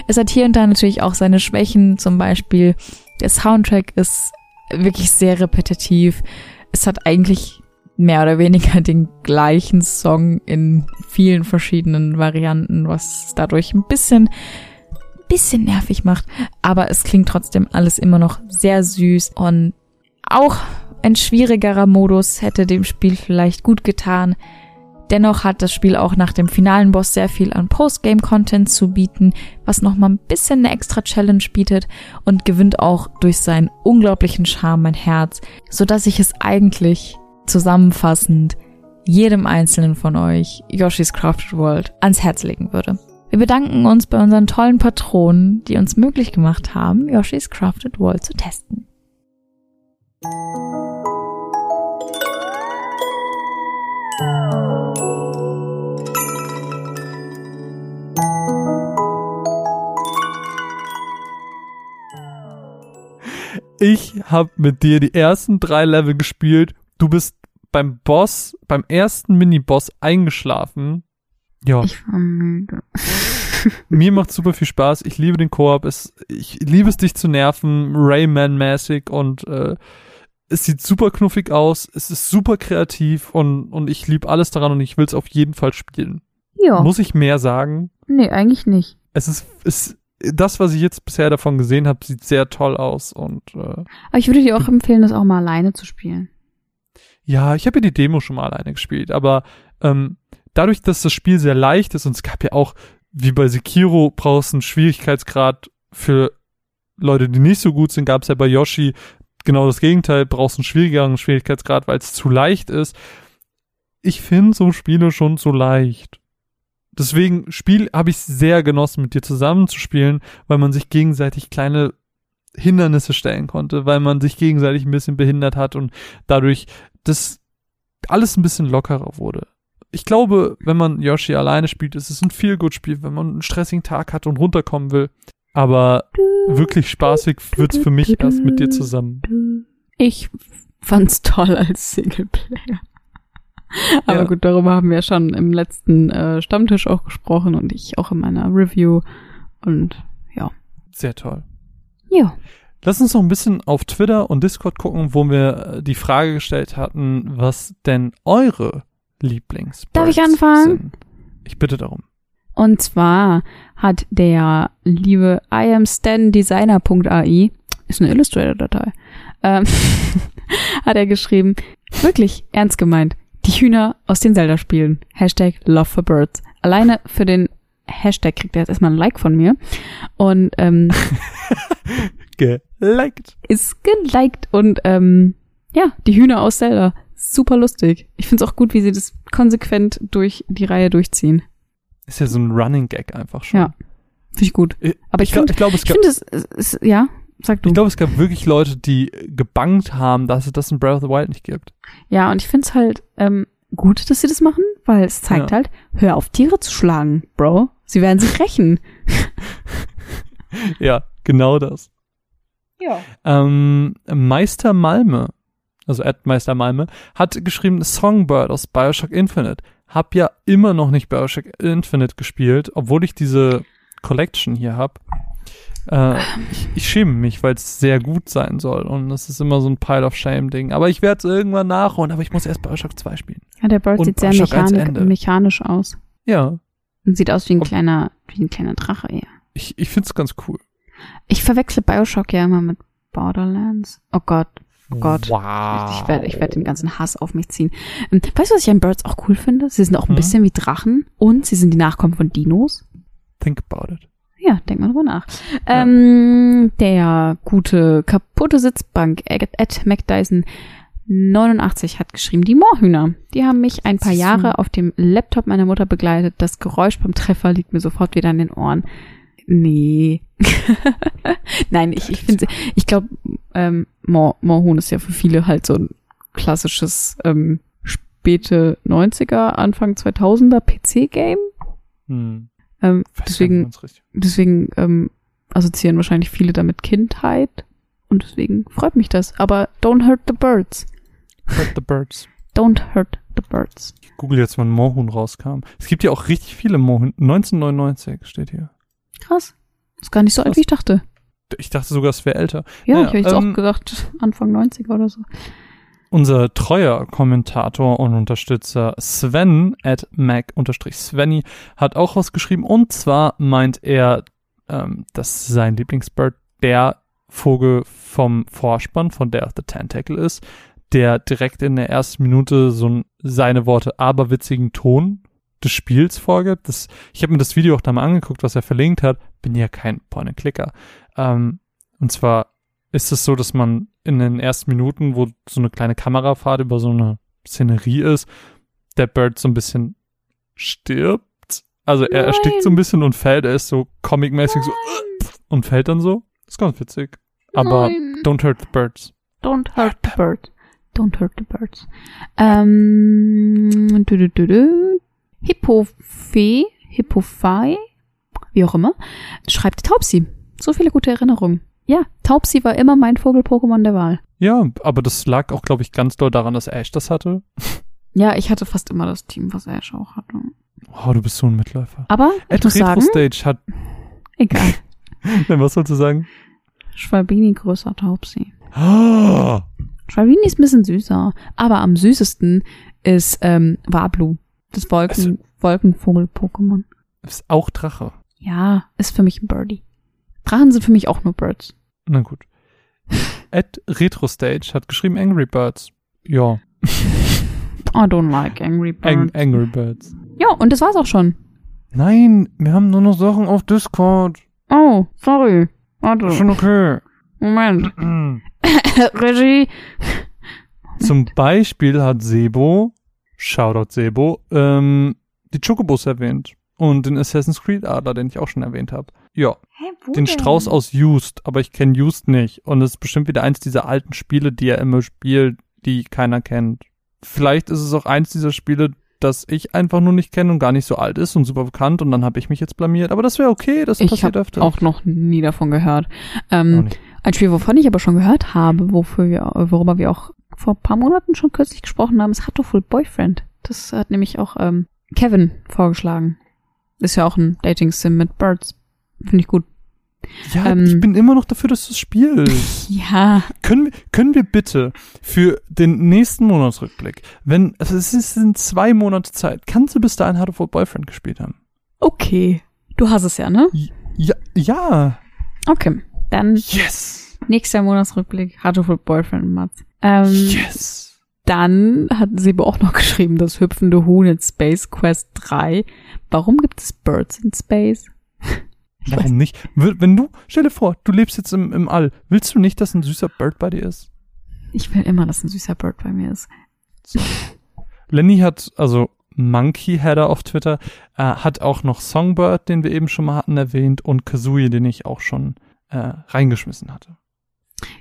Speaker 2: Es hat hier und da natürlich auch seine Schwächen, zum Beispiel der Soundtrack ist wirklich sehr repetitiv. Es hat eigentlich mehr oder weniger den gleichen Song in vielen verschiedenen Varianten, was dadurch ein bisschen bisschen nervig macht, aber es klingt trotzdem alles immer noch sehr süß und auch ein schwierigerer Modus hätte dem Spiel vielleicht gut getan. Dennoch hat das Spiel auch nach dem finalen Boss sehr viel an Postgame-Content zu bieten, was nochmal ein bisschen eine extra Challenge bietet und gewinnt auch durch seinen unglaublichen Charme mein Herz, so dass ich es eigentlich zusammenfassend jedem einzelnen von euch Yoshi's Crafted World ans Herz legen würde. Wir bedanken uns bei unseren tollen Patronen, die uns möglich gemacht haben, Yoshi's Crafted World zu testen.
Speaker 1: Ich habe mit dir die ersten drei Level gespielt. Du bist beim Boss, beim ersten Mini-Boss eingeschlafen. Ja.
Speaker 2: Ich war müde.
Speaker 1: Mir macht super viel Spaß. Ich liebe den Koop. Es, ich liebe es, dich zu nerven, Rayman-mäßig und äh, es sieht super knuffig aus. Es ist super kreativ und, und ich liebe alles daran und ich will es auf jeden Fall spielen.
Speaker 2: Ja.
Speaker 1: Muss ich mehr sagen?
Speaker 2: Nee, eigentlich nicht.
Speaker 1: Es ist, es, das, was ich jetzt bisher davon gesehen habe, sieht sehr toll aus und äh,
Speaker 2: Aber ich würde dir auch empfehlen, das auch mal alleine zu spielen.
Speaker 1: ja, ich habe ja die Demo schon mal alleine gespielt, aber ähm, dadurch, dass das Spiel sehr leicht ist und es gab ja auch, wie bei Sekiro, brauchst du einen Schwierigkeitsgrad für Leute, die nicht so gut sind, gab es ja bei Yoshi genau das Gegenteil, brauchst einen schwierigeren Schwierigkeitsgrad, weil es zu leicht ist. Ich finde so Spiele schon zu leicht. Deswegen Spiel habe ich sehr genossen, mit dir zusammenzuspielen, weil man sich gegenseitig kleine Hindernisse stellen konnte, weil man sich gegenseitig ein bisschen behindert hat und dadurch das alles ein bisschen lockerer wurde. Ich glaube, wenn man Yoshi alleine spielt, ist es ein viel gut Spiel, wenn man einen stressigen Tag hat und runterkommen will. Aber wirklich spaßig wird's für mich erst mit dir zusammen.
Speaker 2: Ich fand's toll als Singleplayer. Aber
Speaker 1: Ja.
Speaker 2: gut, darüber haben wir schon im letzten äh, Stammtisch auch gesprochen und ich auch in meiner Review. Und ja.
Speaker 1: Sehr toll.
Speaker 2: Ja.
Speaker 1: Lass uns noch ein bisschen auf Twitter und Discord gucken, wo wir äh, die Frage gestellt hatten, was denn eure Lieblings
Speaker 2: Darf ich anfangen?
Speaker 1: Sind. Ich bitte darum.
Speaker 2: Und zwar hat der liebe iamstandesigner.ai, ist eine Illustrator-Datei, ähm, hat er geschrieben, wirklich ernst gemeint, die Hühner aus den Zelda-Spielen. Hashtag Love for Birds. Alleine für den Hashtag kriegt er jetzt erstmal ein Like von mir. Und ähm,
Speaker 1: Geliked.
Speaker 2: ist geliked und ähm, ja, die Hühner aus Zelda. Super lustig. Ich find's auch gut, wie sie das konsequent durch die Reihe durchziehen.
Speaker 1: Ist ja so ein Running Gag einfach schon.
Speaker 2: Ja. Finde ich gut.
Speaker 1: Ich,
Speaker 2: Aber ich,
Speaker 1: ich, glaub- ich glaube, es
Speaker 2: ich
Speaker 1: gab,
Speaker 2: finde es, es, es, ja, sag du.
Speaker 1: ich glaube, es gab wirklich Leute, die gebangt haben, dass es das in Breath of the Wild nicht gibt.
Speaker 2: ja, und ich finde es halt ähm, gut, dass sie das machen, weil es zeigt
Speaker 1: Ja.
Speaker 2: halt, hör auf, Tiere zu schlagen, Bro. Sie werden sich rächen.
Speaker 1: Ja, genau das.
Speaker 2: Ja.
Speaker 1: Ähm, Meister Malme, also Ed Meister Malme, hat geschrieben Songbird aus Bioshock Infinite. Hab ja immer noch nicht Bioshock Infinite gespielt, obwohl ich diese Collection hier hab. Äh, ich, ich schäme mich, weil es sehr gut sein soll und das ist immer so ein Pile of Shame Ding. Aber ich werde es irgendwann nachholen, aber ich muss erst Bioshock 2 spielen.
Speaker 2: ja der Bird
Speaker 1: Und
Speaker 2: sieht sehr
Speaker 1: Bioshock 1
Speaker 2: mechanik, mechanisch aus.
Speaker 1: Ja,
Speaker 2: Und sieht aus wie ein
Speaker 1: Ob-
Speaker 2: kleiner, wie ein kleiner Drache eher.
Speaker 1: ich, ich find's ganz cool.
Speaker 2: Ich verwechsel Bioshock ja immer mit Borderlands. Oh Gott. Oh Gott.
Speaker 1: Wow.
Speaker 2: Ich werde ich werd den ganzen Hass auf mich ziehen. Ähm, Weißt du, was ich an Birds auch cool finde? Sie sind auch ein
Speaker 1: Hm?
Speaker 2: bisschen wie Drachen und sie sind die Nachkommen von Dinos.
Speaker 1: Think about it.
Speaker 2: Ja, denk mal drüber nach. Ähm, der gute kaputte Sitzbank Ed, Ed McDyson 89 hat geschrieben, die Moorhühner. Die haben mich ein paar. Jahre auf dem Laptop meiner Mutter begleitet. Das Geräusch beim Treffer liegt mir sofort wieder in den Ohren. Nee. Nein, ich, ich finde, ich glaube, ähm, Moor, Moorhuhn ist ja für viele halt so ein klassisches ähm, späte 90er, Anfang 2000er PC-Game.
Speaker 1: Hm.
Speaker 2: Ähm, deswegen deswegen ähm, assoziieren wahrscheinlich viele damit Kindheit und deswegen freut mich das. Aber don't hurt the birds.
Speaker 1: Hurt the Birds.
Speaker 2: Don't hurt the birds.
Speaker 1: Ich google jetzt, wann Moorhuhn rauskam. Es gibt ja auch richtig viele Moorhuhn. 1999 steht hier.
Speaker 2: Krass. Ist gar nicht so alt,
Speaker 1: Krass.
Speaker 2: wie ich dachte.
Speaker 1: Ich dachte sogar, es wäre älter.
Speaker 2: Ja,
Speaker 1: Naja,
Speaker 2: ich habe jetzt
Speaker 1: ähm,
Speaker 2: auch gedacht, Anfang 90er oder so.
Speaker 1: Unser treuer Kommentator und Unterstützer Sven at Mac-Svenny hat auch was geschrieben und zwar meint er, ähm, dass sein Lieblingsbird der Vogel vom Vorspann von Day of the Tentacle ist, der direkt in der ersten Minute so ein, seine Worte aberwitzigen Ton des Spiels vorgibt. Das, ich habe mir das Video auch da mal angeguckt, was er verlinkt hat. Bin ja kein Point-and-Clicker. Ähm, und zwar ist es so, dass man in den ersten Minuten, wo so eine kleine Kamerafahrt über so eine Szenerie ist, der Bird so ein bisschen stirbt. Also er
Speaker 2: Nein.
Speaker 1: erstickt so ein bisschen und fällt. Er ist so comic-mäßig so äh, und fällt dann so. ist ganz witzig. Aber
Speaker 2: Nein.
Speaker 1: don't hurt the birds.
Speaker 2: Don't hurt the birds. Don't hurt the birds. Ähm. Hippophe, Hippophi, wie auch immer, schreibt Taubsi. So viele gute Erinnerungen. Ja, Taubsi war immer mein Vogel-Pokémon der Wahl.
Speaker 1: Ja, aber das lag auch, glaube ich, ganz doll daran, dass Ash das hatte.
Speaker 2: Ja, ich hatte fast immer das Team, was Ash auch hatte.
Speaker 1: Oh, du bist so ein Mitläufer.
Speaker 2: Aber ich
Speaker 1: Ed
Speaker 2: muss
Speaker 1: Retro
Speaker 2: sagen,
Speaker 1: Stage hat.
Speaker 2: egal.
Speaker 1: Was sollst du sagen?
Speaker 2: Schwalbini größer Taubsi.
Speaker 1: Ah,
Speaker 2: Schwalbini ist ein bisschen süßer, aber am süßesten ist ähm, Wablu, das Wolken, Wolkenvogel-Pokémon.
Speaker 1: ist auch Drache.
Speaker 2: Ja, ist für mich ein Birdie. Drachen sind für mich auch nur Birds.
Speaker 1: Na gut. Ed Retro Stage hat geschrieben Angry Birds. Ja,
Speaker 2: I don't like Angry Birds.
Speaker 1: Ang Angry Birds.
Speaker 2: ja, und das war's auch schon.
Speaker 1: Nein, wir haben nur noch Sachen auf Discord.
Speaker 2: Oh, sorry. Warte,
Speaker 1: Schon okay.
Speaker 2: Moment. Regie.
Speaker 1: Zum Beispiel hat Sebo, Shoutout Sebo, ähm, die Chocobos erwähnt. Und den Assassin's Creed Adler, den ich auch schon erwähnt habe. Ja,
Speaker 2: wo
Speaker 1: den? Strauß aus Used, aber ich kenne Used nicht. Und es ist bestimmt wieder eins dieser alten Spiele, die er immer spielt, die keiner kennt. Vielleicht ist es auch eins dieser Spiele, das ich einfach nur nicht kenne und gar nicht so alt ist und super bekannt und dann habe ich mich jetzt blamiert. Aber das wäre okay, das
Speaker 2: Ich
Speaker 1: passiert
Speaker 2: habe
Speaker 1: öfter.
Speaker 2: auch noch nie davon gehört. Ähm, ein Spiel, wovon ich aber schon gehört habe, wofür wir, worüber wir auch vor ein paar Monaten schon kürzlich gesprochen haben, ist Hatoful Boyfriend. Das hat nämlich auch ähm, Kevin vorgeschlagen. Ist ja auch ein Dating-Sim mit Birds. Finde ich gut.
Speaker 1: Ja,
Speaker 2: ähm,
Speaker 1: ich bin immer noch dafür, dass du es spielst.
Speaker 2: Ja,
Speaker 1: Können wir, können wir bitte für den nächsten Monatsrückblick, wenn, also es ist in zwei Monate Zeit, kannst du bis dahin Hard of Boyfriend gespielt haben?
Speaker 2: okay. Du hast es ja, ne?
Speaker 1: Ja, ja.
Speaker 2: Okay. Dann
Speaker 1: Yes.
Speaker 2: Nächster Monatsrückblick. Hatoful Boyfriend, Mats. Ähm,
Speaker 1: Yes.
Speaker 2: Dann hat Sebo auch noch geschrieben, das hüpfende Huhn in Space Quest 3. Warum gibt es Birds in Space? Ich
Speaker 1: Warum nicht? Wenn du, stell dir vor, du lebst jetzt im, im All, willst du nicht, dass ein süßer Bird bei dir ist?
Speaker 2: Ich will immer, dass ein süßer Bird bei mir ist.
Speaker 1: Lenny hat, also Monkey Header auf Twitter, äh, hat auch noch Songbird, den wir eben schon mal hatten, erwähnt und Kazooie, den ich auch schon äh, reingeschmissen hatte.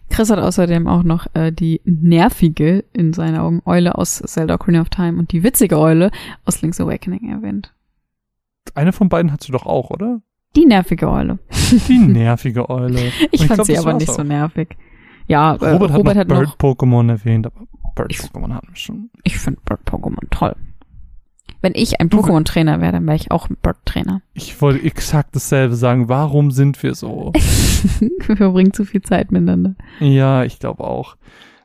Speaker 2: Chris hat außerdem auch noch äh, die nervige, in seinen Augen, Eule aus Zelda Ocarina of Time und die witzige Eule aus Link's Awakening erwähnt.
Speaker 1: Eine von beiden hast du doch auch, oder?
Speaker 2: Die nervige Eule.
Speaker 1: Die nervige Eule.
Speaker 2: Ich
Speaker 1: Und
Speaker 2: fand
Speaker 1: glaub,
Speaker 2: sie aber nicht
Speaker 1: auch.
Speaker 2: so nervig. Ja, äh,
Speaker 1: Robert,
Speaker 2: Robert,
Speaker 1: hat noch
Speaker 2: hat noch,
Speaker 1: Bird-Pokémon erwähnt, aber
Speaker 2: Ich-
Speaker 1: Bird-Pokémon hatten wir schon.
Speaker 2: ich finde Bird-Pokémon toll. Wenn ich ein Pokémon-Trainer wäre, dann wäre ich auch ein Bird-Trainer.
Speaker 1: Ich wollte exakt dasselbe sagen. Warum sind wir so?
Speaker 2: Wir verbringen zu viel Zeit miteinander.
Speaker 1: ja, ich glaube auch.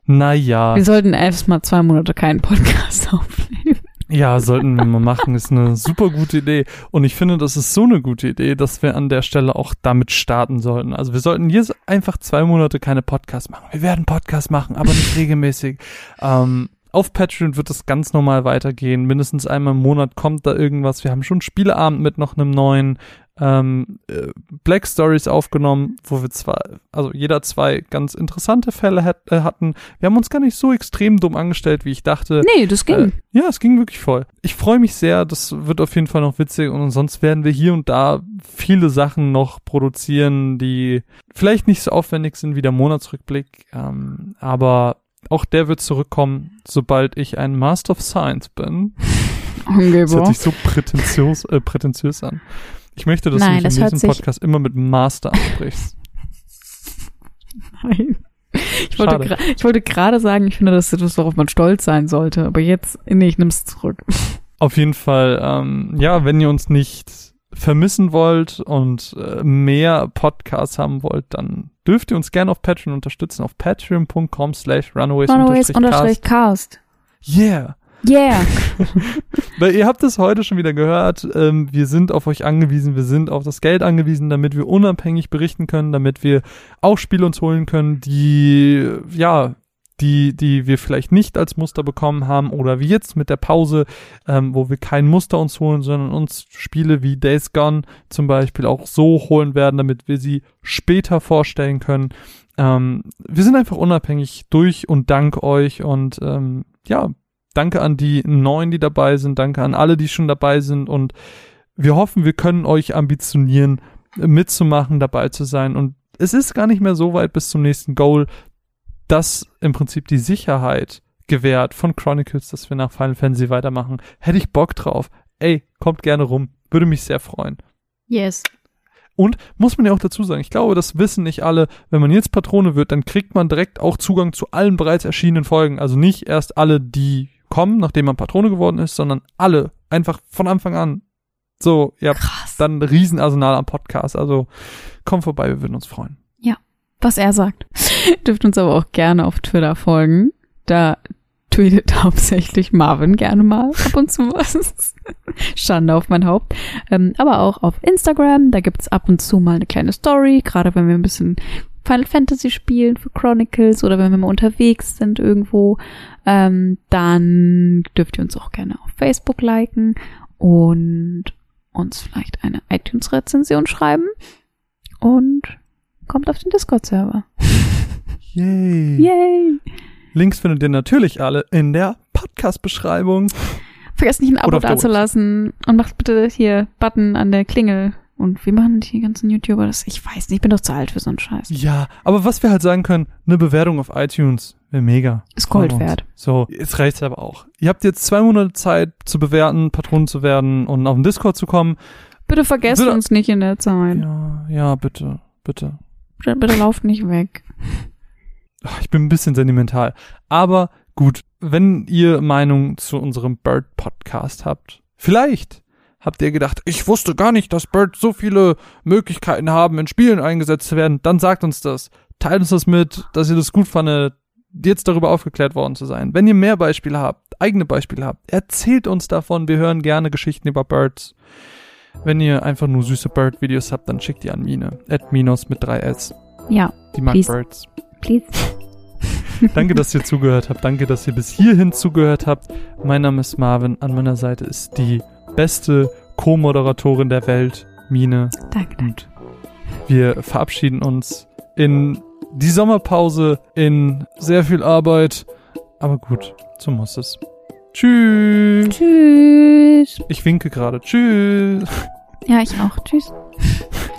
Speaker 1: Naja,
Speaker 2: Wir sollten erstmal zwei Monate keinen Podcast aufnehmen.
Speaker 1: ja, sollten wir mal machen. Ist eine super gute Idee. Und ich finde, das ist so eine gute Idee, dass wir an der Stelle auch damit starten sollten. Also wir sollten jetzt einfach zwei Monate keine Podcasts machen. Wir werden Podcasts machen, aber nicht regelmäßig. Ähm, auf Patreon wird es ganz normal weitergehen. Mindestens einmal im Monat kommt da irgendwas. Wir haben schon Spieleabend mit noch einem neuen ähm, äh, Black Stories aufgenommen, wo wir zwar, also jeder zwei ganz interessante Fälle hat, äh, hatten. Wir haben uns gar nicht so extrem dumm angestellt, wie ich dachte.
Speaker 2: Nee, das ging.
Speaker 1: Äh, ja, es ging wirklich voll. Ich freue mich sehr, das wird auf jeden Fall noch witzig und sonst werden wir hier und da viele Sachen noch produzieren, die vielleicht nicht so aufwendig sind wie der Monatsrückblick, ähm, aber auch der wird zurückkommen, sobald ich ein Master of Science bin. Das hört sich so prätentiös, äh, prätentiös an. Ich möchte, dass
Speaker 2: Nein,
Speaker 1: du mich nächsten
Speaker 2: sich-
Speaker 1: Podcast immer mit Master ansprichst.
Speaker 2: Nein. Ich wollte,
Speaker 1: Schade.
Speaker 2: gerade sagen, ich finde, das ist etwas, worauf man stolz sein sollte. Aber jetzt, nee, ich nehme es zurück.
Speaker 1: Auf jeden Fall, ähm, ja, wenn ihr uns nicht vermissen wollt und äh, mehr Podcasts haben wollt, dann dürft ihr uns gerne auf Patreon unterstützen, auf patreon.com slash runaways
Speaker 2: Runaways unterstrich Cast.
Speaker 1: Yeah.
Speaker 2: Yeah.
Speaker 1: Weil ihr habt es heute schon wieder gehört, ähm, wir sind auf euch angewiesen, wir sind auf das Geld angewiesen, damit wir unabhängig berichten können, damit wir auch Spiele uns holen können, die, ja, die, die wir vielleicht nicht als Muster bekommen haben oder wie jetzt mit der Pause, ähm, wo wir kein Muster uns holen, sondern uns Spiele wie Days Gone zum Beispiel auch so holen werden, damit wir sie später vorstellen können. Ähm, wir sind einfach unabhängig durch und dank euch und ähm, ja, danke an die Neuen, die dabei sind, danke an alle, die schon dabei sind und wir hoffen, wir können euch ambitionieren, mitzumachen, dabei zu sein und es ist gar nicht mehr so weit bis zum nächsten Goal, das im Prinzip die Sicherheit gewährt von Chronicles, dass wir nach Final Fantasy weitermachen. Hätte ich Bock drauf. Ey, kommt gerne rum. Würde mich sehr freuen.
Speaker 2: Yes.
Speaker 1: Und muss man ja auch dazu sagen, ich glaube, das wissen nicht alle, wenn man jetzt Patrone wird, dann kriegt man direkt auch Zugang zu allen bereits erschienenen Folgen. Also nicht erst alle, die kommen, nachdem man Patrone geworden ist, sondern alle einfach von Anfang an. So, ja,
Speaker 2: Krass.
Speaker 1: dann ein Riesenarsenal am Podcast. Also komm vorbei, wir würden uns freuen.
Speaker 2: Was er sagt. Dürft uns aber auch gerne auf Twitter folgen. Da tweetet hauptsächlich Marvin gerne mal ab und zu was. Schande auf mein Haupt. Ähm, aber auch auf Instagram, da gibt's ab und zu mal eine kleine Story, gerade wenn wir ein bisschen Final Fantasy spielen für Chronicles oder wenn wir mal unterwegs sind irgendwo. Ähm, dann dürft ihr uns auch gerne auf Facebook liken und uns vielleicht eine iTunes-Rezension schreiben. Und kommt auf den Discord-Server.
Speaker 1: Yay.
Speaker 2: Yay!
Speaker 1: Links findet ihr natürlich alle in der Podcast-Beschreibung.
Speaker 2: Vergesst nicht ein Abo
Speaker 1: Oder auf der
Speaker 2: dazulassen und macht bitte hier Button an der Klingel. Und wie machen die ganzen YouTuber das? Ich weiß nicht, ich bin doch zu alt für so einen Scheiß.
Speaker 1: Ja, aber was wir halt sagen können, eine Bewertung auf iTunes wäre mega.
Speaker 2: Ist Gold wert.
Speaker 1: So, jetzt reicht's aber auch. Ihr habt jetzt zwei Monate Zeit zu bewerten, Patronen zu werden und auf den Discord zu kommen.
Speaker 2: Bitte vergesst
Speaker 1: Bitte-
Speaker 2: uns nicht in der Zeit.
Speaker 1: Ja, ja, bitte, bitte.
Speaker 2: Bitte, bitte lauft nicht weg.
Speaker 1: Ich bin ein bisschen sentimental. Aber gut, wenn ihr Meinung zu unserem Bird Podcast habt, vielleicht habt ihr gedacht, ich wusste gar nicht, dass Bird so viele Möglichkeiten haben, in Spielen eingesetzt zu werden, dann sagt uns das. Teilt uns das mit, dass ihr das gut fandet, jetzt darüber aufgeklärt worden zu sein. Wenn ihr mehr Beispiele habt, eigene Beispiele habt, erzählt uns davon. Wir hören gerne Geschichten über Birds. Wenn ihr einfach nur süße Bird-Videos habt, dann schickt die an Mine. At Minos mit 3S.
Speaker 2: Ja,
Speaker 1: Die mag
Speaker 2: Please.
Speaker 1: Birds.
Speaker 2: please.
Speaker 1: Danke, dass ihr zugehört habt. Danke, dass ihr bis hierhin zugehört habt. Mein Name ist Marvin. An meiner Seite ist die beste Co-Moderatorin der Welt, Mine.
Speaker 2: Danke, danke.
Speaker 1: Wir verabschieden uns in die Sommerpause, in sehr viel Arbeit. Aber gut, so muss es. Tschüss.
Speaker 2: Tschüss.
Speaker 1: Ich winke gerade. Tschüss.
Speaker 2: Ja, ich auch. Tschüss.